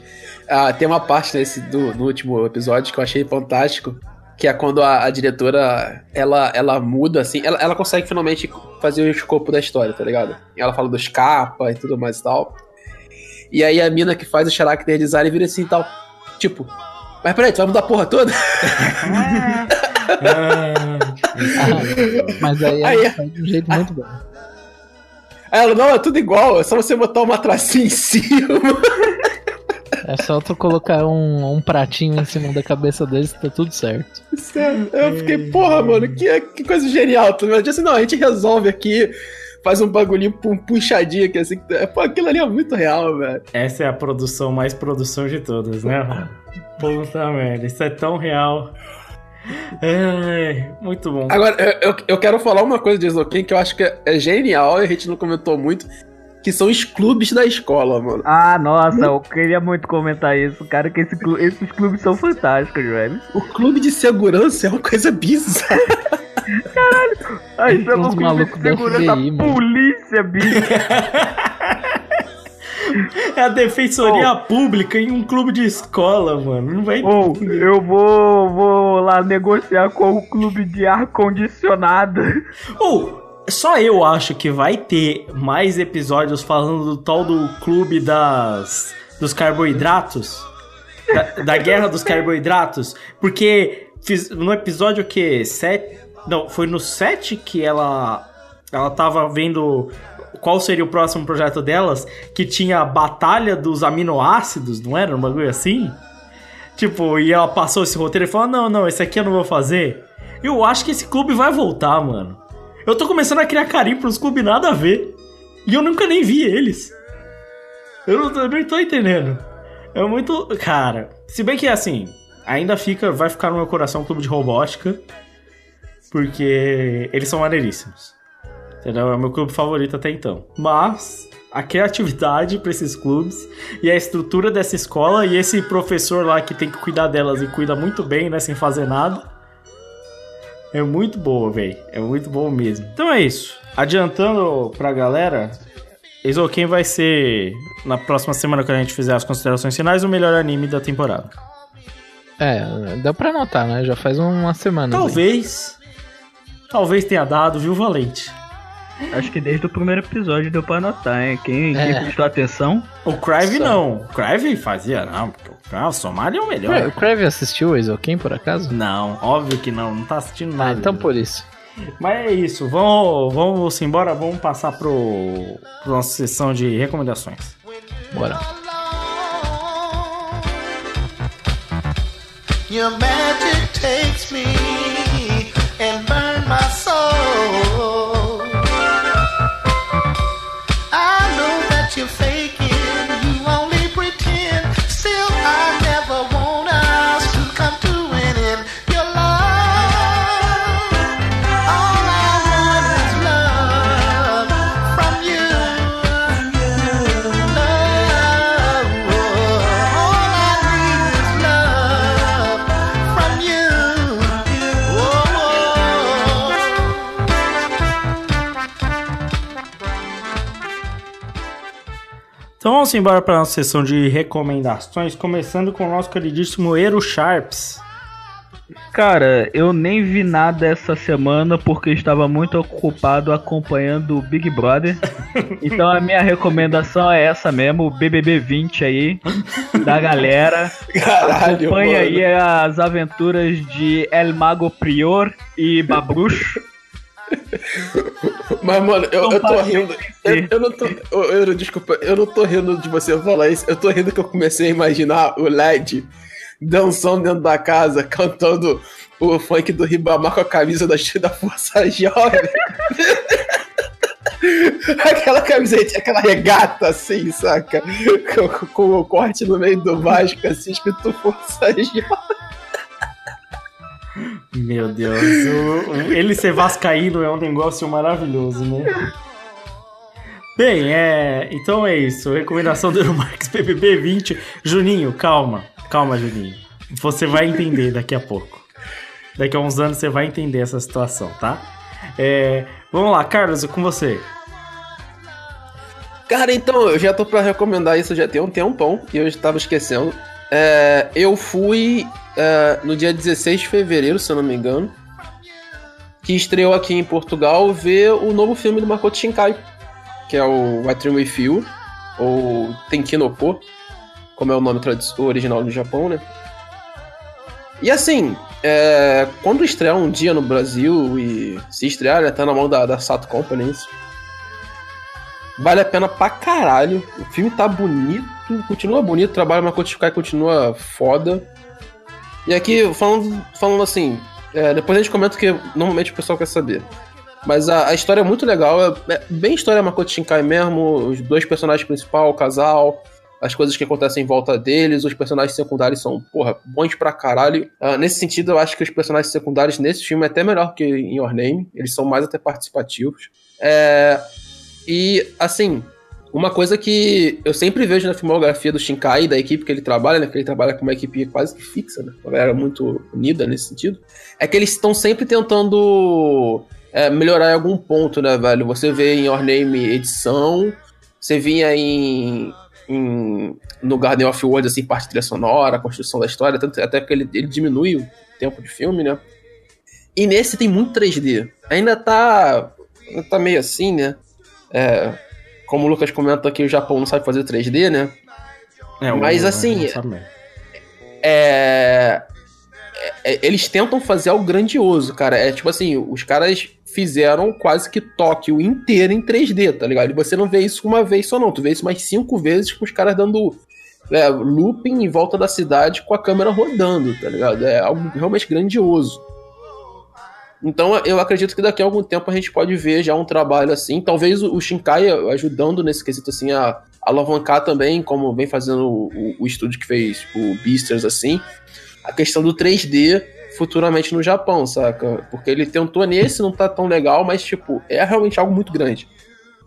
ah, tem uma parte nesse do, no último episódio que eu achei fantástico, que é quando a, a diretora ela, ela muda, assim, ela, ela consegue finalmente fazer o escopo da história, tá ligado? Ela fala dos capa e tudo mais e tal. E aí a mina que faz o character design vira assim e tal, tipo, mas peraí, tu vai mudar a porra toda? [laughs] [laughs] Mas aí Aí- ela faz de um jeito muito bom. Aí ela, não, é tudo igual, é só você botar uma tracinha em cima. É só tu colocar um, um pratinho em cima da cabeça deles que tá tudo certo. Sério, Eu fiquei, porra, mano, que, que coisa genial. Tu me disse, não, a gente resolve aqui, faz um bagulhinho um puxadinho aqui, assim. Pô, aquilo ali é muito real, velho. essa é a produção mais produção de todas, né? Ron? Puta merda, isso é tão real. Ai, muito bom. Agora, eu, eu, quero falar uma coisa de Exoken que eu acho que é, é genial e a gente não comentou muito, que são os clubes da escola, mano. Ah, nossa, eu queria muito comentar isso, cara, que esse clu- esses clubes são fantásticos, velho. O clube de segurança é uma coisa bizarra. É Uns um clube de da segurança, FBI, polícia, bicho. [laughs] [laughs] É a defensoria pública em um clube de escola, mano. Não vai. Ou eu vou, vou lá negociar com o clube de ar-condicionado. Ou, só eu acho que vai ter mais episódios falando do tal do clube das dos carboidratos. Da, da guerra dos carboidratos. Porque fiz, no episódio que? Sete. Não, foi no 7 que ela. Ela tava vendo qual seria o próximo projeto delas, que tinha a batalha dos aminoácidos, não era? Um bagulho assim? Tipo, e ela passou esse roteiro e falou: Não, não, esse aqui eu não vou fazer. Eu acho que esse clube vai voltar, mano. Eu tô começando a criar carinho pros clubes nada a ver. E eu nunca nem vi eles. Eu não, eu não tô entendendo. É muito. Cara, se bem que assim, ainda fica. Vai ficar no meu coração o clube de robótica. Porque eles são maneiríssimos. Entendeu? É o meu clube favorito até então. Mas a criatividade pra esses clubes e a estrutura dessa escola e esse professor lá que tem que cuidar delas e cuida muito bem, né? Sem fazer nada. É muito boa, velho. É muito bom mesmo. Então é isso. Adiantando pra galera, Exoken vai ser, na próxima semana que a gente fizer as considerações finais, o melhor anime da temporada. É, deu pra notar, né? Já faz uma semana. Talvez. Talvez tenha dado, viu, Valente? Acho que desde o primeiro episódio deu pra notar, hein? Quem, É. quem prestou atenção? O Crive Só. não. O Crive fazia, não. porque O ah, o Somali é o melhor. O Crave assistiu o Eizouken, por acaso? Não, óbvio que não. Não tá assistindo Ah, nada. então por isso. Mas é isso. Vamos, vamos embora. Vamos passar pro, pro nossa sessão de recomendações. Bora. Your magic takes me and burn my soul. You're faking, Então vamos embora para nossa sessão de recomendações, começando com o nosso queridíssimo Ero Sharps. Cara, eu nem vi nada essa semana porque estava muito ocupado acompanhando o Big Brother. [laughs] Então a minha recomendação é essa mesmo, o BBB 20 aí, da galera. Caralho, Acompanha mano. aí as aventuras de El Mago Prior e Babrucho. [laughs] Mas, mano, eu, eu tô rindo. Eu, eu não tô. Eu, eu- desculpa, eu não tô rindo de você falar isso. Eu tô rindo que eu comecei a imaginar o LED dançando dentro da casa, cantando o funk do Ribamar com a camisa da, [laughs] da Força Jovem. [laughs] aquela camiseta, aquela regata assim, saca? Com, com o corte no meio do Vasco, assim, escrito Força Jovem. Meu Deus, o- o- ele ser vascaíno é um negócio maravilhoso, né? Bem, é. Então é isso. Recomendação do Euromarx PBB 20. Juninho, calma. Calma, Juninho. Você vai entender daqui a pouco. Daqui a uns anos você vai entender essa situação, tá? É, vamos lá, Carlos, com você. Cara, então, eu já tô pra recomendar isso já tem um tempão e eu estava esquecendo. É, eu fui é, no dia 16 de fevereiro, se eu não me engano, que estreou aqui em Portugal, ver o novo filme do Makoto Shinkai, que é o I Dream With You, ou Tenkinoko, como é o nome original do Japão, né? E assim, é, quando estrear um dia no Brasil e se estrear, né, tá na mão da, da Sato Company isso. Vale a pena pra caralho. O filme tá bonito, continua bonito, o trabalho do Makoto Shinkai continua foda. E aqui, falando, falando assim, é, depois a gente comenta o que normalmente o pessoal quer saber. Mas a, a história é muito legal, é, é bem história Makoto Shinkai mesmo, os dois personagens principais, o casal, as coisas que acontecem em volta deles, os personagens secundários são, porra, bons pra caralho. Ah, nesse sentido, eu acho que os personagens secundários nesse filme é até melhor que em Your Name, eles são mais até participativos. É, e, assim, uma coisa que eu sempre vejo na filmografia do Shinkai, da equipe que ele trabalha, né? Que ele trabalha com uma equipe quase que fixa, né? Uma galera muito unida nesse sentido. É que eles estão sempre tentando é, melhorar em algum ponto, né, velho? Você vê em Your Name edição, você vinha em, em- no Garden of Words, assim, parte trilha sonora, construção da história, tanto, até porque ele, ele diminui o tempo de filme, né? E nesse tem muito 3D. Ainda tá, tá meio assim, né? É, como o Lucas comenta que o Japão não sabe fazer 3D, né? É, o- Mas, assim, mesmo. é, é- Eles tentam fazer algo grandioso, cara. É tipo assim, os caras fizeram quase que Tóquio inteiro em 3D, tá ligado? E você não vê isso uma vez só, não. Tu vê isso mais cinco vezes com os caras dando é, looping em volta da cidade com a câmera rodando, tá ligado? É algo realmente grandioso. Então eu acredito que daqui a algum tempo a gente pode ver já um trabalho assim. Talvez o Shinkai ajudando nesse quesito assim a alavancar também, como vem fazendo o, o- estúdio que fez o Beasters assim, a questão do 3D futuramente no Japão, saca? Porque ele tentou nesse, não tá tão legal, mas tipo, é realmente algo muito grande,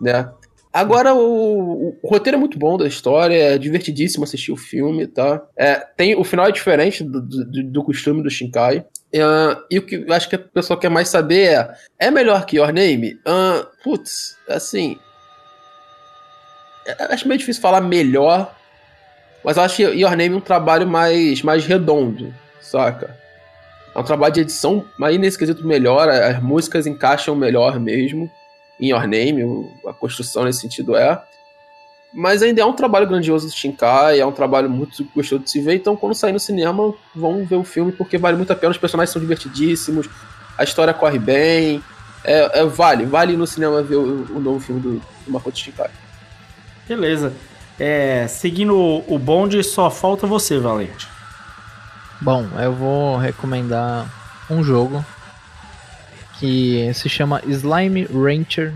né? Agora, o, o roteiro é muito bom da história, é divertidíssimo assistir o filme, tá? É, tem, o final é diferente do, do, do costume do Shinkai. É, e o que eu acho que a pessoa quer mais saber é: é melhor que Your Name? Ah, putz, assim. é- Acho meio difícil falar melhor, mas eu acho Your Name é um trabalho mais, mais redondo, saca? É um trabalho de edição, aí nesse quesito melhor, as músicas encaixam melhor mesmo em Your Name, a construção nesse sentido é. Mas ainda é um trabalho grandioso do Shinkai, é um trabalho muito gostoso de se ver, então quando sair no cinema, vão ver o filme, porque vale muito a pena, os personagens são divertidíssimos, a história corre bem, é, é- vale, vale ir no cinema ver o, o novo filme do, do Makoto Shinkai. Beleza. É, seguindo o o bonde, só falta você, Valente. Bom, eu vou recomendar um jogo que se chama Slime Rancher.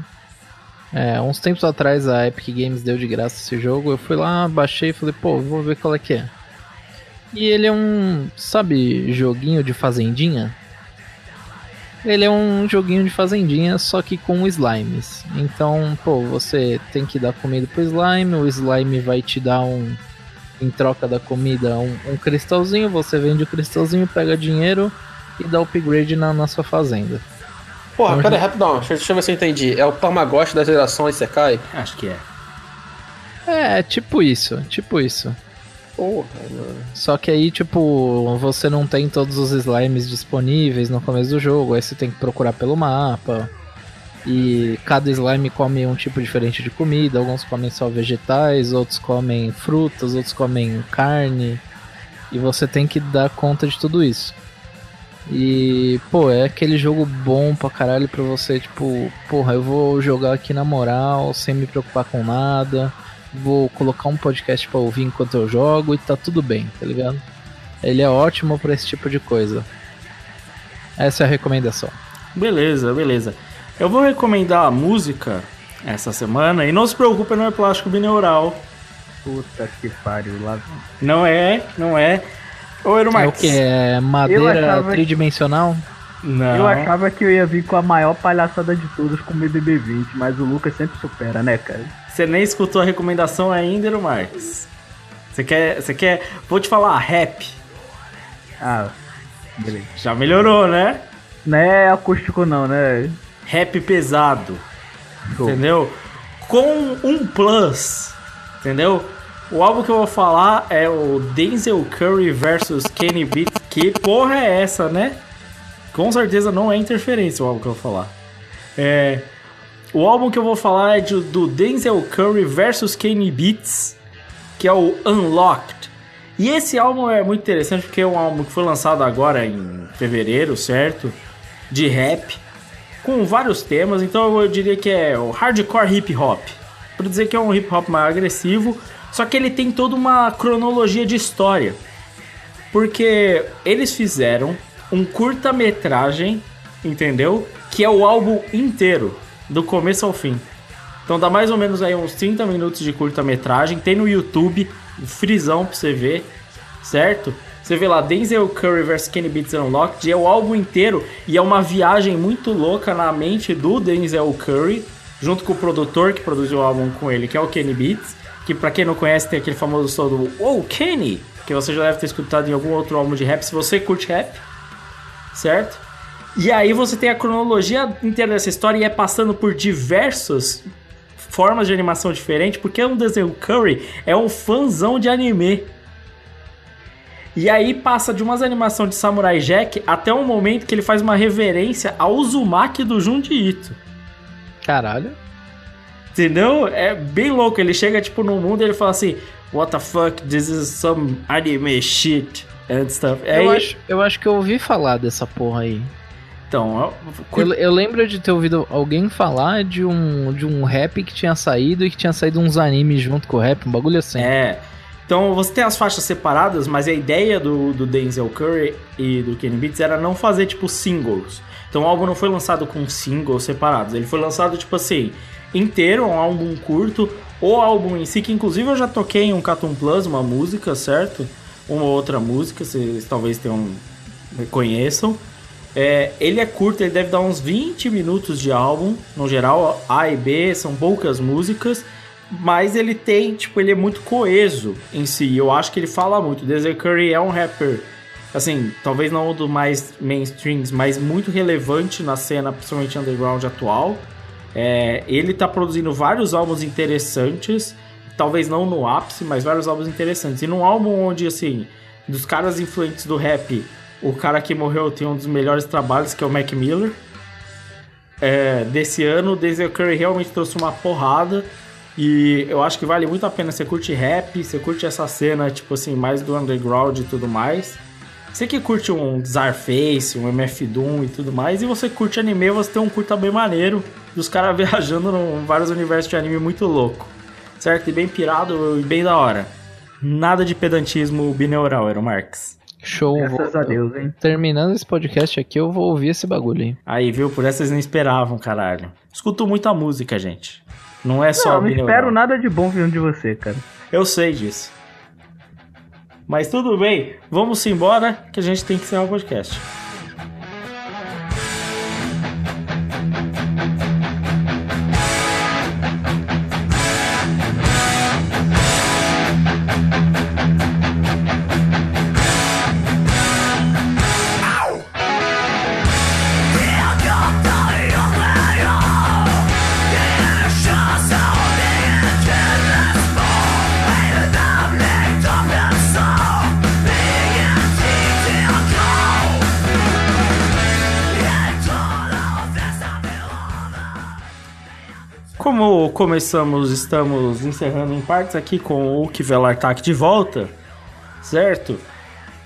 É, uns tempos atrás a Epic Games deu de graça esse jogo. Eu fui lá, baixei e falei, pô, vou ver qual é que é. E ele é um, sabe, joguinho de fazendinha? Ele é um joguinho de fazendinha, só que com slimes. Então, pô, você tem que dar comida pro slime, o slime vai te dar um, em troca da comida um, um cristalzinho, você vende o cristalzinho, pega dinheiro e dá upgrade na, na sua fazenda. Porra, Uhum. pera aí, rapidão, deixa, deixa eu ver se eu entendi. É o Tamagotchi da geração Isekai? Acho que é. É, tipo isso, tipo isso. Porra, mano. Só que aí, tipo, você não tem todos os slimes disponíveis no começo do jogo, aí você tem que procurar pelo mapa. E cada slime come um tipo diferente de comida, alguns comem só vegetais, outros comem frutas, outros comem carne. E você tem que dar conta de tudo isso. E, pô, é aquele jogo bom pra caralho pra você, tipo, porra, eu vou jogar aqui na moral, sem me preocupar com nada. Vou colocar um podcast pra ouvir enquanto eu jogo e tá tudo bem, tá ligado? Ele é ótimo pra esse tipo de coisa. Essa é a recomendação. Beleza, beleza. Eu vou recomendar a música essa semana e não se preocupe, não é plástico bineural. Puta que pariu. Lá... Não é, não é. Ô, É o que? É madeira achava que- tridimensional? Não. Eu achava que eu ia vir com a maior palhaçada de todas com o BBB 20, mas o Lucas sempre supera, né, cara? Você nem escutou a recomendação ainda, no Marcos. Você quer, você quer. Vou te falar, rap. Ah, beleza. Já melhorou, né? Não é acústico não, né? Rap pesado. Show. Entendeu? Com um plus. Entendeu? O álbum que eu vou falar é o Denzel Curry versus [laughs] Kenny Beats. Que porra é essa, né? Com certeza não é interferência o álbum que eu vou falar. É, o álbum que eu vou falar é de- do Denzel Curry versus Kenny Beats, que é o Unlocked. E esse álbum é muito interessante porque é um álbum que foi lançado agora em fevereiro, certo? De rap, com vários temas. Então eu diria que é o hardcore hip hop. Para dizer que é um hip hop mais agressivo, só que ele tem toda uma cronologia de história. Porque eles fizeram um curta-metragem, entendeu? Que é o álbum inteiro, do começo ao fim. Então dá mais ou menos aí uns 30 minutos de curta-metragem. Tem no YouTube, frisão pra você ver, certo? Você vê lá Denzel Curry vs Kenny Beats Unlocked, é o álbum inteiro e é uma viagem muito louca na mente do Denzel Curry, junto com o produtor que produziu o álbum com ele, que é o Kenny Beats, que pra quem não conhece tem aquele famoso som do Oh Kenny, que você já deve ter escutado em algum outro álbum de rap, se você curte rap, certo? E aí você tem a cronologia inteira dessa história e é passando por diversas formas de animação diferentes, porque o Denzel Curry é um fãzão de anime. E aí passa de umas animações de Samurai Jack até um momento que ele faz uma reverência ao Uzumaki do Junji Ito. Caralho. Entendeu? É bem louco. Ele chega, tipo, no mundo e ele fala assim: What the fuck? This is some anime shit and stuff. Eu, Aí- acho, eu acho que eu ouvi falar dessa porra aí. Então, eu- Eu, eu lembro de ter ouvido alguém falar de um, de um rap que tinha saído e que tinha saído uns animes junto com o rap, um bagulho assim. É. Então você tem as faixas separadas, mas a ideia do, do Denzel Curry e do Kenny Beats era não fazer tipo singles. Então o álbum não foi lançado com singles separados, ele foi lançado tipo assim, inteiro, um álbum curto, o álbum em si, que inclusive eu já toquei em um Cartoon Plus, uma música, certo? Uma outra música, vocês talvez tenham reconheçam. É, ele é curto, ele deve dar uns 20 minutos de álbum, no geral, A e B são poucas músicas, mas ele tem, tipo, ele é muito coeso em si. Eu acho que ele fala muito. Denzel Curry é um rapper, assim, talvez não o do mais mainstreams, mas muito relevante na cena, principalmente underground atual. É, ele tá produzindo vários álbuns interessantes, talvez não no ápice, mas vários álbuns interessantes. E num álbum onde, assim, dos caras influentes do rap, o cara que morreu tem um dos melhores trabalhos, que é o Mac Miller. É, desse ano, o Denzel Curry realmente trouxe uma porrada. E eu acho que vale muito a pena. Você curte rap, você curte essa cena, tipo assim, mais do underground e tudo mais. Você que curte um Zarface, um MF Doom e tudo mais, e você curte anime, você tem um curta bem maneiro dos caras [laughs] viajando em vários universos de anime muito louco. Certo? E bem pirado e bem da hora. Nada de pedantismo bineural, era o Marx. Show. Graças vou- a Deus, hein? Terminando esse podcast aqui, eu vou ouvir esse bagulho aí. Aí, viu? Por essa vocês não esperavam, caralho. Escuto muita música, gente. Não é só Não, não espero nada de bom vindo de você, cara. Eu sei disso. Mas tudo bem, vamos embora que a gente tem que encerrar o podcast. Como começamos, estamos encerrando em partes aqui com o Kivelartak de volta, certo?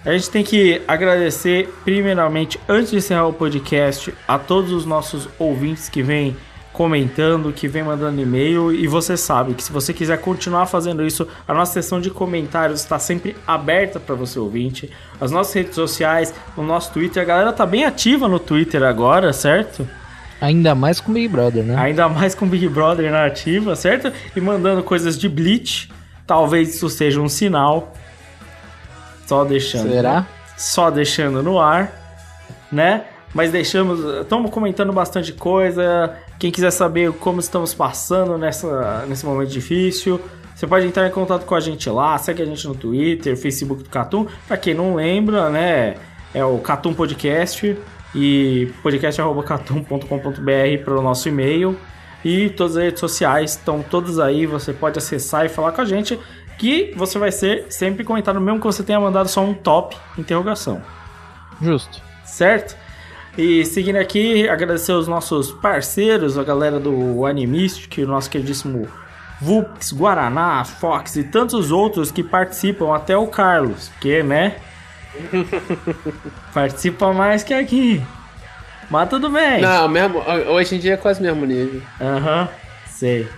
A gente tem que agradecer, primeiramente, antes de encerrar o podcast, a todos os nossos ouvintes que vêm comentando, que vêm mandando e-mail. E você sabe que se você quiser continuar fazendo isso, a nossa seção de comentários está sempre aberta para você ouvinte. As nossas redes sociais, o nosso Twitter, a galera tá bem ativa no Twitter agora, certo? Ainda mais com Big Brother, né? Ainda mais com Big Brother na ativa, certo? E mandando coisas de Bleach. Talvez isso seja um sinal. Só deixando. Será? Só deixando no ar, né? Mas deixamos, estamos comentando bastante coisa. Quem quiser saber como estamos passando nessa, nesse momento difícil, você pode entrar em contato com a gente lá, segue a gente no Twitter, Facebook do Catum. Pra quem não lembra, né, é o Catum Podcast e podcast.catum.com.br para o nosso e-mail. E todas as redes sociais estão todas aí, você pode acessar e falar com a gente, que você vai ser sempre comentado, mesmo que você tenha mandado só um top interrogação. Justo. Certo? E seguindo aqui, agradecer os nossos parceiros, a galera do Animistic, o nosso queridíssimo Vux, Guaraná, Fox e tantos outros que participam, até o Carlos, que, né? [laughs] Participa mais que aqui. Mas tudo bem. Não, mesmo, hoje em dia é quase mesmo nível. Aham, sei.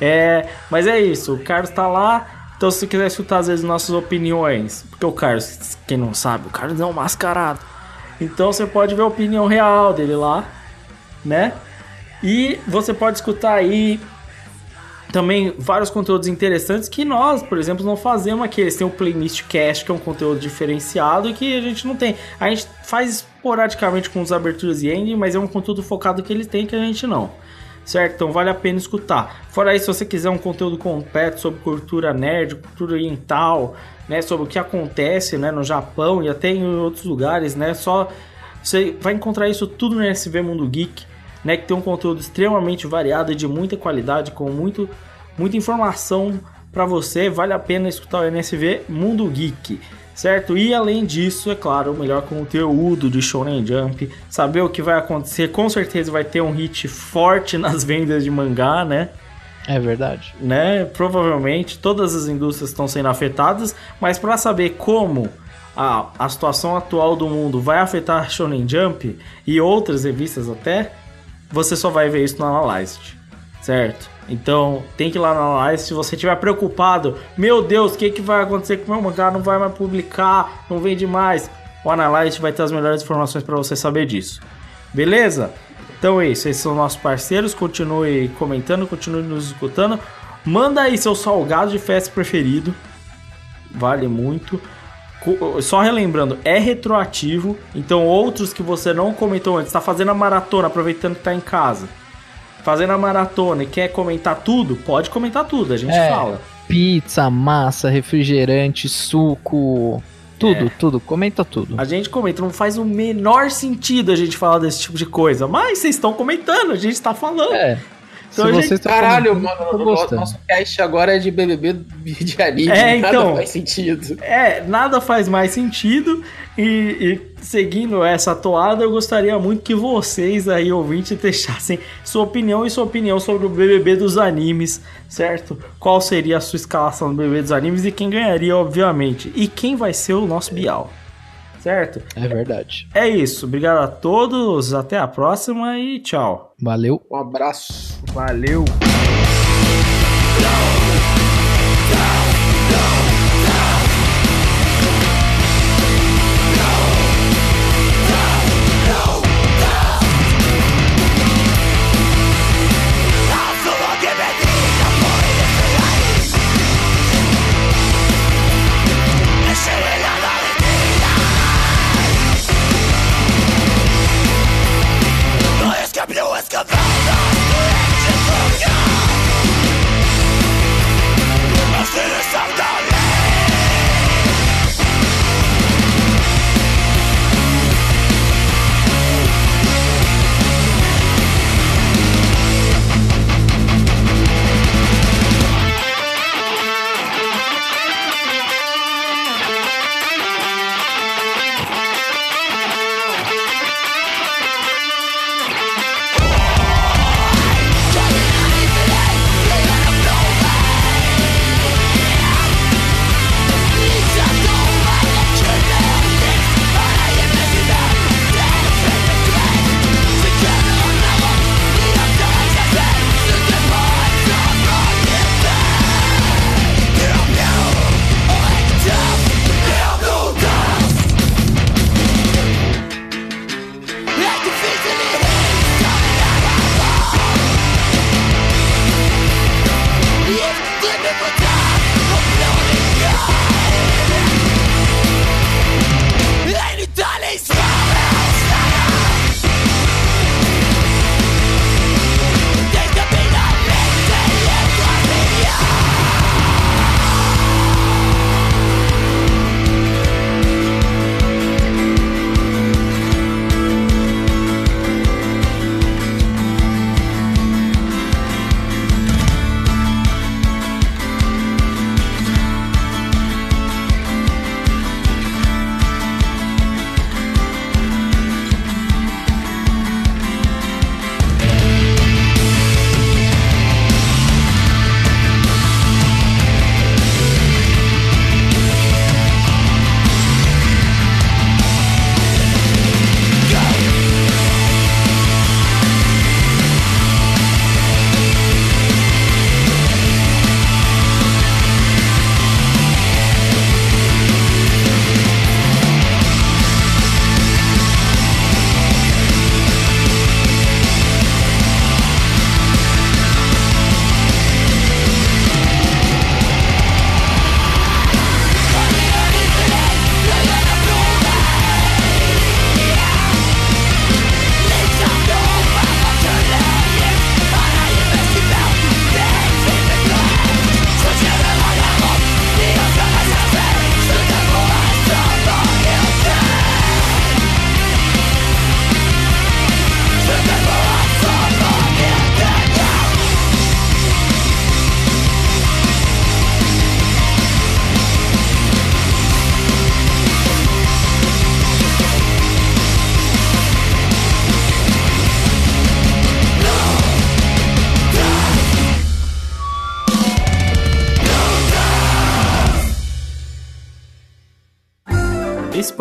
É, mas é isso, o Carlos tá lá. Então, se você quiser escutar às vezes nossas opiniões, porque o Carlos, quem não sabe, o Carlos é um mascarado. Então você pode ver a opinião real dele lá, né? E você pode escutar aí também vários conteúdos interessantes que nós, por exemplo, não fazemos aqui. Eles têm o Playlist Cast, que é um conteúdo diferenciado e que a gente não tem. A gente faz esporadicamente com os aberturas e ending, mas é um conteúdo focado que eles têm que a gente não. Certo? Então vale a pena escutar. Fora isso, se você quiser um conteúdo completo sobre cultura nerd, cultura oriental, né, sobre o que acontece, né, no Japão e até em outros lugares, né, só você vai encontrar isso tudo no SV Mundo Geek, né, que tem um conteúdo extremamente variado e de muita qualidade, com muito, muita informação para você. Vale a pena escutar o NSV Mundo Geek, certo? E além disso, é claro, o melhor conteúdo de Shonen Jump, saber o que vai acontecer, com certeza vai ter um hit forte [laughs] nas vendas de mangá, né? É verdade. né? Provavelmente todas as indústrias estão sendo afetadas, mas para saber como a, a situação atual do mundo vai afetar Shonen Jump e outras revistas até, você só vai ver isso no Analyzed, certo? Então tem que ir lá no Analyzed. Se você estiver preocupado, meu Deus, o que, que vai acontecer com o meu mangá? Não vai mais publicar, não vende mais. O Analyzed vai ter as melhores informações para você saber disso. Beleza? Então é isso, esses são nossos parceiros. Continue comentando, continue nos escutando. Manda aí seu salgado de festa preferido. Vale muito. Só relembrando, é retroativo. Então, outros que você não comentou antes, está fazendo a maratona, aproveitando que tá em casa. Fazendo a maratona e quer comentar tudo, pode comentar tudo, a gente É. fala. Pizza, massa, refrigerante, suco. Tudo, tudo. Comenta tudo. A gente comenta, não faz o menor sentido a gente falar desse tipo de coisa. Mas vocês estão comentando, a gente tá falando. É. Então, gente- vocês Caralho, mano, o nosso cast agora é de BBB de anime. É, nada então. faz sentido. É, nada faz mais sentido. E, e seguindo essa toada, eu gostaria muito que vocês aí, ouvintes, [laughs] deixassem sua opinião e sua opinião sobre o BBB dos animes, certo? Qual seria a sua escalação do BBB dos animes e quem ganharia, obviamente. E quem vai ser o nosso Bial, certo? É verdade. É isso. Obrigado a todos. Até a próxima e tchau. Valeu. Um abraço. Valeu.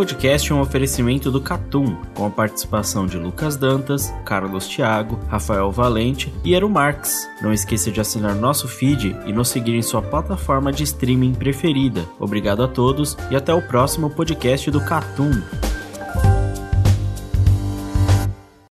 Podcast é um oferecimento do Catum, com a participação de Lucas Dantas, Carlos Thiago, Rafael Valente e Eru Marx. Não esqueça de assinar nosso feed e nos seguir em sua plataforma de streaming preferida. Obrigado a todos e até o próximo podcast do Catum.